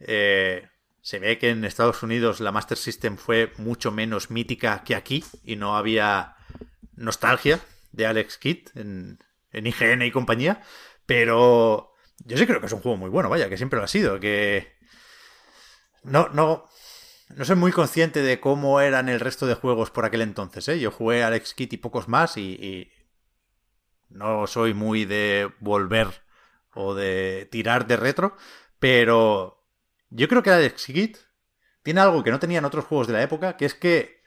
eh, se ve que en Estados Unidos la Master System fue mucho menos mítica que aquí y no había nostalgia de Alex Kidd en, en IGN y compañía, pero yo sí creo que es un juego muy bueno, vaya, que siempre lo ha sido, que no, no, no soy muy consciente de cómo eran el resto de juegos por aquel entonces, ¿eh? Yo jugué Alex Kidd y pocos más y, no soy muy de volver o de tirar de retro, pero yo creo que Alex Kidd tiene algo que no tenían otros juegos de la época, que es que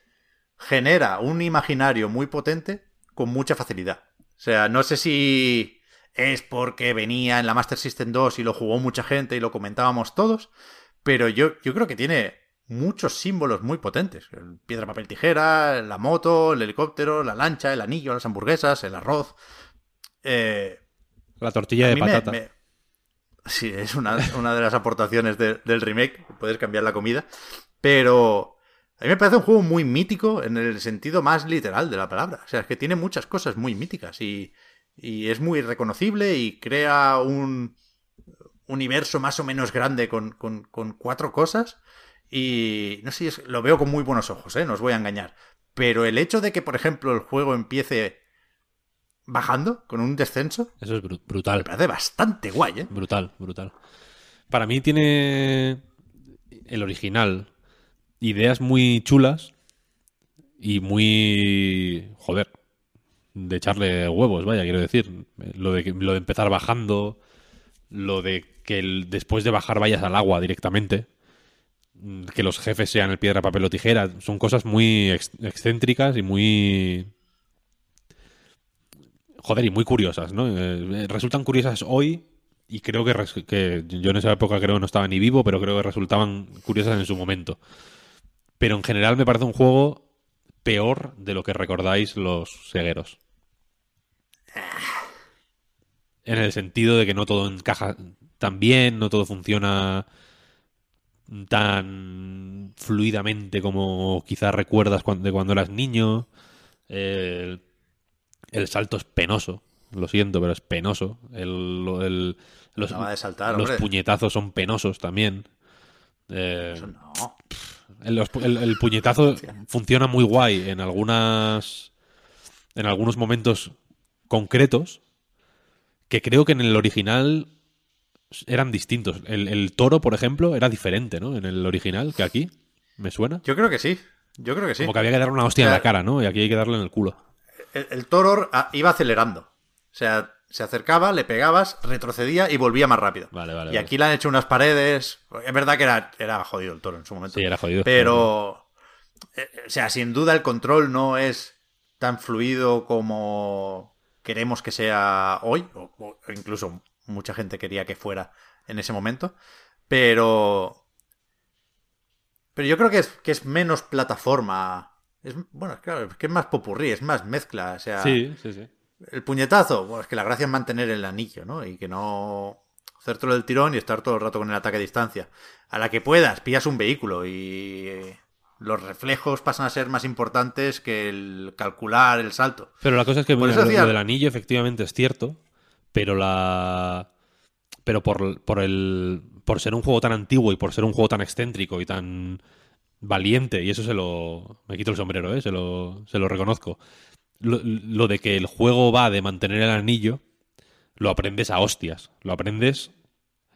genera un imaginario muy potente con mucha facilidad. O sea, no sé si es porque venía en la Master System 2 y lo jugó mucha gente y lo comentábamos todos, pero yo, yo creo que tiene muchos símbolos muy potentes. El piedra, papel, tijera, la moto, el helicóptero, la lancha, el anillo, las hamburguesas, el arroz. eh, La tortilla de me- patata. me- Sí, es una, una de las aportaciones de- del remake. Puedes cambiar la comida. Pero a mí me parece un juego muy mítico en el sentido más literal de la palabra. O sea, es que tiene muchas cosas muy míticas y, y es muy reconocible y crea un universo más o menos grande con, con- con cuatro cosas. Y no sé, es- lo veo con muy buenos ojos, ¿eh? no os voy a engañar. Pero el hecho de que, por ejemplo, el juego empiece bajando con un descenso, Eso es bru- me brutal. parece bastante guay, ¿eh? Brutal, brutal. Para mí tiene el original ideas muy chulas y muy... Joder, de echarle huevos, vaya, quiero decir. Lo de, lo de empezar bajando, lo de que después de bajar vayas al agua directamente, mm, que los jefes sean el piedra, papel o tijera, son cosas muy ex- excéntricas y muy... Joder, y muy curiosas, ¿no? Eh, resultan curiosas hoy y creo que, que yo en esa época creo que no estaba ni vivo, pero creo que resultaban curiosas en su momento. Pero en general me parece un juego peor de lo que recordáis los segueros. En el sentido de que no todo encaja tan bien, no todo funciona tan fluidamente como quizás recuerdas cuan- de cuando eras niño. El, el salto es penoso, lo siento, pero es penoso. El, el- los, Acaba de saltar, los puñetazos son penosos también. Eh, Eso no. el puñetazo funciona muy guay en algunas. En algunos momentos concretos. Que creo que en el original eran distintos. El, el toro, por ejemplo, era diferente, ¿no? En el original que aquí. ¿Me suena? Yo creo que sí. Yo creo que sí. Como que había que darle una hostia en la cara, ¿no? Y aquí hay que darle en el culo. El, el toro iba acelerando. O sea, se acercaba, le pegabas, retrocedía y volvía más rápido. Vale, vale, Y vale. aquí le han hecho unas paredes. Es verdad que era, era jodido el toro en su momento. Sí, era jodido. Pero. eh, O sea, sin duda el control no es tan fluido como queremos que sea hoy. O, o incluso mucha gente quería que fuera en ese momento. Pero. Pero yo creo que es, que es menos plataforma. Es, bueno, claro, es que es más popurrí, es más mezcla. O sea, Sí, sí, sí. el puñetazo, bueno, es que la gracia es mantener el anillo, ¿no? Y que no hacértelo del tirón y estar todo el rato con el ataque a distancia. A la que puedas, pillas un vehículo y eh, los reflejos pasan a ser más importantes que el calcular el salto. Pero la cosa es que mira, lo del anillo efectivamente es cierto, pero la pero por, por el por ser un juego tan antiguo y por ser un juego tan excéntrico y tan valiente y eso se lo me quito el sombrero, ¿eh? se lo se lo reconozco. Lo, lo de que el juego va de mantener el anillo lo aprendes a hostias, lo aprendes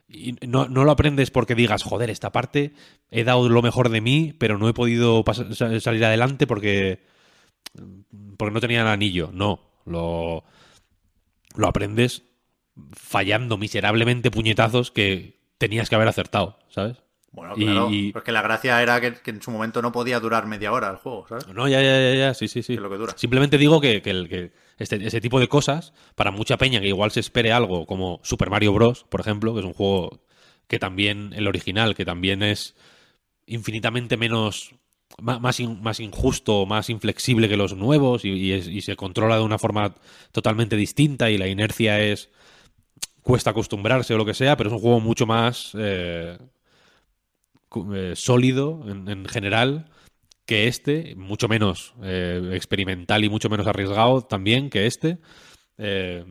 y no, no lo aprendes porque digas, joder, esta parte he dado lo mejor de mí, pero no he podido pas- sa- salir adelante porque porque no tenía el anillo. No, lo, lo aprendes fallando miserablemente puñetazos que tenías que haber acertado, ¿sabes? Bueno, claro, y- porque la gracia era que, que en su momento no podía durar media hora el juego, ¿sabes? No, ya, ya, ya, ya, sí, sí, sí. Que lo que dura. Simplemente digo que, que el- que este, ese tipo de cosas, para mucha peña que igual se espere algo como Super Mario Bros., por ejemplo, que es un juego que también, el original, que también es infinitamente menos, más, más injusto, más inflexible que los nuevos y, se controla de una forma totalmente distinta y la inercia es cuesta acostumbrarse o lo que sea, pero es un juego mucho más eh, eh, sólido en, en general que este, mucho menos eh, experimental y mucho menos arriesgado también que este. Eh,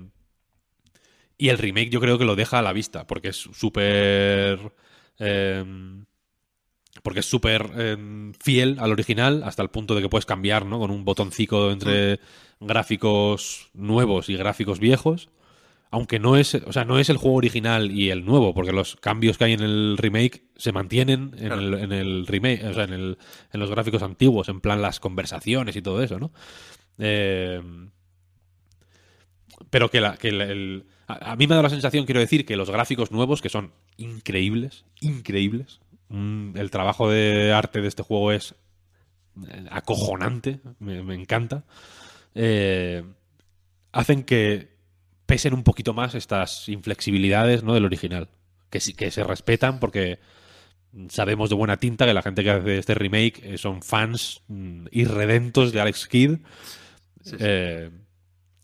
y el remake yo creo que lo deja a la vista, porque es súper... eh, porque es súper eh, fiel al original hasta el punto de que puedes cambiar, ¿no? Con un botoncito entre gráficos nuevos y gráficos viejos. Aunque no es, o sea, no es el juego original y el nuevo, porque los cambios que hay en el remake se mantienen en, Claro. el, en el remake, o sea, en, el, en los gráficos antiguos, en plan las conversaciones y todo eso, ¿no? Eh, pero que, la, que el- el- a, a mí me da la sensación, quiero decir, que los gráficos nuevos, que son increíbles, increíbles, mm, el trabajo de arte de este juego es eh, acojonante, me, me encanta, eh, hacen que pesen un poquito más estas inflexibilidades ¿no? del original, que sí que se respetan porque sabemos de buena tinta que la gente que hace este remake eh, son fans mm, irredentos de Alex Kidd. Eh,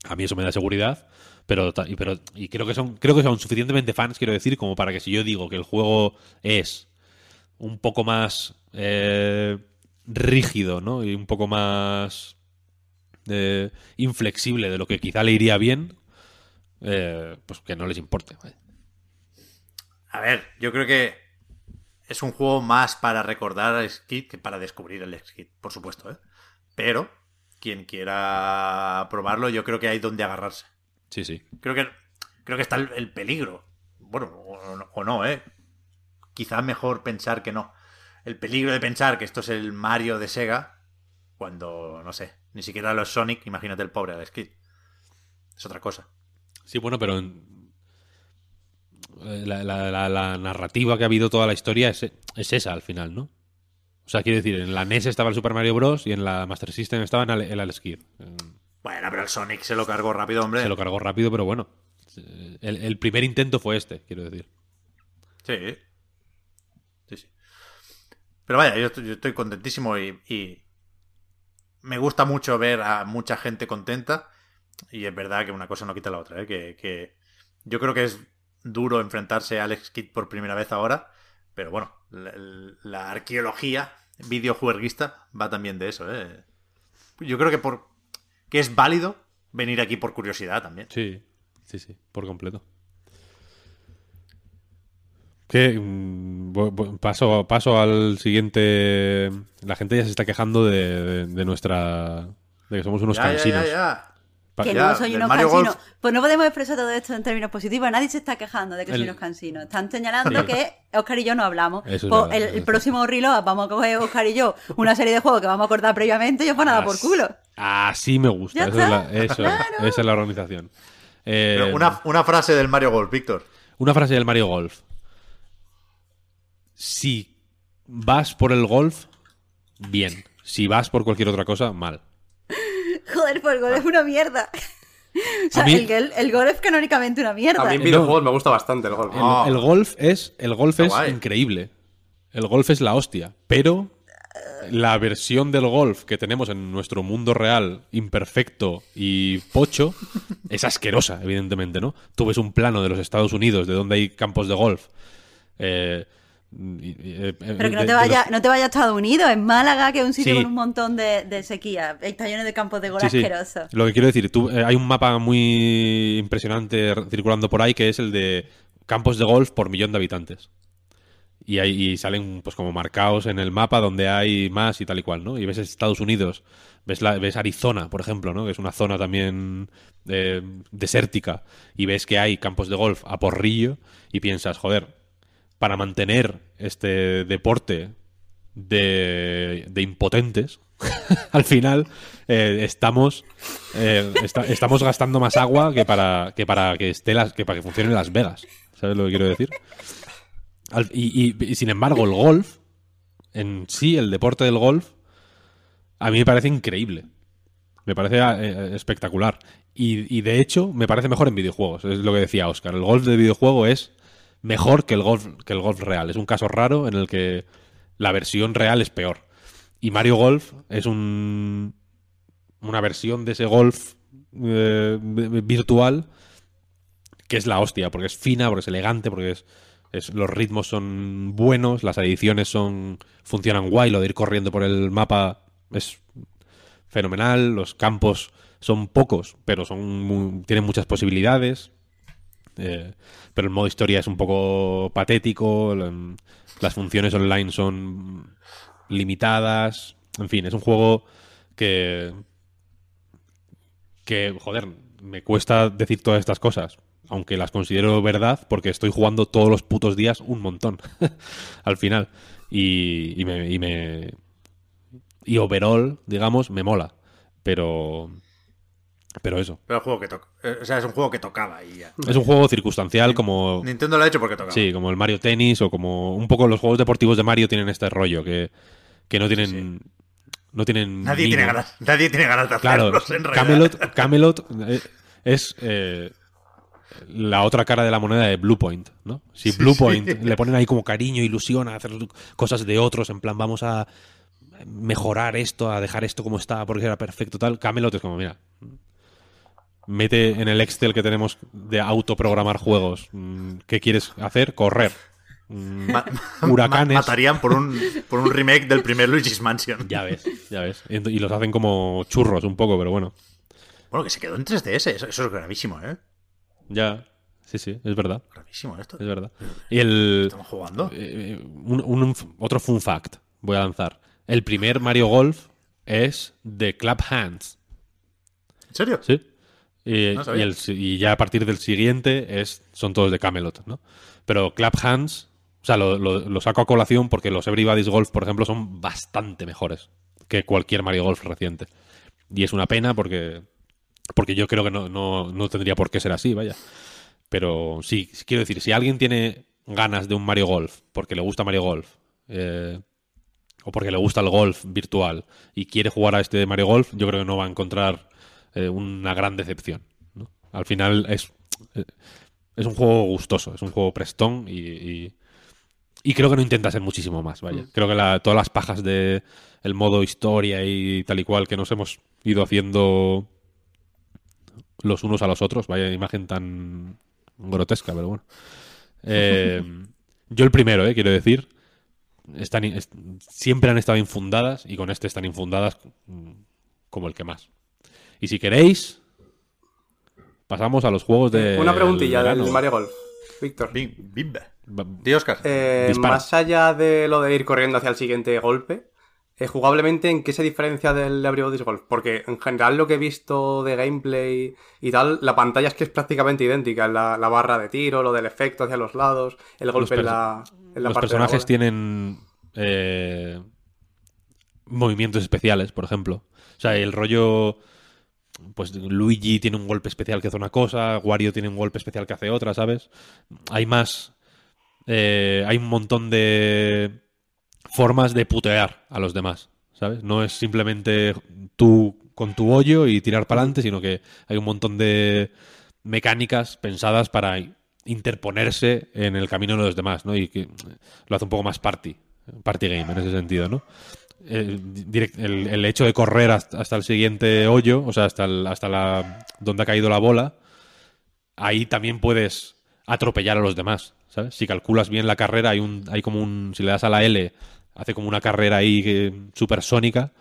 A mí eso me da seguridad, pero, y, pero y creo que son creo que son suficientemente fans, quiero decir, como para que si yo digo que el juego es un poco más eh, rígido, ¿no? Y un poco más eh, inflexible de lo que quizá le iría bien, eh, pues que no les importe. A ver, yo creo que es un juego más para recordar al Skid que para descubrir el Skid, por supuesto, ¿eh? Pero quien quiera probarlo, yo creo que hay donde agarrarse. Sí, sí. Creo que, creo que está el, el peligro. Bueno, o, no- o no, ¿eh? Quizá mejor pensar que no. El peligro de pensar que esto es el Mario de Sega, cuando, no sé, ni siquiera los Sonic, imagínate el pobre Alex Kidd. Es otra cosa. Sí, bueno, pero en- eh, la, la- la- la narrativa que ha habido toda la historia es, es esa al final, ¿no? O sea, quiero decir, en la NES estaba el Super Mario Bros. y en la Master System estaba el, Alex Kidd. Bueno, pero el Sonic se lo cargó rápido, hombre. Se lo cargó rápido, pero bueno. El, el primer intento fue este, quiero decir. Sí. Sí, sí. Pero vaya, yo estoy, yo estoy contentísimo y, y me gusta mucho ver a mucha gente contenta. Y es verdad que una cosa no quita la otra, ¿eh? que, que yo creo que es duro enfrentarse a Alex Kidd por primera vez ahora. Pero bueno, la, la arqueología videojueguista va también de eso. ¿eh? Yo creo que por que es válido venir aquí por curiosidad también. Sí, sí, sí, por completo. Que mm, paso, paso al siguiente. La gente ya se está quejando de, de- de nuestra. de que somos unos ya, cansinos. ya, ya. Que Ya, no soy unos cansinos. Golf. Pues no podemos expresar todo esto en términos positivos. Nadie se está quejando de que El- soy unos cansinos. Están señalando Sí. que Oscar y yo no hablamos. Eso Pues verdad, el, próximo reload vamos a coger Oscar y yo una serie de juegos que vamos a acordar previamente y yo para nada por culo. Así me gusta. Eso es, la, eso Claro. esa es la organización. Eh, Pero una, una frase del Mario Golf, Víctor. Una frase del Mario Golf. Si vas por el golf, bien. Si vas por cualquier otra cosa, mal. Joder, pues el gol es una mierda. O sea, mí- el, el, el gol es canónicamente una mierda. A mí en videojuegos me gusta bastante el golf. El, Ah. el golf es, el golf es guay. increíble. El golf es la hostia. Pero la versión del golf que tenemos en nuestro mundo real, imperfecto y pocho, es asquerosa, evidentemente, ¿no? Tú ves un plano de los Estados Unidos, de donde hay campos de golf. eh, Pero de- que no te de vaya, los- no te vaya a Estados Unidos, en Málaga, que es un sitio Sí. con un montón de, de sequía. Está lleno de campos de gol Sí, sí. asquerosos. Lo que quiero decir, tú, eh, hay un mapa muy impresionante circulando por ahí que es el de campos de golf por millón de habitantes. Y, ahí y salen pues como marcados en el mapa donde hay más y tal y cual, ¿no? Y ves Estados Unidos, ves, la, ves Arizona, por ejemplo, ¿no? Que es una zona también eh, desértica. Y ves que hay campos de golf a porrillo y piensas, joder, para mantener este deporte de, de impotentes, *laughs* al final eh, estamos eh, esta- estamos gastando más agua que para que para que esté las que para que funcione Las Vegas. ¿Sabes lo que quiero decir? Y sin embargo, el golf, en sí, el deporte del golf, a mí me parece increíble. Me parece eh, espectacular. Y, y de hecho, me parece mejor en videojuegos. Es lo que decía Oscar. El golf de videojuego es mejor que el golf, que el golf real. Es un caso raro en el que la versión real es peor. Y Mario Golf es un, una versión de ese golf eh, virtual que es la hostia, porque es fina, porque es elegante, porque es, es- los ritmos son buenos, las ediciones son funcionan guay, lo de ir corriendo por el mapa es fenomenal, los campos son pocos, pero son tienen muchas posibilidades. eh, pero el modo historia es un poco patético, la- las funciones online son limitadas, en fin, es un juego que que, joder, me cuesta decir todas estas cosas, aunque las considero verdad, porque estoy jugando todos los putos días un montón, *laughs* al final. Y, y me, y me... Y overall, digamos, me mola. Pero... Pero eso. Pero el juego que toca. eh, O sea, es un juego que tocaba y ya. Es un juego circunstancial como... Nintendo lo ha hecho porque tocaba. Sí, como el Mario Tennis o como... Un poco los juegos deportivos de Mario tienen este rollo, que, que no tienen... No tienen... Nadie mimo. tiene ganas, nadie tiene ganas de Claro, hacerlos en realidad. Camelot, Camelot eh, es eh, la otra cara de la moneda de Bluepoint, ¿no? Si Bluepoint le ponen ahí como cariño, ilusión a hacer cosas de otros, en plan vamos a mejorar esto, a dejar esto como está porque era perfecto tal, Camelot es como, mira, mete en el Excel que tenemos de autoprogramar juegos. mm, ¿Qué quieres hacer? Correr. Mm, Ma- huracanes. ma- matarían por un, por un remake del primer Luigi's Mansion. Ya ves, ya ves. Y los hacen como churros un poco, pero bueno. Bueno, que se quedó en 3DS. Eso, eso es gravísimo, ¿eh? Ya. Sí, sí, es verdad. Gravísimo esto. Es verdad. Y el. Estamos jugando. eh, un- un- otro fun fact voy a lanzar. El primer Mario Golf es de Club Hands. ¿En serio? ¿Sí? Y, No sabía. y el si- y ya a partir del siguiente es, son todos de Camelot, ¿no? Pero Club Hands, o sea, lo, lo- lo saco a colación porque los Everybody's Golf, por ejemplo, son bastante mejores que cualquier Mario Golf reciente. Y es una pena porque, porque yo creo que no, no, no tendría por qué ser así, vaya. Pero sí, quiero decir, si alguien tiene ganas de un Mario Golf, porque le gusta Mario Golf, eh, o porque le gusta el golf virtual y quiere jugar a este Mario Golf, yo creo que no va a encontrar eh, una gran decepción. ¿no? Al final es, eh, es un juego gustoso, es un juego prestón y, y, y creo que no intenta ser muchísimo más. Vaya. Creo que la- todas las pajas de el modo historia y tal y cual que nos hemos ido haciendo los unos a los otros, vaya imagen tan grotesca, pero bueno. Eh, *laughs* yo el primero, eh, quiero decir, están, siempre han estado infundadas y con este están infundadas mm, como el que más. Y si queréis, pasamos a los juegos de. Una preguntilla del Mario Golf. Víctor. Bim, bimbe. Va- Di, Oscar. Eh, más allá de lo de ir corriendo hacia el siguiente golpe, eh, jugablemente, ¿en qué se diferencia del Everybody's Golf? Porque en general lo que he visto de gameplay y tal, la pantalla es que es prácticamente idéntica. La, la barra de tiro, lo del efecto hacia los lados, el golpe en la, en la los parte de la personajes tienen eh, movimientos especiales, por ejemplo. O sea, el rollo. Pues Luigi tiene un golpe especial que hace una cosa, Wario tiene un golpe especial que hace otra, ¿sabes? Hay más. eh, hay un montón de formas de putear a los demás, ¿sabes? No es simplemente tú con tu hoyo y tirar para adelante, sino que hay un montón de mecánicas pensadas para interponerse en el camino de los demás, ¿no? Y que lo hace un poco más party, party game en ese sentido, ¿no? El, el- hecho de correr hasta, hasta el siguiente hoyo, o sea, hasta, hasta la donde ha caído la bola, ahí también puedes atropellar a los demás, ¿sabes? Si calculas bien la carrera, hay un, hay como un, si le das a la L, hace como una carrera ahí que- supersónica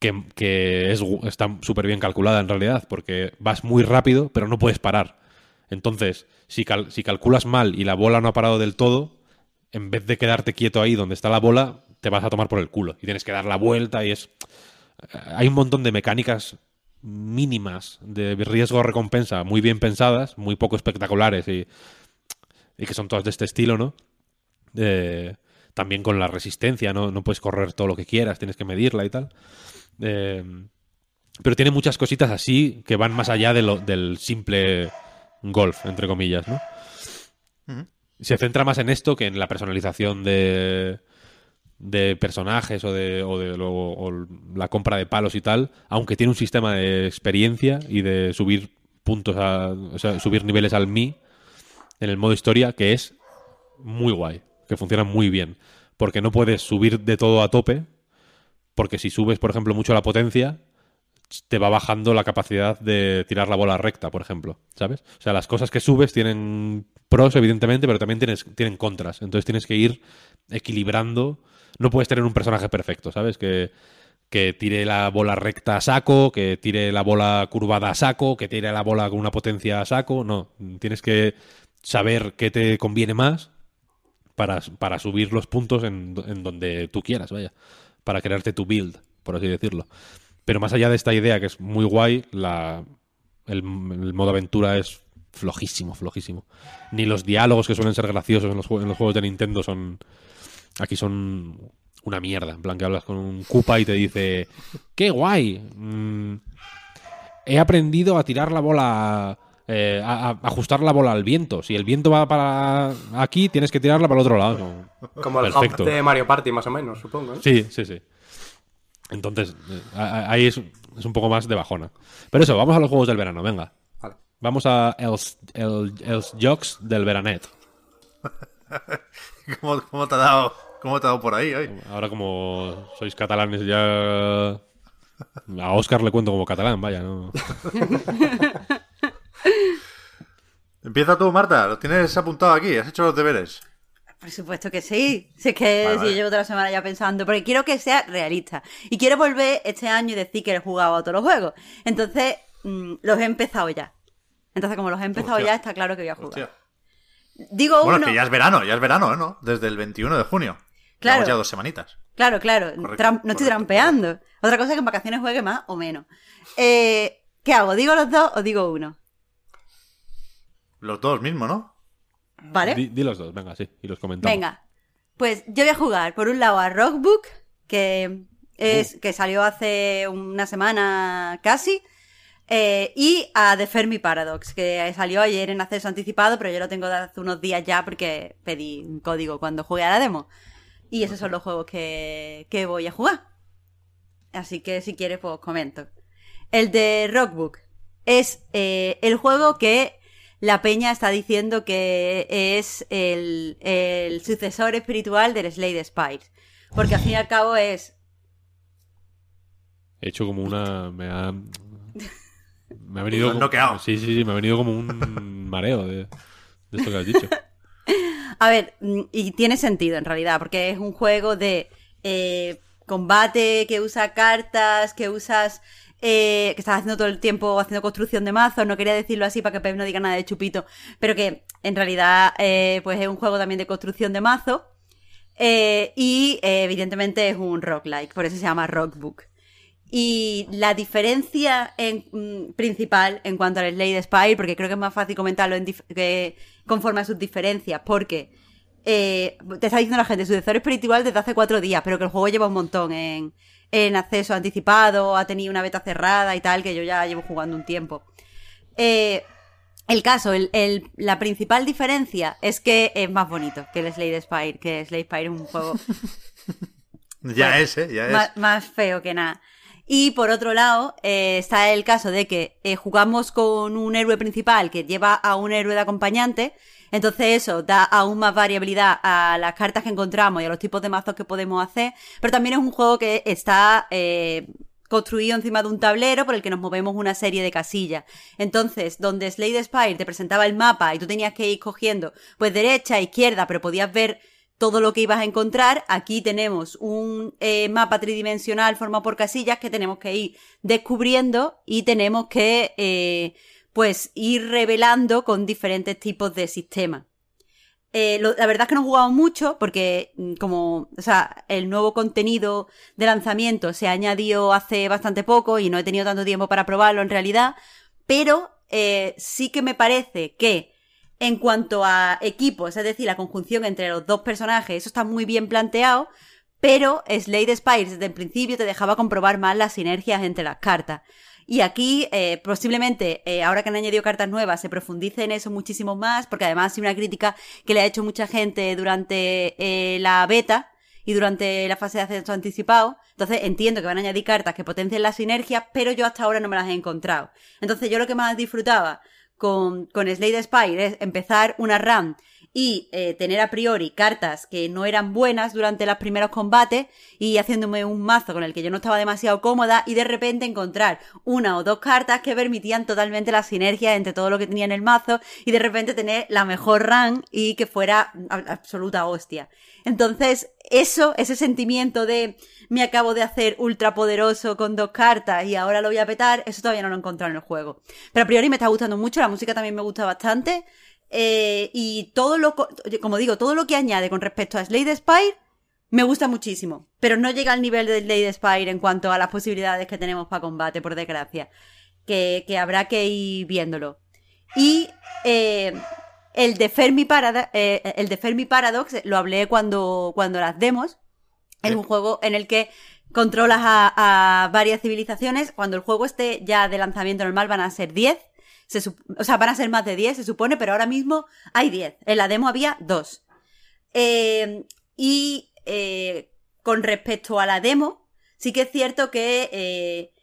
que, que es, está súper bien calculada en realidad, porque vas muy rápido, pero no puedes parar. Entonces, si, cal- si calculas mal y la bola no ha parado del todo, en vez de quedarte quieto ahí donde está la bola, te vas a tomar por el culo y tienes que dar la vuelta y es... Hay un montón de mecánicas mínimas de riesgo-recompensa muy bien pensadas, muy poco espectaculares y, y que son todas de este estilo, ¿no? Eh, también con la resistencia, ¿no? No puedes correr todo lo que quieras, tienes que medirla y tal. Eh, pero tiene muchas cositas así que van más allá de lo- del simple golf, entre comillas, ¿no? Se centra más en esto que en la personalización de, de personajes o de, o de o la compra de palos y tal, aunque tiene un sistema de experiencia y de subir puntos, a, o sea, subir niveles al Mi en el modo historia, que es muy guay, que funciona muy bien, porque no puedes subir de todo a tope, porque si subes, por ejemplo, mucho la potencia, te va bajando la capacidad de tirar la bola recta, por ejemplo, ¿sabes? O sea, las cosas que subes tienen pros, evidentemente, pero también tienes, tienen contras. Entonces tienes que ir equilibrando. No puedes tener un personaje perfecto, ¿sabes? Que, que tire la bola recta a saco, que tire la bola curvada a saco, que tire la bola con una potencia a saco. No, tienes que saber qué te conviene más para, para subir los puntos en, en donde tú quieras, vaya. Para crearte tu build, por así decirlo. Pero más allá de esta idea, que es muy guay, la, el, modo aventura es flojísimo, flojísimo. Ni los diálogos que suelen ser graciosos en los, en los juegos de Nintendo son... Aquí son una mierda. En plan que hablas con un Koopa y te dice, ¡qué guay! Mm, he aprendido a tirar la bola... eh, a, a ajustar la bola al viento. Si el viento va para aquí, tienes que tirarla para el otro lado. Como- Como el Perfecto. hub de Mario Party, más o menos, supongo. Sí, sí, sí. Entonces, eh, ahí es, es un poco más de bajona. Pero eso, vamos a los juegos del verano, venga. Vale. Vamos a els, el, els jocs del veranet. *laughs* ¿Cómo, cómo te ha dado, ¿Cómo te ha dado por ahí hoy? Ahora como sois catalanes ya A Oscar le cuento como catalán, vaya, ¿no? *laughs* Empieza tú, Marta. Lo tienes apuntado aquí. Has hecho los deberes. Por supuesto que sí. Si es que Vale, si vale. llevo toda la semana ya pensando, porque quiero que sea realista. Y quiero volver este año y decir que he jugado a todos los juegos. Entonces, mm, los he empezado ya. Entonces, como los he empezado Hostia. ya, está claro que voy a jugar. Hostia. Digo Bueno, uno. es que ya es verano, ya es verano, ¿no? Desde el 21 de junio. Claro. Llevamos ya dos semanitas. Claro, claro. Correcto, Tram- no estoy correcto, trampeando. Otra cosa es que en vacaciones juegue más o menos. Eh, ¿Qué hago? ¿Digo los dos o digo uno? Los dos mismos, ¿no? ¿Vale? Di, di los dos, venga, sí, y los comentamos. Venga, pues yo voy a jugar por un lado a Rockbook, que es que salió hace una semana casi, eh, y a The Fermi Paradox, que salió ayer en acceso anticipado, pero yo lo tengo de hace unos días ya porque pedí un código cuando jugué a la demo. Y esos son los juegos que, que voy a jugar. Así que si quieres, pues os comento. El de Rockbook es eh, el juego que la peña está diciendo que es el, el sucesor espiritual del Slade Spire. Porque al fin y al cabo es He hecho como una. Me ha. Me ha venido. Noqueado. Sí, sí, sí, me ha venido como un mareo de, de esto que has dicho. *laughs* A ver, mm, y tiene sentido en realidad, porque es un juego de eh, combate que usa cartas, que usas. eh, que estás haciendo todo el tiempo haciendo construcción de mazos, no quería decirlo así para que Pep no diga nada de chupito, pero que en realidad eh, pues es un juego también de construcción de mazos eh, y eh, evidentemente es un roguelike, por eso se llama Rockbook. Y la diferencia en- mm, principal en cuanto al Slade Spire, porque creo que es más fácil comentarlo en que conforme a sus diferencias, porque eh, te está diciendo la gente, sucesor espiritual desde hace cuatro días, pero que el juego lleva un montón en, en acceso anticipado, ha tenido una beta cerrada y tal, que yo ya llevo jugando un tiempo. Eh, el caso, el- el- la principal diferencia es que es más bonito que el Slade Spire, que Slade Spire es un juego *laughs* Ya Bueno, es, ¿eh? Ya es. más, más feo que nada. Y por otro lado, eh, está el caso de que eh, jugamos con un héroe principal que lleva a un héroe de acompañante. Entonces eso da aún más variabilidad a las cartas que encontramos y a los tipos de mazos que podemos hacer. Pero también es un juego que está eh, construido encima de un tablero por el que nos movemos una serie de casillas. Entonces, donde Slade Spire te presentaba el mapa y tú tenías que ir cogiendo pues derecha, izquierda, pero podías ver todo lo que ibas a encontrar. Aquí tenemos un eh, mapa tridimensional formado por casillas que tenemos que ir descubriendo y tenemos que eh, pues ir revelando con diferentes tipos de sistemas. Eh, la verdad es que no he jugado mucho porque mm, como, o sea, el nuevo contenido de lanzamiento se añadió hace bastante poco y no he tenido tanto tiempo para probarlo en realidad, pero sí que me parece que en cuanto a equipos, es decir, la conjunción entre los dos personajes, eso está muy bien planteado, pero Slade Spire desde el principio te dejaba comprobar más las sinergias entre las cartas. Y aquí, eh, posiblemente, eh, ahora que han añadido cartas nuevas, se profundice en eso muchísimo más, porque además ha sido una crítica que le ha hecho mucha gente durante eh, la beta y durante la fase de acceso anticipado. Entonces entiendo que van a añadir cartas que potencien las sinergias, pero yo hasta ahora no me las he encontrado. Entonces yo lo que más disfrutaba con, con Slade Spire empezar una run y eh, tener a priori cartas que no eran buenas durante los primeros combates y haciéndome un mazo con el que yo no estaba demasiado cómoda y de repente encontrar una o dos cartas que permitían totalmente la sinergia entre todo lo que tenía en el mazo y de repente tener la mejor run y que fuera absoluta hostia. Entonces, eso, ese sentimiento de me acabo de hacer ultra poderoso con dos cartas y ahora lo voy a petar, eso todavía no lo he encontrado en el juego. Pero a priori me está gustando mucho, la música también me gusta bastante. Eh, y todo lo, co- como digo, todo lo que añade con respecto a Slade Spire me gusta muchísimo. Pero no llega al nivel de Slade Spire en cuanto a las posibilidades que tenemos para combate, por desgracia. Que, que habrá que ir viéndolo. Y eh, el de Fermi Paradox, el de Fermi Paradox lo hablé cuando, cuando las demos. Es un juego en el que controlas a, a varias civilizaciones. Cuando el juego esté ya de lanzamiento normal van a ser 10. Se o sea, van a ser más de 10, se supone, pero ahora mismo hay 10. En la demo había 2. Eh, y eh, con respecto a la demo, sí que es cierto que eh,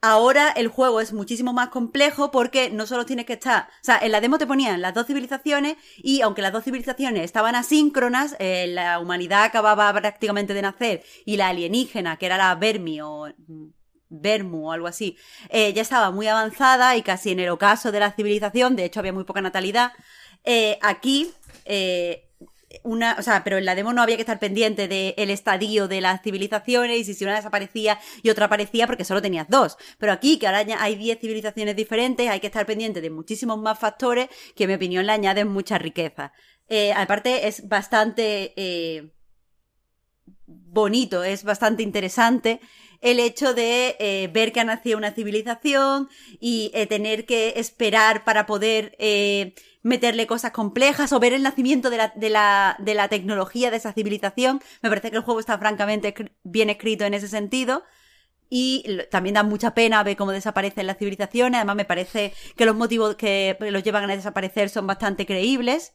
ahora el juego es muchísimo más complejo porque no solo tienes que estar, o sea, en la demo te ponían las dos civilizaciones y aunque las dos civilizaciones estaban asíncronas, eh, la humanidad acababa prácticamente de nacer y la alienígena, que era la Vermi o Bermu o algo así, eh, ya estaba muy avanzada y casi en el ocaso de la civilización, de hecho había muy poca natalidad. Eh, aquí, eh, una, o sea, pero en la demo no había que estar pendiente del estadio de las civilizaciones y si una desaparecía y otra aparecía porque solo tenías dos. Pero aquí, que ahora hay 10 civilizaciones diferentes, hay que estar pendiente de muchísimos más factores que, en mi opinión, le añaden mucha riqueza. Aparte, es bastante bonito, es bastante interesante el hecho de eh, ver que ha nacido una civilización y eh, tener que esperar para poder eh, meterle cosas complejas o ver el nacimiento de la, de, la, de la tecnología de esa civilización. Me parece que el juego está francamente bien escrito en ese sentido. Y también da mucha pena ver cómo desaparecen las civilizaciones. Además, me parece que los motivos que los llevan a desaparecer son bastante creíbles.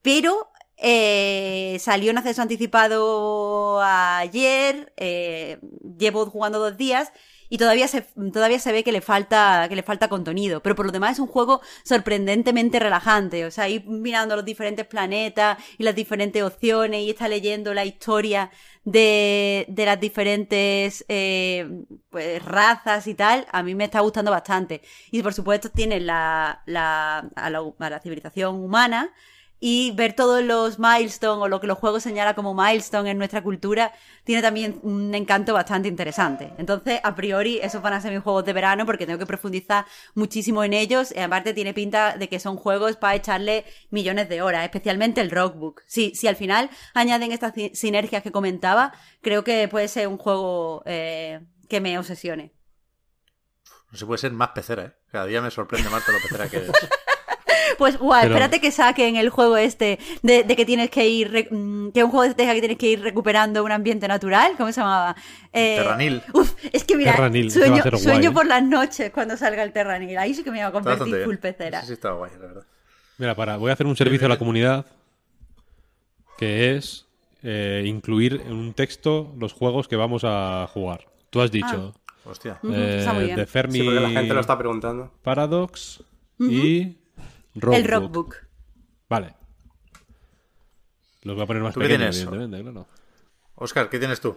Pero eh, salió en acceso anticipado ayer. eh, llevo jugando dos días. Y todavía se, todavía se ve que le falta, que le falta contenido. Pero por lo demás es un juego sorprendentemente relajante. O sea, ir mirando los diferentes planetas y las diferentes opciones y está leyendo la historia de, de las diferentes eh, pues, razas y tal, a mí me está gustando bastante. Y por supuesto tiene la, la, a, la, a la civilización humana y ver todos los milestones o lo que los juegos señalan como milestone en nuestra cultura tiene también un encanto bastante interesante. Entonces, a priori, esos van a ser mis juegos de verano porque tengo que profundizar muchísimo en ellos. Y aparte, tiene pinta de que son juegos para echarle millones de horas, especialmente el Rockbook. Sí, si al final añaden estas sinergias que comentaba, creo que puede ser un juego eh, que me obsesione. No se puede ser más pecera, ¿eh? Cada día me sorprende más lo pecera que eres. *laughs* Pues guau, Pero- espérate que saquen el juego este de, de que tienes que ir, mm, que es un juego de deja que tienes que ir recuperando un ambiente natural, ¿cómo se llamaba? Eh, Terranil. Uf, es que mira, Terranil, sueño, ser guay, sueño por las noches cuando salga el Terranil, ahí sí que me va a convertir full pecera. Sí, sí, está guay, la verdad. Mira, para, voy a hacer un servicio a la comunidad que es eh, incluir en un texto los juegos que vamos a jugar. Tú has dicho Hostia. Ujú, eh, está muy bien. The Fermi Sí, porque la gente lo está preguntando. Paradox y Rockbook. El Rockbook. Vale. Los voy a poner más ¿Tú qué pequeños, tienes? evidentemente, claro. Oscar, ¿qué tienes tú?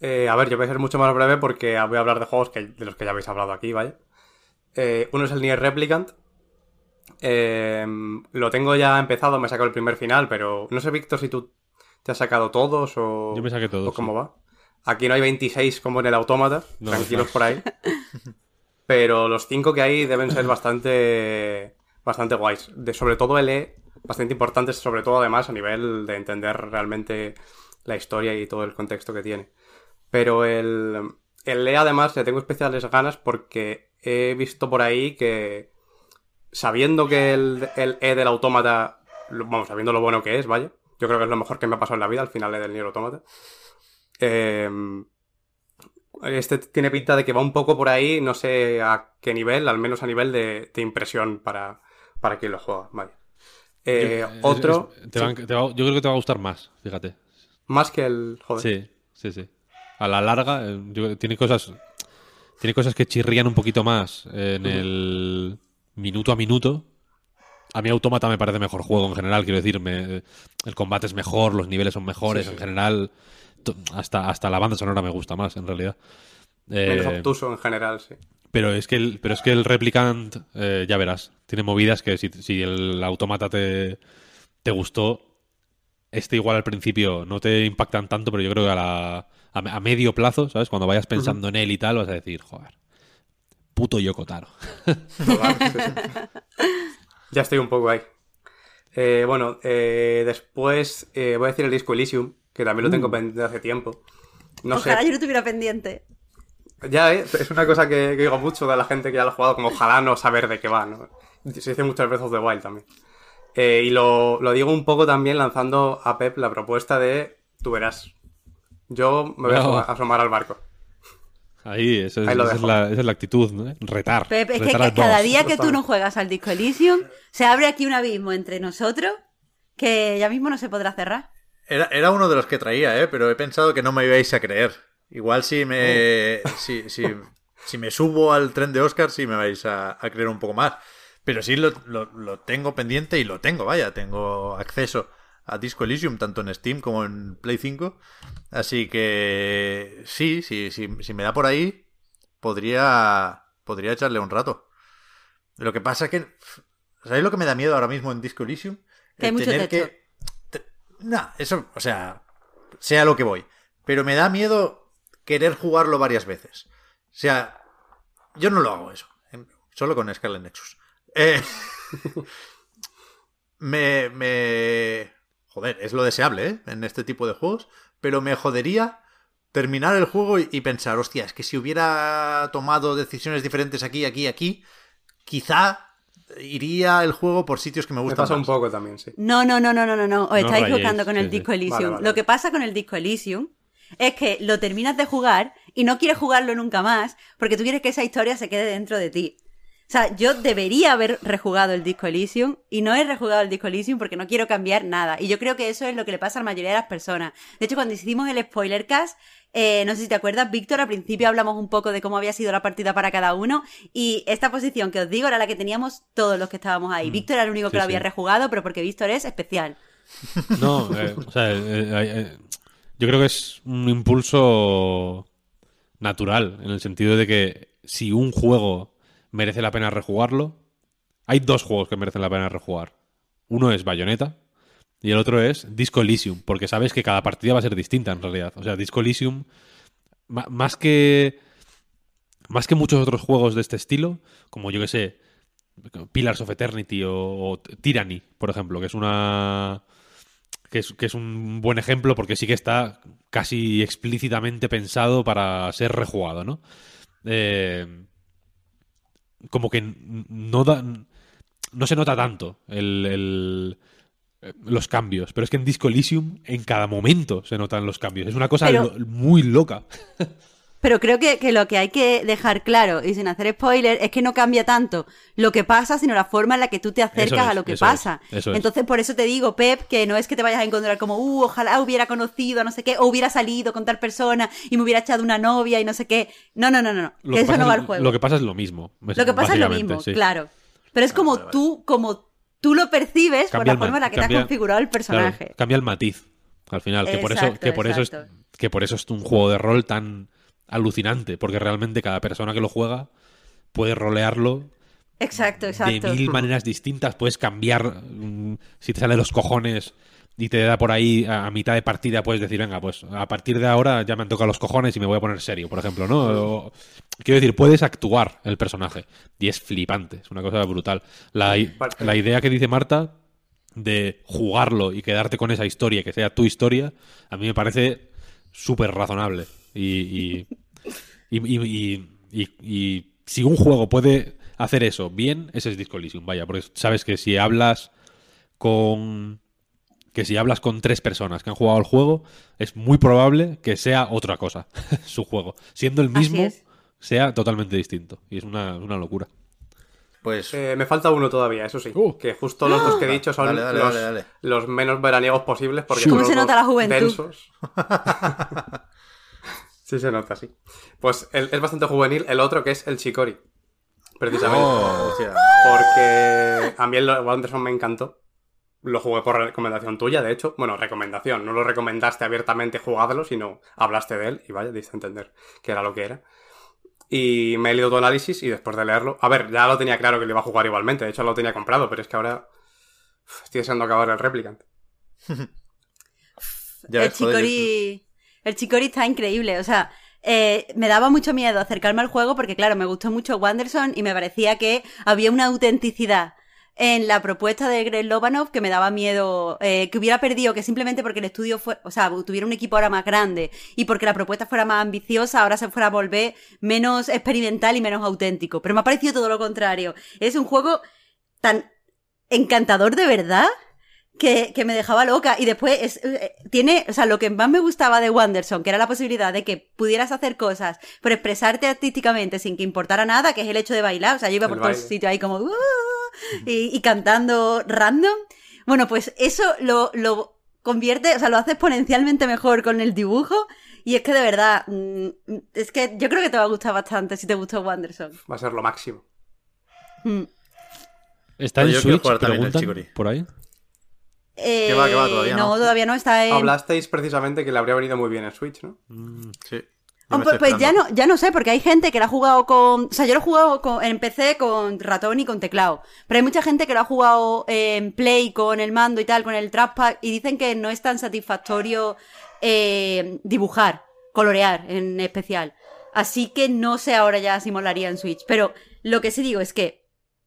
Eh, a ver, yo voy a ser mucho más breve porque voy a hablar de juegos que, de los que ya habéis hablado aquí, ¿vale? Eh, uno es el Nier Replicant. Eh, lo tengo ya empezado, me he sacado el primer final, pero no sé, Víctor, si tú te has sacado todos o, Yo me saqué todos, o cómo sí. va. Aquí no hay 26 como en el Autómata, No, tranquilos no. por ahí. *laughs* Pero los 5 que hay deben ser bastante bastante guays. De, sobre todo el E, bastante importantes, sobre todo además a nivel de entender realmente la historia y todo el contexto que tiene. Pero el, el E además le tengo especiales ganas porque he visto por ahí que sabiendo que el, el E del autómata, vamos, sabiendo lo bueno que es, vaya, yo creo que es lo mejor que me ha pasado en la vida al final E del Nier Automata. Eh, este tiene pinta de que va un poco por ahí, no sé a qué nivel, al menos a nivel de, de impresión para, para quien lo juega, vaya. Eh, Yo- otro, es- te va- te va- yo creo que te va a gustar más, fíjate. más que el... Joder. Sí, sí, sí. A la larga, eh, yo- tiene cosas. Tiene cosas que chirrían un poquito más en el minuto a minuto. A mí Autómata me parece mejor juego en general, quiero decir, me- el combate es mejor, los niveles son mejores, Sí, sí. en general, hasta, hasta la banda sonora me gusta más, en realidad. Menos Eh, obtuso en general, sí. Pero es que el, pero es que el Replicant, eh, ya verás, tiene movidas que si, si el automata te, te gustó, este igual al principio no te impactan tanto, pero yo creo que a, la, a, a medio plazo, ¿sabes? Cuando vayas pensando en él y tal, vas a decir, joder, puto Yoko Taro. Total, *laughs* sí, sí. Ya estoy un poco ahí. Eh, bueno, eh, después eh, voy a decir el disco Elysium, que también lo tengo pendiente hace tiempo. No Ojalá sé. yo no tuviera pendiente. Ya, ¿eh? es una cosa que, que digo mucho de la gente que ya lo ha jugado, como ojalá no saber de qué va, ¿no? Se dice muchas veces de Wild también. Eh, y lo, lo digo un poco también lanzando a Pep la propuesta de tú verás. Yo me voy a No. asomar- asomar al barco. Ahí, eso es, Ahí esa, es la, esa es la actitud, ¿no? Retar. Pep, es que retar al cada día que tú no juegas al Disco Elysium, se abre aquí un abismo entre nosotros que ya mismo no se podrá cerrar. Era, era uno de los que traía, ¿eh? pero he pensado que no me ibais a creer. Igual si me, si, si, si me subo al tren de Oscar, sí me vais a, a creer un poco más. Pero sí lo, lo- lo tengo pendiente y lo tengo, vaya, tengo acceso a Disco Elysium, tanto en Steam como en Play 5. Así que sí, sí, sí, si me da por ahí, podría, podría echarle un rato. Lo que pasa es que, ¿sabéis lo que me da miedo ahora mismo en Disco Elysium? Que hay mucho tener que... te- Nah, eso, o sea, sea lo que voy. Pero me da miedo querer jugarlo varias veces. O sea, yo no lo hago eso. em, Solo con Scarlet Nexus. Eh, *laughs* me, me... Joder, es lo deseable, ¿eh? En este tipo de juegos. Pero me jodería terminar el juego y, y pensar, hostia, es que si hubiera tomado decisiones diferentes aquí, aquí, aquí, quizá iría el juego por sitios que me Me gustan pasa un más. poco también, sí. No, no, no, no, no, no, no. Os estáis rayéis, jugando con sí, el sí. Disco Elysium. Vale, vale, Lo que pasa con el Disco Elysium es que lo terminas de jugar y no quieres jugarlo nunca más porque tú quieres que esa historia se quede dentro de ti. O sea, yo debería haber rejugado el Disco Elysium y no he rejugado el Disco Elysium porque no quiero cambiar nada. Y yo creo que eso es lo que le pasa a la mayoría de las personas. De hecho, cuando hicimos el spoiler cast, eh, no sé si te acuerdas, Víctor, al principio hablamos un poco de cómo había sido la partida para cada uno y esta posición que os digo era la que teníamos todos los que estábamos ahí. Víctor era el único que lo había sí. rejugado, pero porque Víctor es especial. No, eh, o sea, eh, eh, yo creo que es un impulso natural, en el sentido de que si un juego merece la pena rejugarlo, hay dos juegos que merecen la pena rejugar. Uno es Bayonetta y el otro es Disco Elysium, porque sabes que cada partida va a ser distinta en realidad. O sea, Disco Elysium, más que más que muchos otros juegos de este estilo, como yo que sé, Pillars of Eternity o, o Tyranny, por ejemplo, que es una que es, que es un buen ejemplo porque sí que está casi explícitamente pensado para ser rejugado, ¿no? Eh, como que no da, no se nota tanto el, el- eh, los cambios, pero es que en Disco Elysium en cada momento se notan los cambios. Es una cosa Pero- lo- muy loca. *laughs* Pero creo que, que lo que hay que dejar claro, y sin hacer spoiler, es que no cambia tanto lo que pasa, sino la forma en la que tú te acercas es, a lo que eso pasa. es, eso es. Entonces, por eso te digo, Pep, que no es que te vayas a encontrar como, uh, ojalá hubiera conocido a no sé qué, o hubiera salido con tal persona y me hubiera echado una novia y no sé qué. No, no, no, no, Lo que que eso no va es- al juego. Lo que pasa es lo mismo. Lo que pasa es lo mismo, sí. claro. Pero es como tú, como tú lo percibes por la forma en la que te has configurado el personaje. Claro, cambia el matiz al final, que por eso, que por eso es, que por eso es un juego de rol tan alucinante, porque realmente cada persona que lo juega puede rolearlo Exacto, exacto. de mil maneras distintas, puedes cambiar mm, si te sale los cojones y te da por ahí a, a mitad de partida puedes decir, venga, pues a partir de ahora ya me han tocado los cojones y me voy a poner serio, por ejemplo, ¿no? O- quiero decir, puedes actuar el personaje y es flipante, es una cosa brutal. La, la idea que dice Marta de jugarlo y quedarte con esa historia, que sea tu historia, a mí me parece súper razonable. Y, y, *laughs* y, y- y- y- y si un juego puede hacer eso bien, ese es Disco Elysium, vaya, porque sabes que si hablas con que si hablas con tres personas que han jugado el juego, es muy probable que sea otra cosa *laughs* su juego. Siendo el mismo, sea totalmente distinto. Y es una, una locura. Pues Eh, me falta uno todavía, eso sí. Uh. Que justo los dos que he dicho son Dale, dale, los, dale, dale. los menos veraniegos posibles porque ¿Cómo se los nota la juventud? densos. *laughs* sí se nota, sí. Pues el- es bastante juvenil el otro que es el Chicori. Precisamente. Oh. Porque a mí el Wanderson me encantó. Lo jugué por recomendación tuya, de hecho. Bueno, recomendación. No lo recomendaste abiertamente jugadlo, sino hablaste de él y vaya, diste a entender que era lo que era. Y me he leído tu análisis y después de leerlo... A ver, ya lo tenía claro que lo iba a jugar igualmente. De hecho, lo tenía comprado, pero es que ahora... Estoy deseando acabar el Replicant. *laughs* Ya el ves, Chicori. El Chicori está increíble. O sea, eh, me daba mucho miedo acercarme al juego porque, claro, me gustó mucho Wanderson y me parecía que había una autenticidad en la propuesta de Greg Lobanov que me daba miedo eh, que hubiera perdido, que simplemente porque el estudio fue, o sea, tuviera un equipo ahora más grande y porque la propuesta fuera más ambiciosa, ahora se fuera a volver menos experimental y menos auténtico. Pero me ha parecido todo lo contrario. Es un juego tan encantador de verdad que, que me dejaba loca. Y después es, eh, tiene, o sea, lo que más me gustaba de Wanderson, que era la posibilidad de que pudieras hacer cosas, pero expresarte artísticamente sin que importara nada, que es el hecho de bailar. O sea, yo iba El por todos baile. sitios ahí como "Uh", y, y cantando random. Bueno, pues eso lo, lo convierte, o sea, lo hace exponencialmente mejor con el dibujo. Y es que de verdad, mm, es que yo creo que te va a gustar bastante si te gustó Wanderson. Va a ser lo máximo. Mm. ¿Está Pues en yo quiero Switch? jugar también el Preguntan por ahí. Eh, va, que va? Todavía no. todavía no está en... Hablasteis precisamente que le habría venido muy bien en Switch, ¿no? Mm, sí. Oh, pues, pues ya no, ya no sé, porque hay gente que lo ha jugado con. O sea, yo lo he jugado con, en PC con ratón y con teclado. Pero hay mucha gente que lo ha jugado en Play con el mando y tal, con el trackpad, y dicen que no es tan satisfactorio eh, dibujar, colorear en especial. Así que no sé ahora ya si molaría en Switch. Pero lo que sí digo es que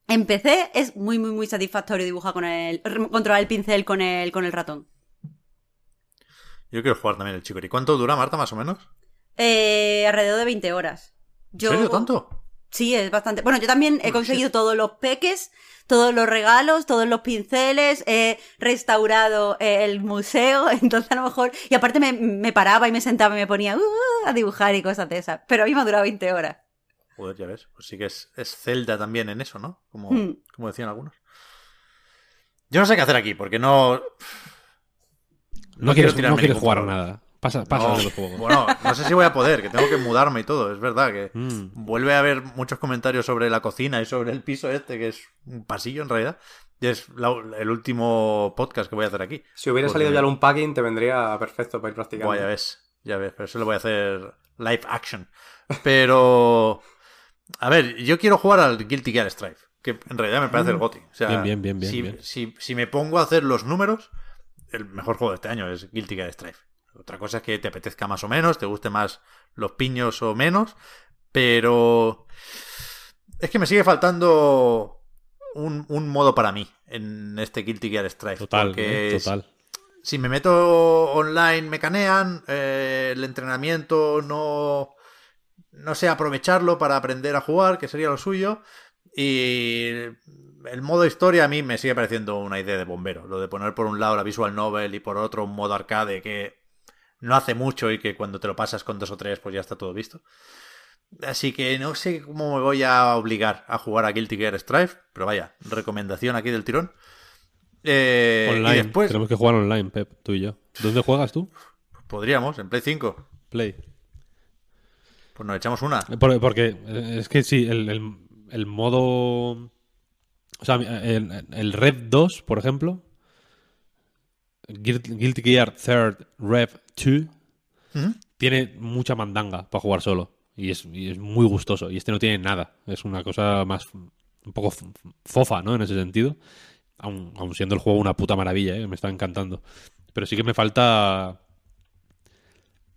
en PC es muy, muy, muy satisfactorio dibujar con el. controlar el pincel con el, con el ratón. Yo quiero jugar también el chico. ¿Y cuánto dura, Marta, más o menos? Eh, alrededor de 20 horas. Yo... ¿En serio tanto? Sí, es bastante. Bueno, yo también he conseguido todos los peques, todos los regalos, todos los pinceles, he restaurado eh, el museo, *laughs* entonces a lo mejor. Y aparte me, me paraba y me sentaba y me ponía "Uh", a dibujar y cosas de esas. Pero a mí me ha durado 20 horas. Joder, ya ves. Pues sí que es, es Zelda también en eso, ¿no? Como, Hmm. como decían algunos. Yo no sé qué hacer aquí, porque no. No, quiero quieres, no quieres jugar juego. nada. Pasa, pasa No, juego. Bueno, no sé si voy a poder, que tengo que mudarme y todo. Es verdad que Mm. vuelve a haber muchos comentarios sobre la cocina y sobre el piso este, que es un pasillo en realidad. Y es la- el último podcast que voy a hacer aquí. Si hubiera Porque- salido ya el unpacking, te vendría perfecto para ir practicando. Buah, ya ves, ya ves, pero eso lo voy a hacer live action. Pero, a ver, yo quiero jugar al Guilty Gear Strive, que en realidad me parece el GOTY. O sea, Mm. Bien, bien, bien, bien, si, bien. Si, si me pongo a hacer los números, el mejor juego de este año es Guilty Gear Strive. Otra cosa es que te apetezca más o menos, te guste más los piños o menos, pero es que me sigue faltando un, un modo para mí en este Guilty Gear Strive. Total, porque ¿eh? total. si me meto online me canean, eh, el entrenamiento no, no sé aprovecharlo para aprender a jugar, que sería lo suyo, y el modo historia a mí me sigue pareciendo una idea de bombero, lo de poner por un lado la visual novel y por otro un modo arcade que no hace mucho y que cuando te lo pasas con dos o tres pues ya está todo visto. Así que no sé cómo me voy a obligar a jugar a Guilty Gear Strive, pero vaya, recomendación aquí del tirón. Eh, Online. y después Tenemos que jugar online, Pep, tú y yo. ¿Dónde juegas tú? podríamos, en Play 5. Play. Pues nos echamos una. Por- Porque eh, es que sí, el, el- el modo. O sea, el, el Rev 2, por ejemplo. Guil- Guilty Gear Third Rev 2. Ujú. Tiene mucha mandanga para jugar solo. Y es, y es muy gustoso. Y este no tiene nada. Es una cosa más. Un poco fofa, ¿no? En ese sentido. Aun, aun siendo el juego una puta maravilla, ¿eh? Me está encantando. Pero sí que me falta.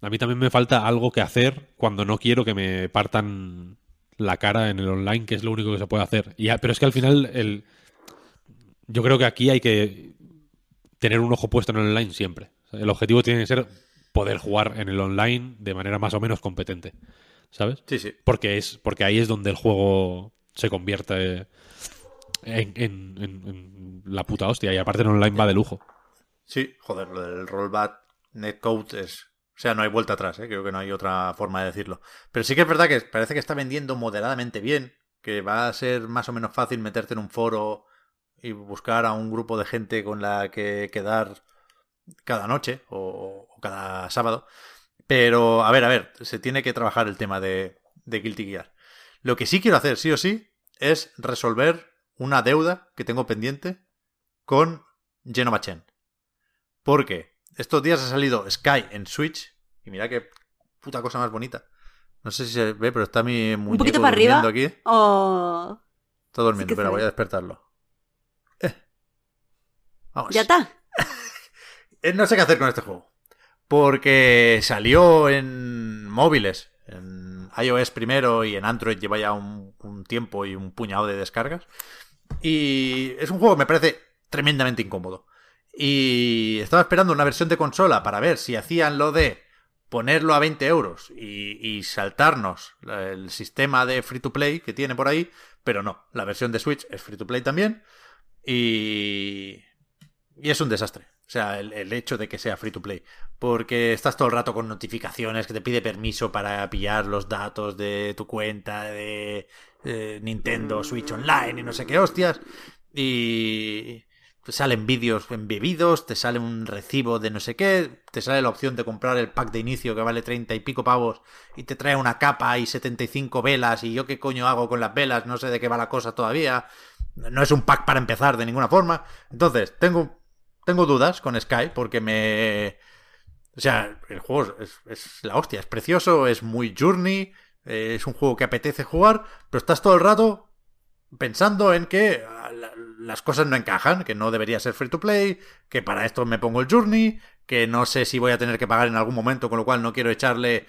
A mí también me falta algo que hacer cuando no quiero que me partan la cara en el online, que es lo único que se puede hacer. Y, pero es que al final el, yo creo que aquí hay que tener un ojo puesto en el online siempre. El objetivo tiene que ser poder jugar en el online de manera más o menos competente. ¿Sabes? Sí, sí. Porque es porque ahí es donde el juego se convierte en, en- en- en la puta hostia. Y aparte el online va de lujo. Sí, joder, lo del rollback netcode es... O sea, no hay vuelta atrás, ¿eh? creo que no hay otra forma de decirlo. Pero sí que es verdad que parece que está vendiendo moderadamente bien, que va a ser más o menos fácil meterte en un foro y buscar a un grupo de gente con la que quedar cada noche o, cada sábado. Pero, a ver, a ver, se tiene que trabajar el tema de, de Guilty Gear. Lo que sí quiero hacer, sí o sí, es resolver una deuda que tengo pendiente con Genova Chen. Porque estos días ha salido Sky en Switch. Y mira qué puta cosa más bonita. No sé si se ve, pero está mi muñeco Un poquito para arriba. aquí. Oh, Está durmiendo, se pero voy a despertarlo. Eh. Vamos. ya está. *laughs* Eh, No sé qué hacer con este juego. Porque salió en móviles. En iOS primero y en Android lleva ya un, un tiempo y un puñado de descargas. Y es un juego que me parece tremendamente incómodo. Y estaba esperando una versión de consola para ver si hacían lo de ponerlo a 20 euros y, saltarnos el sistema de free to play que tiene por ahí. Pero no, la versión de Switch es free to play también. Y, y es un desastre. O sea, el, el hecho de que sea free to play. Porque estás todo el rato con notificaciones que te pide permiso para pillar los datos de tu cuenta de eh, Nintendo Switch Online y no sé qué hostias. Y salen vídeos embebidos, te sale un recibo de no sé qué, te sale la opción de comprar el pack de inicio que vale 30 y pico pavos y te trae una capa y 75 velas y yo qué coño hago con las velas, no sé de qué va la cosa todavía. No es un pack para empezar de ninguna forma. Entonces, tengo tengo dudas con Sky porque me... O sea, el juego es, es la hostia, es precioso, es muy journey, eh, es un juego que apetece jugar, pero estás todo el rato pensando en que las cosas no encajan, que no debería ser free to play, que para esto me pongo el journey, que no sé si voy a tener que pagar en algún momento, con lo cual no quiero echarle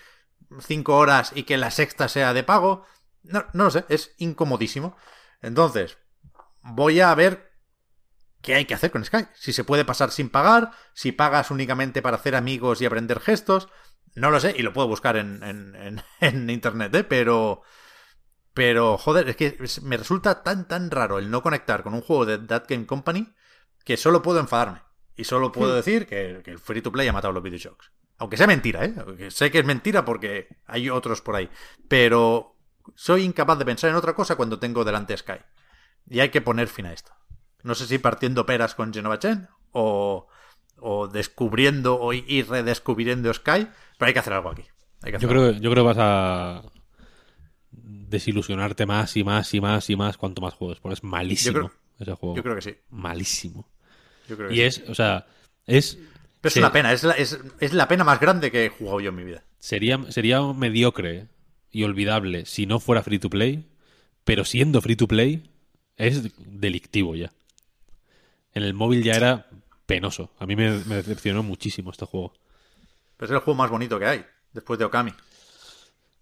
cinco horas y que la sexta sea de pago. No, no lo sé, es incomodísimo. Entonces, voy a ver qué hay que hacer con Sky. Si se puede pasar sin pagar, si pagas únicamente para hacer amigos y aprender gestos. No lo sé, y lo puedo buscar en, en- en- *laughs* en internet, ¿eh? Pero. Pero, joder, es que me resulta tan, tan raro el no conectar con un juego de That Game Company que solo puedo enfadarme. Y solo puedo decir que, que el free to play ha matado los videojuegos. Aunque sea mentira, ¿eh? Aunque sé que es mentira porque hay otros por ahí. Pero soy incapaz de pensar en otra cosa cuando tengo delante Sky. Y hay que poner fin a esto. No sé si partiendo peras con Genova Chen o, o descubriendo o, y redescubriendo Sky, pero hay que hacer algo aquí. Hay que hacer Yo creo, yo creo que vas a desilusionarte más y más y más y más cuanto más juegos, porque es malísimo Yo creo- ese juego. Yo creo que sí. Malísimo. Yo creo que Y sí. es, o sea, es... Pero es se- una pena, es la, es, es la pena más grande que he jugado yo en mi vida. Sería, sería mediocre y olvidable si no fuera free to play, pero siendo free to play es delictivo ya. En el móvil ya era penoso. A mí me, me decepcionó muchísimo este juego. Pero es el juego más bonito que hay, después de Okami.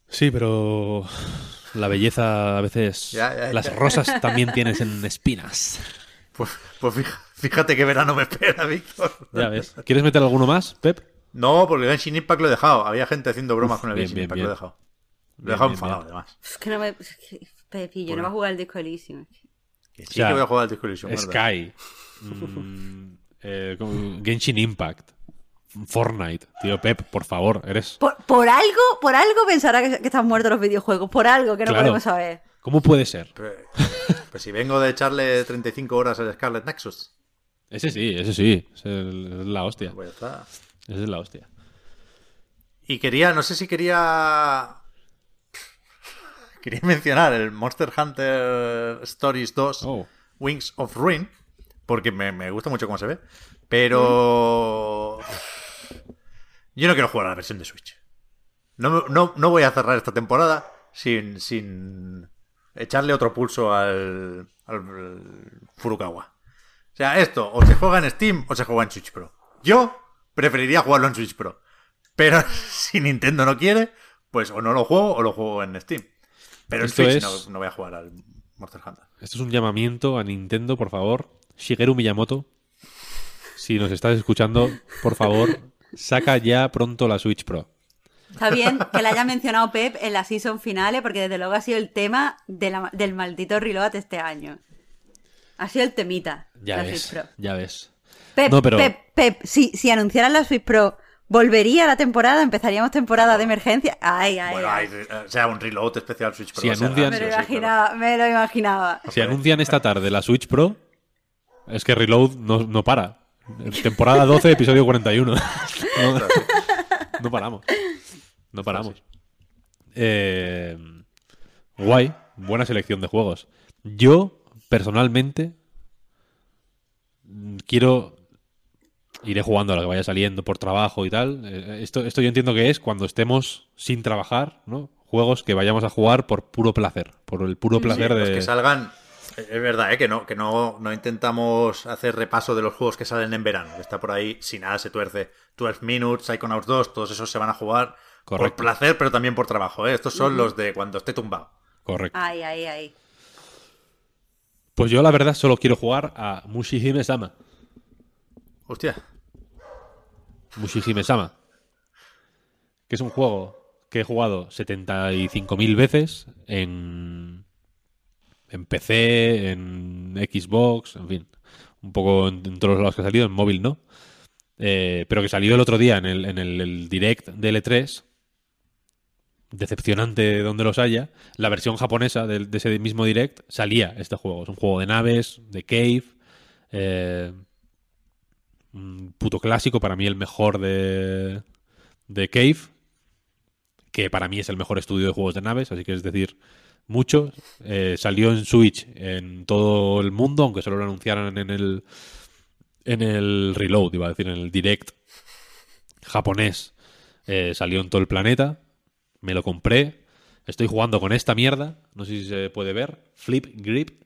Sí, pero la belleza a veces... Ya, ya, las rosas también tienen espinas. Pues, pues fíjate qué verano me espera, Víctor. Ya ves. ¿Quieres meter alguno más, Pep? No, porque el Genshin Impact lo he dejado. Había gente haciendo bromas Uf, con el bien, Genshin bien, Impact, bien. lo he dejado. Lo he dejado bien, enfadado, bien. además. Es que no me. Pepillo, no va a jugar al disco Elysium. Sí O sea, que voy a jugar al Disco Elysium, ¿verdad? Sky. mm, eh, Genshin Impact. Fortnite. Tío, Pep, por favor, eres... Por, por algo, por algo pensará que, que están muertos los videojuegos. Por algo que no Claro. podemos saber. ¿Cómo puede ser? Pero- Pues si vengo de echarle 35 horas al Scarlet Nexus, Ese sí, ese sí. Es, el- es la hostia. pues ya está. Esa es la hostia. Y quería, no sé si quería. Quería mencionar el Monster Hunter Stories 2 Oh. Wings of Ruin, porque me, me gusta mucho cómo se ve. Pero. Yo no quiero jugar a la versión de Switch. No, no, no voy a cerrar esta temporada sin, sin echarle otro pulso al, al Furukawa. O sea, esto o se juega en Steam o se juega en Switch Pro. Yo preferiría jugarlo en Switch Pro. Pero *laughs* si Nintendo no quiere, pues o no lo juego o lo juego en Steam. Pero en Esto Switch es- no, no voy a jugar al Monster Hunter. Esto es un llamamiento a Nintendo, por favor. Shigeru Miyamoto, si nos estás escuchando, por favor, *laughs* saca ya pronto la Switch Pro. Está bien que le haya mencionado Pep en la season finales, porque desde luego ha sido el tema de la- del maldito reload este año. Ha sido el temita. Ya la ves, Switch Pro. ya ves. Pep, No, pero- Pep, Pep, si, si anunciaran la Switch Pro, ¿volvería la temporada? ¿Empezaríamos temporada de emergencia? Ay, ay, Bueno, ay. hay, eh, o sea, un reload especial Switch Pro. Si o sea, anuncian- Me lo imaginaba, me lo imaginaba. Si anuncian esta tarde la Switch Pro, es que Reload no, no para. Temporada 12, episodio 41. *laughs* No, *laughs* no paramos. No paramos. Eh, guay, buena selección de juegos. Yo, personalmente, mm, quiero. Iré jugando a lo que vaya saliendo por trabajo y tal. Eh, Esto, esto yo entiendo que es cuando estemos sin trabajar, ¿no? Juegos que vayamos a jugar por puro placer. Por el puro placer de. que salgan. Es verdad, ¿eh? que, no, que no, no intentamos hacer repaso de los juegos que salen en verano. que Está por ahí, si nada se tuerce. 12 Minutes, Psychonauts 2, todos esos se van a jugar Correcto. por placer, pero también por trabajo. ¿eh? Estos son los de cuando esté tumbado. Correcto. Ay, ay, ay. Pues yo la verdad solo quiero jugar a Mushihime-sama. Hostia, Mushihime-sama. Que es un juego que he jugado 75.000 veces en, en PC, en Xbox, en fin. Un poco en, todos los lados que ha salido, en móvil no. Eh, pero que salió el otro día en el, en el, direct de L3. Decepcionante donde los haya. La versión japonesa de, ese mismo direct salía este juego. Es un juego de naves, de cave. eh, un puto clásico, para mí el mejor de, de Cave, que para mí es el mejor estudio de juegos de naves, así que es decir, mucho. Eh, salió en Switch en todo el mundo, aunque solo lo anunciaran en el en el Reload, iba a decir, en el Direct japonés, eh, salió en todo el planeta. Me lo compré. Estoy jugando con esta mierda. No sé si se puede ver. Flip Grip.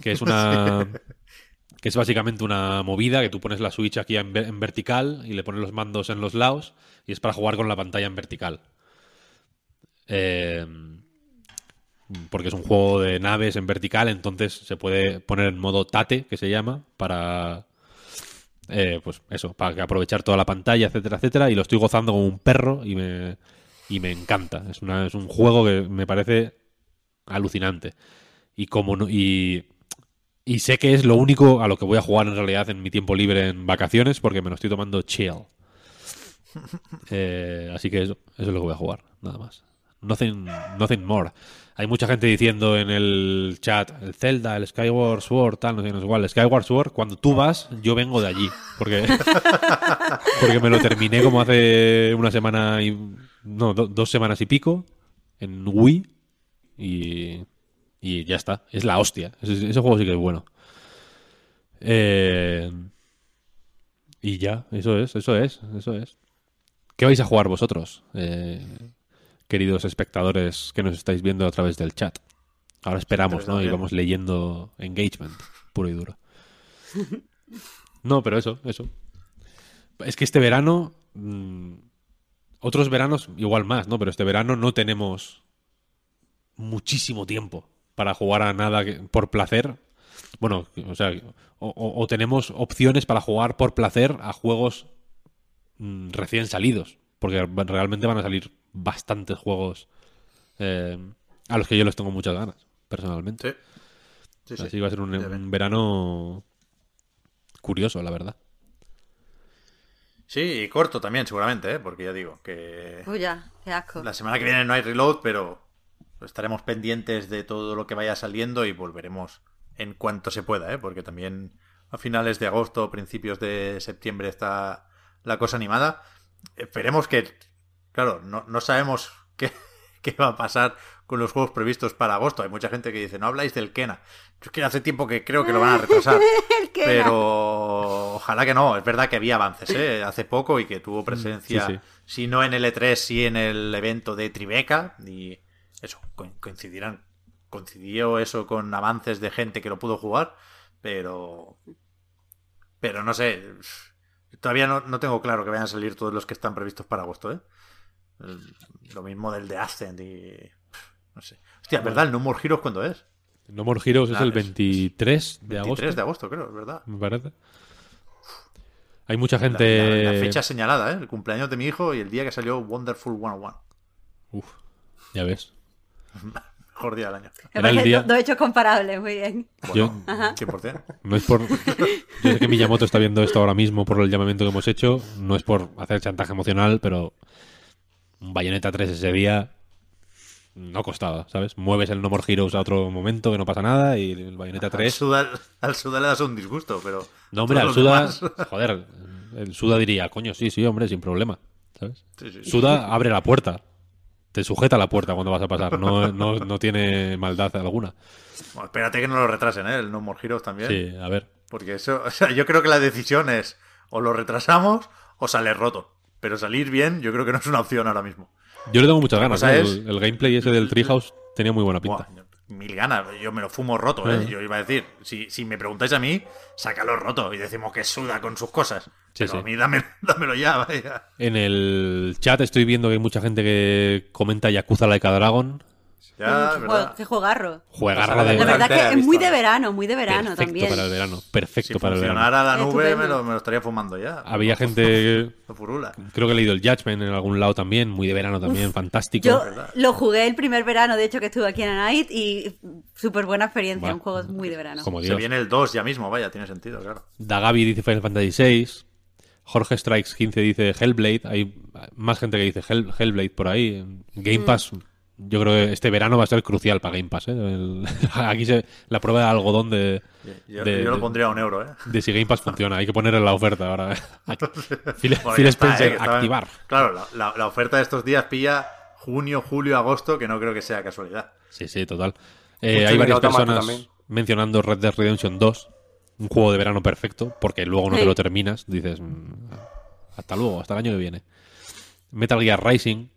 Que es una. *laughs* que es básicamente una movida que tú pones la Switch aquí en, en vertical y le pones los mandos en los lados y es para jugar con la pantalla en vertical. Eh, porque es un juego de naves en vertical, entonces se puede poner en modo tate, que se llama, para eh, pues eso, para aprovechar toda la pantalla, etcétera, etcétera, y lo estoy gozando como un perro y me, y me encanta. Es, una, es un juego que me parece alucinante. Y como no- y, y sé que es lo único a lo que voy a jugar en realidad en mi tiempo libre en vacaciones, porque me lo estoy tomando chill. *laughs* Eh, así que eso, eso es lo que voy a jugar, nada más. Nothing, nothing more. Hay mucha gente diciendo en el chat, el Zelda, el Skyward Sword, tal, no sé, no sé cuál. Skyward Sword, cuando tú vas, yo vengo de allí. Porque, *laughs* porque me lo terminé como hace una semana y. No, do- dos semanas y pico en Wii. Y, y ya está. Es la hostia. Ese, ese juego sí que es bueno. Eh, y ya, eso es, eso es, eso es. ¿Qué vais a jugar vosotros, eh, queridos espectadores que nos estáis viendo a través del chat? Ahora esperamos, ¿no? Y vamos leyendo engagement, puro y duro. No, pero eso, eso. Es que este verano, mm, otros veranos igual más, ¿no? Pero este verano no tenemos muchísimo tiempo para jugar a nada que- por placer. Bueno, o sea, o, o- o tenemos opciones para jugar por placer a juegos mm, recién salidos. Porque realmente van a salir bastantes juegos eh, a los que yo les tengo muchas ganas, personalmente. Sí. Sí, sí. Así que va a ser un verano curioso, la verdad. Sí, y corto también, seguramente, ¿eh? porque ya digo que Uy, ya, qué asco. la semana que viene no hay reload, pero estaremos pendientes de todo lo que vaya saliendo y volveremos en cuanto se pueda, ¿eh? porque también a finales de agosto, principios de septiembre está la cosa animada. Esperemos que, claro, no, no sabemos *laughs* qué, qué va a pasar con los juegos previstos para agosto. Hay mucha gente que dice, no habláis del Kena. Yo es que hace tiempo que creo que lo van a retrasar. *laughs* Pero ojalá que no. Es verdad que había avances ¿eh? hace poco y que tuvo presencia, sí, sí. si no en el E3, sí en el evento de Tribeca. Y eso, co- coincidirán. Coincidió eso con avances de gente que lo pudo jugar. Pero. Pero no sé. Todavía no, no tengo claro que vayan a salir todos los que están previstos para agosto, ¿eh? Lo mismo del de Ascent y. No sé. Hostia, ¿verdad? ¿El No More Heroes cuándo es? No More Heroes es el es- 23 de 23 agosto, de agosto, creo, verdad. me parece. Hay mucha La, gente... la- la fecha señalada, ¿eh? El cumpleaños de mi hijo y el día que salió Wonderful 101. Uf, ya ves. *laughs* Mejor día del año. Era el día- do- dos hechos comparables, muy bien. Yo, Bueno, 100%. no es por... Yo sé que Miyamoto está viendo esto ahora mismo por el llamamiento que hemos hecho. No es por hacer chantaje emocional, pero un Bayonetta 3 ese día no costaba, ¿sabes? Mueves el No More Heroes a otro momento que no pasa nada y el Bayonetta Al 3... Suda, al Suda le das un disgusto, pero. No, hombre, al Suda... demás- *laughs* Joder, el Suda diría, coño, sí, sí, hombre, sin problema, ¿sabes? Sí, sí. Suda abre la puerta. Te sujeta la puerta cuando vas a pasar. No, no, no tiene maldad alguna. Bueno, espérate que no lo retrasen, ¿eh? El No More Heroes también. Sí, a ver. Porque eso. O sea, yo creo que la decisión es o lo retrasamos o sale roto. Pero salir bien, yo creo que no es una opción ahora mismo. Yo le tengo muchas ganas. ¿eh? es- El, el gameplay ese del Treehouse tenía muy buena pinta. Buah, mil ganas, yo me lo fumo roto, ¿eh? Eh. Yo iba a decir, si, si me preguntáis a mí, sácalo roto y decimos que suda con sus cosas. Sí, Pero sí. a mí dámelo, *laughs* dámelo ya, vaya. En el chat estoy viendo que hay mucha gente que comenta Yakuza Like a Dragon. Ya, qué, ¿verdad? qué. Juegarra La de La verdad que es muy de verano, muy de verano perfecto también. para el verano. Perfecto Si para el verano. funcionara la nube, me lo, me lo estaría fumando ya. Había gente, creo que he leído el Judgment en algún lado también, muy de verano también, fantástico. Yo lo jugué el primer verano, de hecho, que estuve aquí en Night y súper buena experiencia. Un juego muy de verano. Como Se viene el 2 ya mismo, vaya, tiene sentido, claro. Dagabi dice Final Fantasy VI. Jorge Strikes 15 dice Hellblade. Hay más gente que dice Hell- Hellblade por ahí. Game Pass, yo creo que este verano va a ser crucial para Game Pass. ¿eh? El- *laughs* aquí se, la prueba de algodón de, Yo, de- yo lo pondría a un euro, ¿eh? de si Game Pass funciona. Hay que poner en la oferta ahora. *laughs* *laughs* Phil, Bueno, Phil ya está, Spencer, ¿eh? Activar. Claro, la, la- la oferta de estos días pilla junio, julio, agosto, que no creo que sea casualidad. Sí, sí, total. Eh, hay varias personas también. mencionando Red Dead Redemption 2. Un juego de verano perfecto, porque luego no Sí. te lo terminas, dices, "Mm, hasta luego, hasta el año que viene. Metal Gear Rising,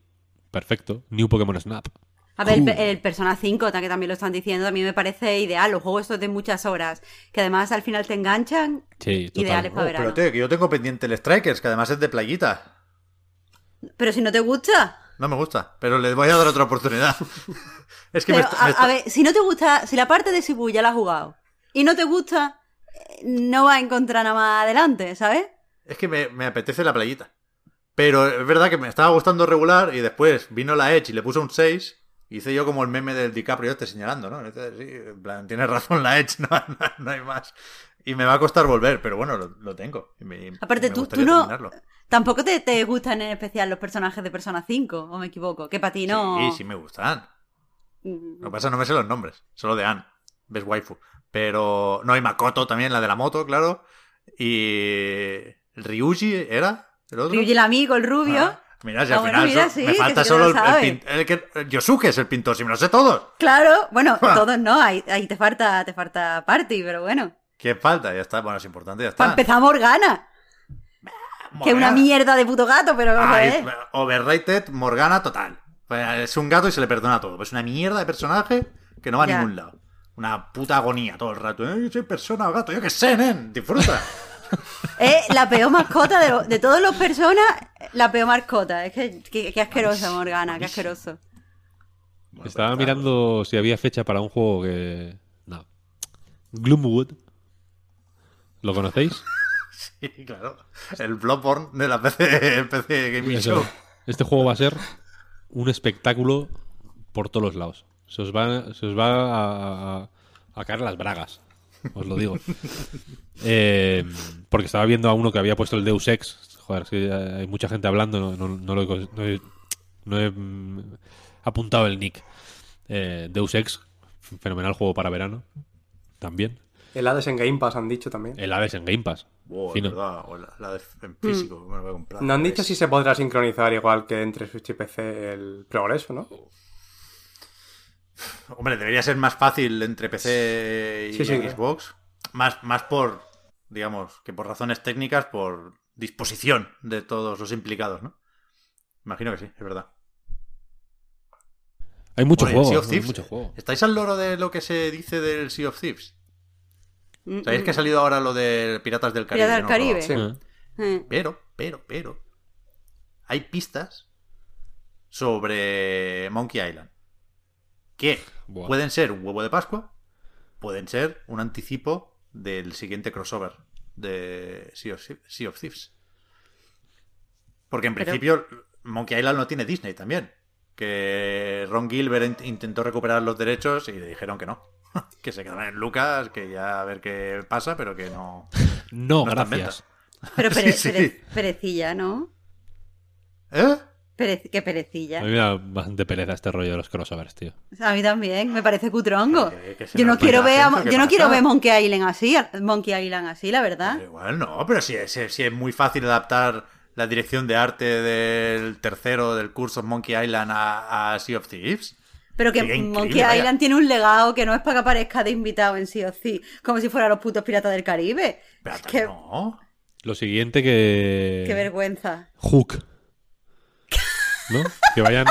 perfecto. New Pokémon Snap. A ver, el, pe- el Persona 5, ta- que también lo están diciendo, a mí me parece ideal. Los juegos estos de muchas horas, que además al final te enganchan, Sí, total. ideales para Oh, verano. pero tío, que yo tengo pendiente el Strikers, que además es de playita. Pero si no te gusta. No me gusta, pero le voy a dar otra oportunidad. *laughs* es que me está- a, me está- a ver, si no te gusta, si la parte de Shibuya ya la has jugado y no te gusta, no vas a encontrar nada más adelante, ¿sabes? Es que me, me apetece la playita. Pero es verdad que me estaba gustando regular y después vino la Edge y le puso un 6. Hice yo como el meme del DiCaprio este señalando, ¿no? Entonces, sí, en plan, tienes razón la Edge, *laughs* no, no- no hay más. Y me va a costar volver, pero bueno, lo, lo tengo. Y me- Aparte, me tú, tú no. terminarlo. Tampoco te, te gustan en especial los personajes de Persona 5, o me equivoco. Que para ti no. Sí, sí me gustan. Mm, Lo que pasa es que no me sé los nombres, solo de Anne, ves waifu. Pero no, y Makoto también, la de la moto, claro. Y Ryuji era el otro. Ryuji el amigo, el rubio. Ah, mira, si Ah, al bueno, final mira, so- sí, me falta sí solo lo el, el el Yosuke es el pintor, si me lo sé todos. Claro, bueno, Ah. *laughs* todos no, ahí, ahí te falta, te falta party, pero bueno. ¿Qué falta? Ya está, bueno, es importante, ya está. Para empezar, Morgana. Que es una mierda de puto gato, pero Ay, overrated, Morgana total. Pues Es un gato y se le perdona todo. Es una mierda de personaje que no va a ningún lado. Una puta agonía todo el rato. ¿eh? Soy persona o gato. Yo qué sé, nen. Disfruta. *laughs* Es la peor mascota de, de todos los personas, la peor mascota. Es que, que, que asquerosa, Morgana, qué asqueroso. Estaba mirando si había fecha para un juego que. No. Gloomwood. ¿Lo conocéis? *laughs* Sí, claro. El Bloodborne de la PC, PC Gaming. Show. Este juego va a ser un espectáculo por todos los lados. Se os va, se os va a, a- a caer las bragas. Os lo digo. *laughs* Eh, porque estaba viendo a uno que había puesto el Deus Ex. Joder, es que hay mucha gente hablando. No, no- no lo he, no he- no he, mm, apuntado el nick. Eh, Deus Ex, fenomenal juego para verano. También. El Hades en Game Pass han dicho también. El Hades en Game Pass. Wow, es Fino. verdad. O la, la de en físico. me lo voy a comprar. No han dicho si se podrá sincronizar igual que entre Switch y PC el progreso, ¿no? Hombre, debería ser más fácil entre PC y Sí, sí, Xbox. Más, más por, digamos, que por razones técnicas, por disposición de todos los implicados, ¿no? Imagino que sí, es verdad. Hay mucho Bueno, hay mucho juego. ¿Estáis al loro de lo que se dice del Sea of Thieves? Mm, ¿Sabéis mm. que ha salido ahora lo de Piratas del Caribe? Piratas del no Caribe. Sí. Eh. Pero, pero, pero. Hay pistas sobre Monkey Island. Que Buah. pueden ser un huevo de Pascua, pueden ser un anticipo del siguiente crossover de Sea of, Sea of Thieves. Porque en Pero- principio Monkey Island no tiene Disney también. Que Ron Gilbert int- intentó recuperar los derechos y le dijeron que no. *laughs* que se quedaran en Lucas, que ya a ver qué pasa, pero que no. No, No gracias. Pero *laughs* pere- Sí, sí. pere- perecilla, ¿no? ¿Eh? Pere- qué A perecilla. mí me da bastante pereza este rollo de los crossovers, tío. A mí también, me parece cutrongo. Que- Yo no quiero ver, a- gente, ¿qué yo no quiero ver Monkey Island así, Monkey Island así, la verdad. Pero igual no, pero si es, si es muy fácil adaptar la dirección de arte del tercero del curso Monkey Island a, a Sea of Thieves. Pero que Monkey vaya. Island tiene un legado que no es para que aparezca de invitado en sí o sí, como si fueran los putos piratas del Caribe. Pero Es que, no. Lo siguiente que. qué vergüenza. Hook. ¿No? Que vayan.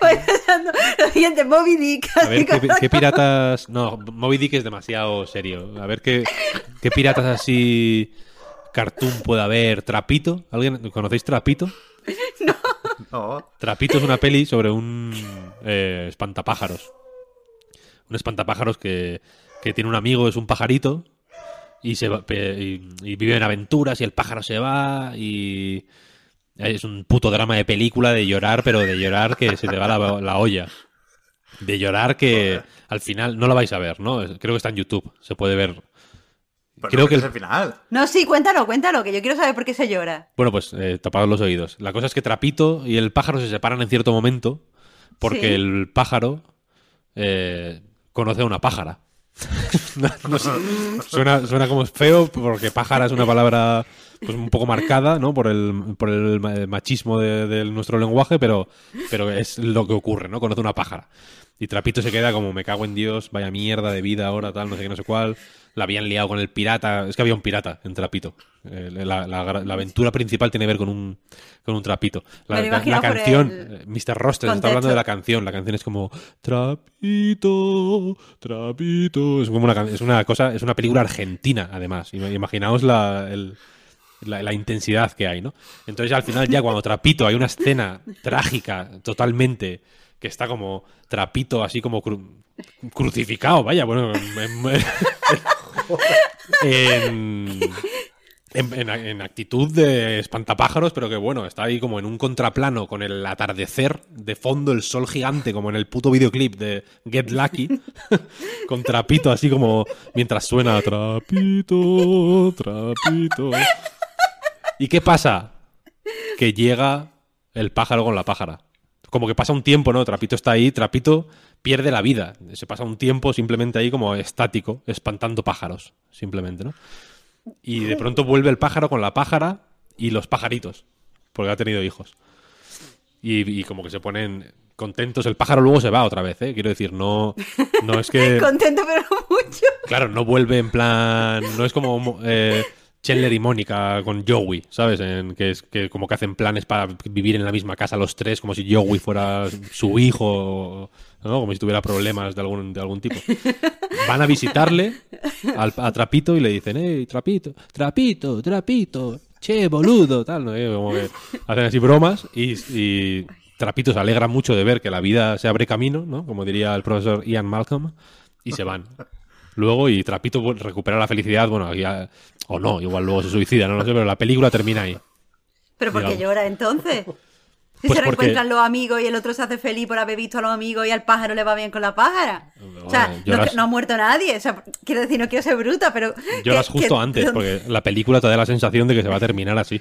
Voy pensando, lo siguiente, Moby Dick. A ver qué, piratas. No, Moby Dick es demasiado serio. A ver qué, qué piratas así. Cartoon puede haber. Trapito. ¿Alguien conocéis Trapito? *laughs* No. Trapito es una peli sobre un eh, espantapájaros. Un espantapájaros que, que tiene un amigo, es un pajarito, y, se va- pe- y, y vive en aventuras y el pájaro se va y es un puto drama de película de llorar, pero de llorar que se te va la, la olla. De llorar que al final no la vais a ver, ¿no? Creo que está en YouTube, se puede ver. Pues Creo no, que es el- el final. No, sí, cuéntalo, cuéntalo, que yo quiero saber por qué se llora. Bueno, pues eh, tapados los oídos. La cosa es que Trapito y el pájaro se separan en cierto momento porque Sí. el pájaro eh, conoce a una pájara. *laughs* suena, suena como feo porque pájara es una palabra pues, un poco marcada ¿no? por el, por el ma- machismo de, de nuestro lenguaje, pero, pero es lo que ocurre, ¿no? Conoce una pájara. Y Trapito se queda como me cago en Dios, vaya mierda de vida ahora, tal, no sé qué, no sé cuál. La habían liado con el pirata. Es que había un pirata en Trapito. Eh, la, la- la aventura principal tiene que ver con un, con un trapito. La, canción, el eh, Mr. Roster está hablando de la canción. La canción es como Trapito, Trapito. Es como una, es una cosa, es una película argentina, además. Ima- Imaginaos la, el- la, la intensidad que hay, ¿no? Entonces al final ya cuando Trapito hay una escena trágica totalmente que está como Trapito así como cru- crucificado, vaya, bueno, *laughs* en, en- actitud de espantapájaros, pero que bueno, está ahí como en un contraplano con el atardecer de fondo, el sol gigante, como en el puto videoclip de Get Lucky, *laughs* con Trapito así como mientras suena Trapito, Trapito. ¿Y qué pasa? Que llega el pájaro con la pájara. Como que pasa un tiempo, ¿no? Trapito está ahí, Trapito pierde la vida. Se pasa un tiempo simplemente ahí como estático, espantando pájaros, simplemente, ¿no? Y de pronto vuelve el pájaro con la pájara y los pajaritos, porque ha tenido hijos. Y, y como que se ponen contentos. El pájaro luego se va otra vez, ¿eh? Quiero decir, no, no es que... *laughs* Contento, pero mucho. Claro, no vuelve en plan. No es como eh, Chandler y Mónica con Joey, ¿sabes? Que es que como que hacen planes para vivir en la misma casa los tres, como si Joey fuera su hijo, ¿no? Como si tuviera problemas de algún, de algún tipo. Van a visitarle al, a Trapito y le dicen, ¡eh, Trapito! ¡Trapito! ¡Trapito! ¡Che, boludo! Tal, ¿no? Eh, hacen así bromas y, y Trapito se alegra mucho de ver que la vida se abre camino, ¿no? Como diría el profesor Ian Malcolm, y se van luego y Trapito recupera la felicidad, bueno, ya- o no, igual luego se suicida, no lo sé, pero la película termina ahí. Pero ¿por qué llora entonces? Si Pues se porque- reencuentran los amigos y el otro se hace feliz por haber visto a los amigos y al pájaro le va bien con la pájara. O sea, no, ha muerto nadie. O sea, quiero decir, no quiero ser bruta, pero. Lloras que- justo que- antes, ¿dónde- porque la película te da la sensación de que se va a terminar así.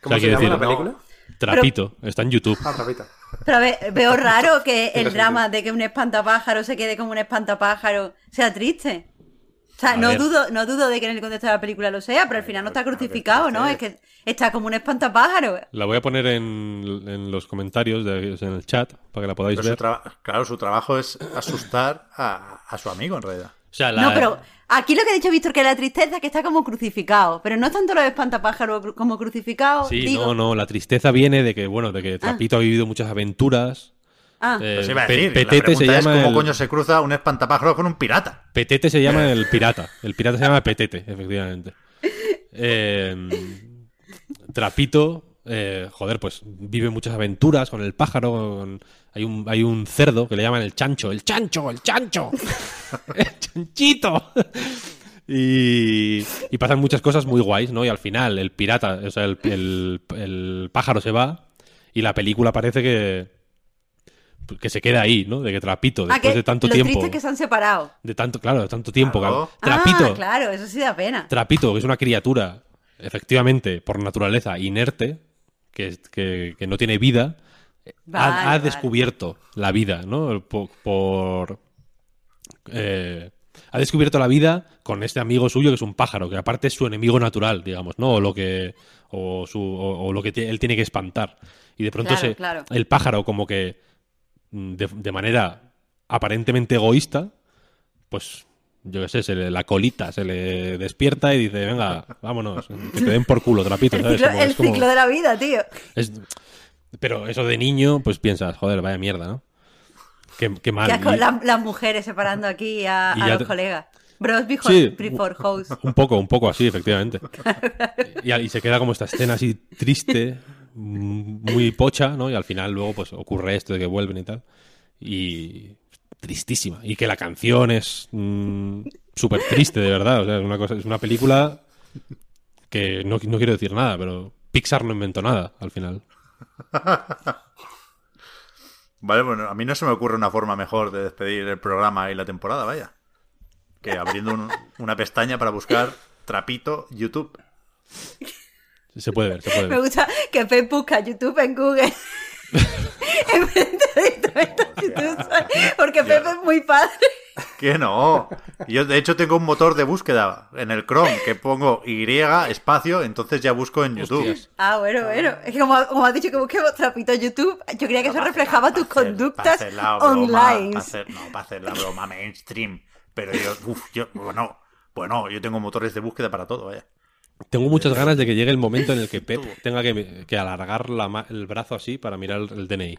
¿Cómo se quiero llama la película? Trapito, está en YouTube. Ah, Trapito. Pero a ver, veo raro que el drama de que un espantapájaro se quede como un espantapájaro sea triste. O sea, A no ver. dudo, no dudo de que en el contexto de la película lo sea, pero al final no está crucificado, ¿no? Es que está como un espantapájaro. La voy a poner en, en los comentarios, de- en el chat, para que la podáis Pero ver. claro, su trabajo es asustar a, a su amigo, en realidad. O sea, la- No, pero aquí lo que ha dicho Víctor, que la tristeza es que está como crucificado. Pero no es tanto los espantapájaros cru- como crucificado. Sí, digo. no, no, la tristeza viene de que, bueno, de que Trapito ha vivido muchas aventuras. Ah, Eh, Pues iba a Pe- decir, Petete la se es llama cómo el- coño se cruza un espantapájaro con un pirata. Petete se llama el *laughs* pirata. El pirata se llama Petete, efectivamente. Eh, Trapito, eh, joder, pues vive muchas aventuras con el pájaro. con- Hay, un, hay un cerdo que le llaman el chancho. ¡El chancho! ¡El chancho! *laughs* ¡El chanchito! Y, y pasan muchas cosas muy guays, ¿no? Y al final el pirata, o sea, el, el- el pájaro se va y la película parece que que se queda ahí, ¿no? De que Trapito, Ah, después que de tanto lo tiempo... triste es que se han separado. De tanto, claro, de tanto tiempo. Claro. claro. Trapito, Ah, claro, eso sí da pena. Trapito, que es una criatura, efectivamente, por naturaleza, inerte, que, que- que no tiene vida, ha- Vale, ha, vale. descubierto la vida, ¿no? Por. por, eh, ha descubierto la vida con este amigo suyo que es un pájaro, que aparte es su enemigo natural, digamos, ¿no? O lo que. O, su, o, o lo que él tiene que espantar. Y de pronto Claro, se, claro. el pájaro, como que de, de manera aparentemente egoísta, pues yo qué sé, se le, la colita se le despierta y dice, venga, vámonos, que te den por culo, trapito, El, ¿sabes? ciclo, Como- el como- ciclo de la vida, tío. es- pero eso de niño, pues piensas, joder, vaya mierda, ¿no? Qué, qué mal. Y- la- las mujeres separando aquí a, *laughs* a los te- colegas. Bros before, Sí. before hoes. Un poco, un poco así, efectivamente. *laughs* Y, y se queda como esta escena así triste, mm, muy pocha, ¿no? Y al final luego pues ocurre esto de que vuelven y tal. Y tristísima. Y que la canción es mm, súper triste, de verdad. O sea, es una, cosa, es una película que no, no quiero decir nada, pero Pixar no inventó nada al final. Vale, bueno, a mí no se me ocurre una forma mejor de despedir el programa y la temporada, vaya. Que abriendo un- una pestaña para buscar Trapito YouTube. Se puede ver, se puede Me ver. gusta que Pep busca YouTube en Google. *laughs* en vez de directamente en YouTube, ¿sabes? Porque Pep es muy padre. Que no. Yo, de hecho, tengo un motor de búsqueda en el Chrome que pongo Y espacio, entonces ya busco en YouTube. Hostias. Ah, bueno, bueno. Es que como, como has dicho que busquemos trapito en YouTube, yo creía que eso reflejaba tus conductas hacer la broma, online. no, para hacer la broma mainstream. Pero yo, uff, yo, bueno, Bueno, yo tengo motores de búsqueda para todo, vaya. Tengo muchas ganas de que llegue el momento en el que *laughs* Pep tenga que, que alargar la el brazo así para mirar el, el *laughs* DNI.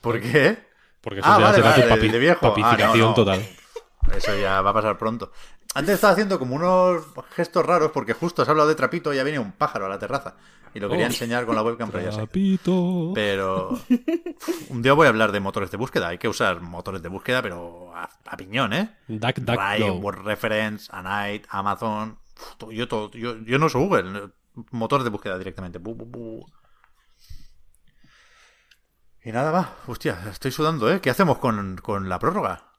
¿Por qué? Porque eso Ah, ya vale, será vale, papi- de viejo. Ah, papificación no, no. total. *laughs* Eso ya va a pasar pronto. Antes estaba haciendo como unos gestos raros porque justo has hablado de trapito y ya venía un pájaro a la terraza. Y lo quería Oh. enseñar con la webcam, pero ya sé. Pero un día voy a hablar de motores de búsqueda. Hay que usar motores de búsqueda, pero a, a piñón, ¿eh? Duck, duck, go. Word Reference, Anite, Amazon. Yo, todo- yo, yo no uso Google. Motor de búsqueda directamente. Y nada va. Hostia, estoy sudando, ¿eh? ¿Qué hacemos con, con la prórroga?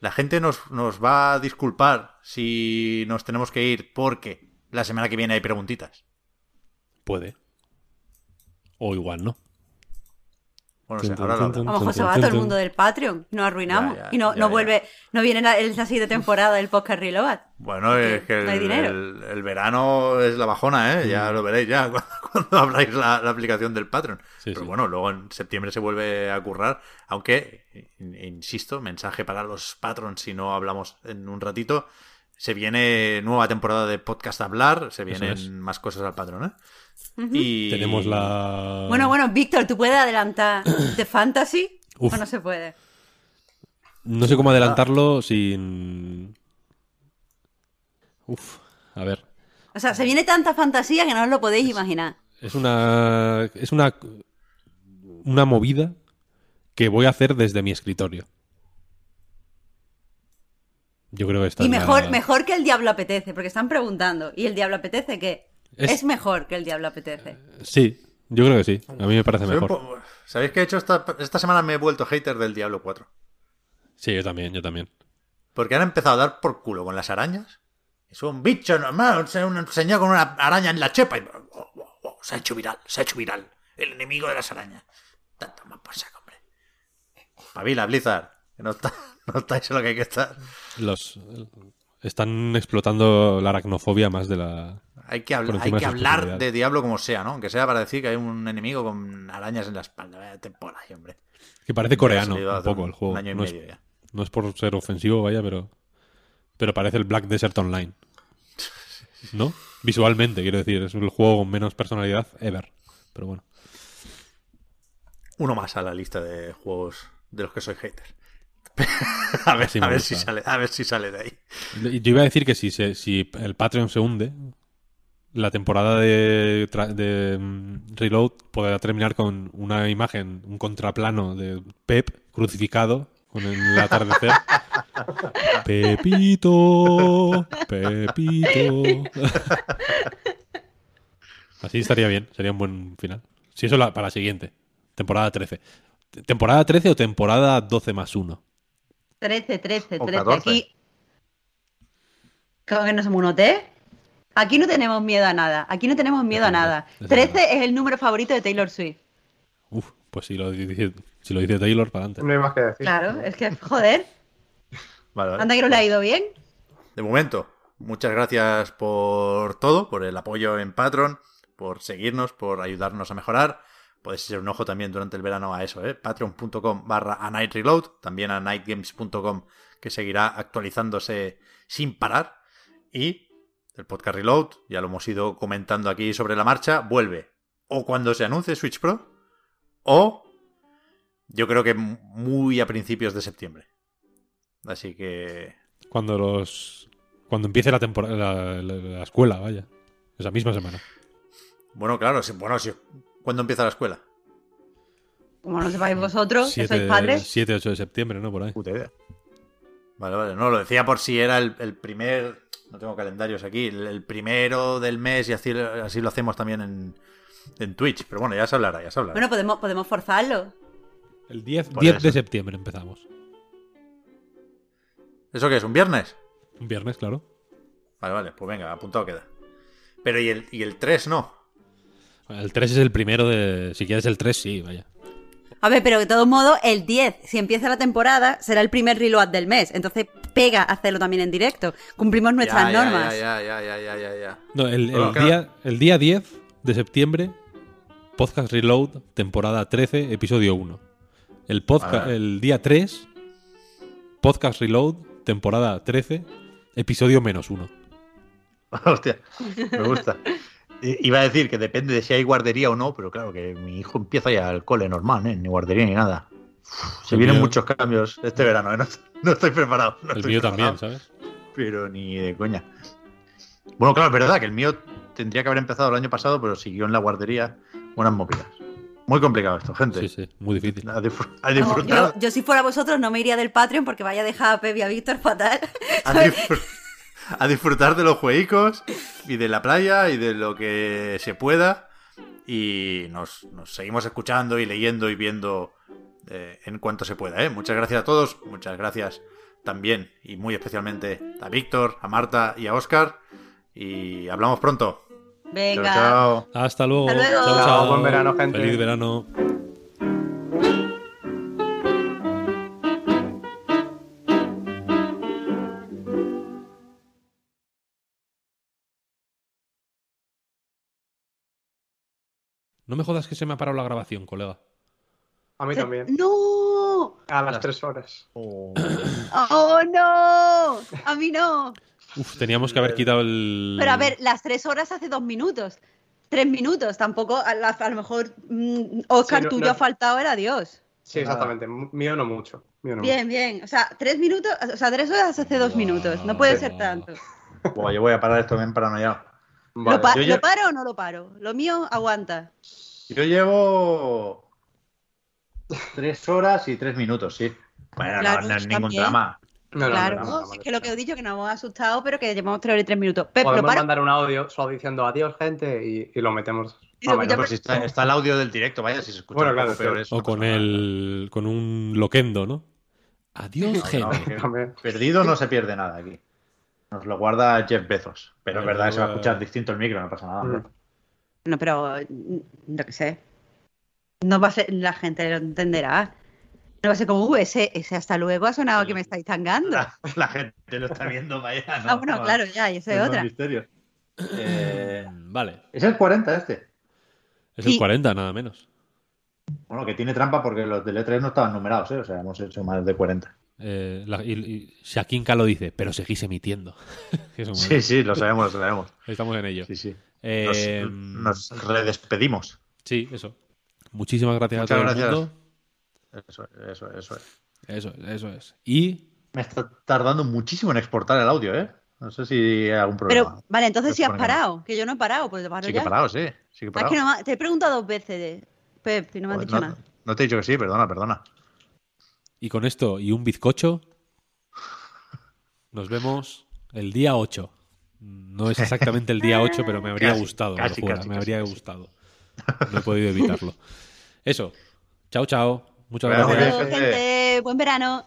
La gente nos, nos va a disculpar si nos tenemos que ir porque la semana que viene hay preguntitas. Puede. O igual no. Bueno, o sea, ahora lo. A lo mejor se va todo el mundo del Patreon. Nos arruinamos. Ya, ya, y no, ya, no ya. vuelve, no viene la, la siguiente *laughs* temporada del podcast Reload. Bueno, es que el, no hay dinero. el- el verano es la bajona, ¿eh? Ya lo veréis ya *laughs* cuando, cuando abráis la, la aplicación del Patreon. Sí, Pero sí. bueno, luego en septiembre se vuelve a currar. Aunque, in- insisto, mensaje para los patrons si no hablamos en un ratito. Se viene nueva temporada de podcast a hablar, se vienen es. más cosas al Patreon, ¿eh? Y Tenemos la. Bueno, bueno, Víctor, ¿tú puedes adelantar The Fantasy? *clears throat* Uf. ¿O no se puede? No sé cómo adelantarlo sin. Uf, a ver. O sea, se viene tanta fantasía que no os lo podéis imaginar. Es una. Es una. Una movida que voy a hacer desde mi escritorio. Yo creo que está. Y mejor, mejor que el Diablo Apetece, porque están preguntando. ¿Y el Diablo Apetece qué? Es- Es, mejor que el Diablo Apetece. Sí, yo creo que sí. A mí me parece soy mejor. po- ¿Sabéis qué he hecho esta, esta semana? Me he vuelto hater del Diablo 4. Sí, yo también, yo también. Porque han empezado a dar por culo con las arañas. Es un bicho normal, un señor con una araña en la chepa. Y... oh, oh, oh, se ha hecho viral, se ha hecho viral. El enemigo de las arañas. Tanto más por saco, hombre. Pavila, Blizzard. Que no, está, *laughs* no estáis en lo que hay que estar. Los. Están explotando la aracnofobia más de la. Hay que, hablar, hay encima que de hablar Diablo como sea, ¿no? Aunque sea para decir que hay un enemigo con arañas en la espalda. Vaya temporada, hombre. Que parece coreano un poco un- el juego. un año y no, es, medio ya. no es por ser ofensivo, vaya, pero. Pero parece el Black Desert Online. ¿No? Visualmente, quiero decir. Es el juego con menos personalidad ever. Pero bueno. Uno más a la lista de juegos de los que soy hater. *laughs* a ver, a ver si sale, a ver si sale de ahí. Yo iba a decir que si, se- si el Patreon se hunde, la temporada de mm, Reload podrá terminar con una imagen, un contraplano de Pep crucificado con el atardecer. *laughs* Pepito, Pepito. *laughs* Así estaría bien, sería un buen final. Si eso la- para la siguiente, temporada 13. ¿Temporada 13 o temporada 12 más 1? 13, 13, O 13. 14. Aquí. ¿Cómo que no somos un hotel? Aquí no tenemos miedo a nada. Aquí no tenemos miedo a nada. es 13 verdad. es el número favorito de Taylor Swift. Uf, pues si lo dice, si lo dice Taylor, para adelante. No hay más que decir. Claro, es que, joder, *laughs* Vale, vale. anda que no le ha ido bien. De momento, muchas gracias por todo, por el apoyo en Patreon, por seguirnos, por ayudarnos a mejorar. Podéis echar un ojo también durante el verano a eso, ¿eh? Patreon.com barra a Night Reload, también a nightgames.com que seguirá actualizándose sin parar. Y el podcast Reload, ya lo hemos ido comentando aquí sobre la marcha, vuelve o cuando se anuncie Switch Pro o yo creo que muy a principios de septiembre. Así que Cuando los. Cuando empiece la temporada. La, la- la escuela, vaya. Esa misma semana. Bueno, claro, sí, bueno, sí. ¿Cuándo empieza la escuela? Como no sepáis vosotros, que 7, sois padres. 7, 8 de septiembre, ¿no? Por ahí. Puta idea. Vale, vale, no, lo decía por si era el, el primer, no tengo calendarios aquí, el, el primero del mes y así, así lo hacemos también en, en Twitch, pero bueno, ya se hablará, ya se hablará. Bueno, podemos, podemos forzarlo. El 10, Por 10 de septiembre empezamos. ¿Eso qué es? ¿Un viernes? Un viernes, claro. Vale, vale, pues venga, apuntado queda. Pero ¿y el, y el 3 no? El 3 es el primero de. Si quieres el 3, sí, vaya. A ver, pero de todos modos, el 10, si empieza la temporada, será el primer reload del mes. Entonces pega hacerlo también en directo. Cumplimos nuestras Ya, ya, normas. Ya, ya, ya, ya, ya, ya. No, el, el día, el día 10 de septiembre, Podcast Reload, temporada 13, episodio 1. El, podca- Vale. el día 3, Podcast Reload, temporada 13, Episodio menos uno. *laughs* Hostia, me gusta. *laughs* I- Iba a decir que depende de si hay guardería o no, pero claro que mi hijo empieza ya al cole normal, ¿eh? ni guardería ni nada. Uf, se El vienen mío- muchos cambios este verano, ¿eh? no, no estoy preparado. no El estoy mío preparado, también, ¿sabes? Pero ni de coña. Bueno, claro, es verdad que el mío tendría que haber empezado el año pasado, pero siguió en la guardería unas movidas. Muy complicado esto, gente. Sí, sí, muy difícil. A, disfr- a No, yo, yo si fuera vosotros no me iría del Patreon porque vaya a dejar a Pepe y a Víctor fatal. a, *laughs* a disfrutar de los jueguicos y de la playa y de lo que se pueda. Y nos, nos seguimos escuchando y leyendo y viendo eh, en cuanto se pueda. ¿eh? Muchas gracias a todos. Muchas gracias también y muy especialmente a Víctor, a Marta y a Oscar. Y hablamos pronto. Venga. Chao, chao. Hasta luego. Hasta luego. Chao, Chao, chao. buen verano, gente. Feliz verano. No me jodas que se me ha parado la grabación, colega. A mí también. ¡No! A las tres horas. ¡Oh, no! A mí no. Uf, teníamos que haber quitado el. Pero a ver, las tres horas hace dos minutos. Tres minutos, tampoco, a, la- a lo mejor mm, Oscar, Sí, no- tuyo no- ha faltado, era Dios. Sí, exactamente. Mío no mucho. Mío no Bien, bien. O sea, tres minutos, o sea, tres horas hace dos minutos. No puede ser tanto. *laughs* Buah, yo voy a parar esto bien paranoiado. ¿Lo, pa- yo ¿lo ya- paro o no lo paro? Lo mío aguanta. Yo llevo tres horas y tres minutos, sí. Bueno, Claro, no, no es ningún también. drama. No, no, no, claro, no, no, no, es que lo que he dicho que nos hemos asustado, pero que llevamos tres horas y tres minutos. Pep, ¿lo Podemos paro? mandar un audio solo diciendo adiós, gente, y, y lo metemos. Y lo Ah, Pues si está, está el audio del directo, vaya, si se escucha Bueno, claro, peor eso, O con el. con un loquendo, ¿no? *laughs* Adiós, No, gente. perdido no se pierde nada aquí. Nos lo guarda Jeff Bezos. Pero es verdad que se va a eh, escuchar distinto el micro, no pasa nada. Mm. No, pero mm, lo que sé. No va a ser, la gente lo entenderá. No va a ser como, uh, ese, ese hasta luego ha sonado que me estáis tangando. La, la gente lo está viendo, vaya. ¿no? ah, bueno, claro, ya, y eso es No otra. misterio. Eh, Vale. es el 40 este. Es el 40, nada menos. Bueno, que tiene trampa porque los del E3 no estaban numerados, ¿eh? O sea, hemos hecho más de 40. Eh, la- y, y lo dice, pero seguís emitiendo. *laughs* Sí, sí, lo sabemos, lo sabemos. Estamos en ello. Sí, sí. Eh, Nos, nos redespedimos. Sí, eso. Muchísimas gracias Muchas a todo gracias. el mundo. Eso, eso, eso es. Eso, eso es. Y Me está tardando muchísimo en exportar el audio, ¿eh? No sé si hay algún problema. Pero, vale, entonces si has parado, que yo no he parado, pues paro sí que he parado, sí. Sí que he Ah, es parado. que no te he preguntado dos veces, de- Pep, y no me has dicho no, nada. no te he dicho que sí, perdona, perdona. Y con esto y un bizcocho, nos vemos el día 8. No es exactamente el día 8, pero me habría Casi, gustado. casi, casi, me habría casi. gustado. No he podido evitarlo. Eso. Chao, chao. Muchas gracias. gente. gente, buen verano.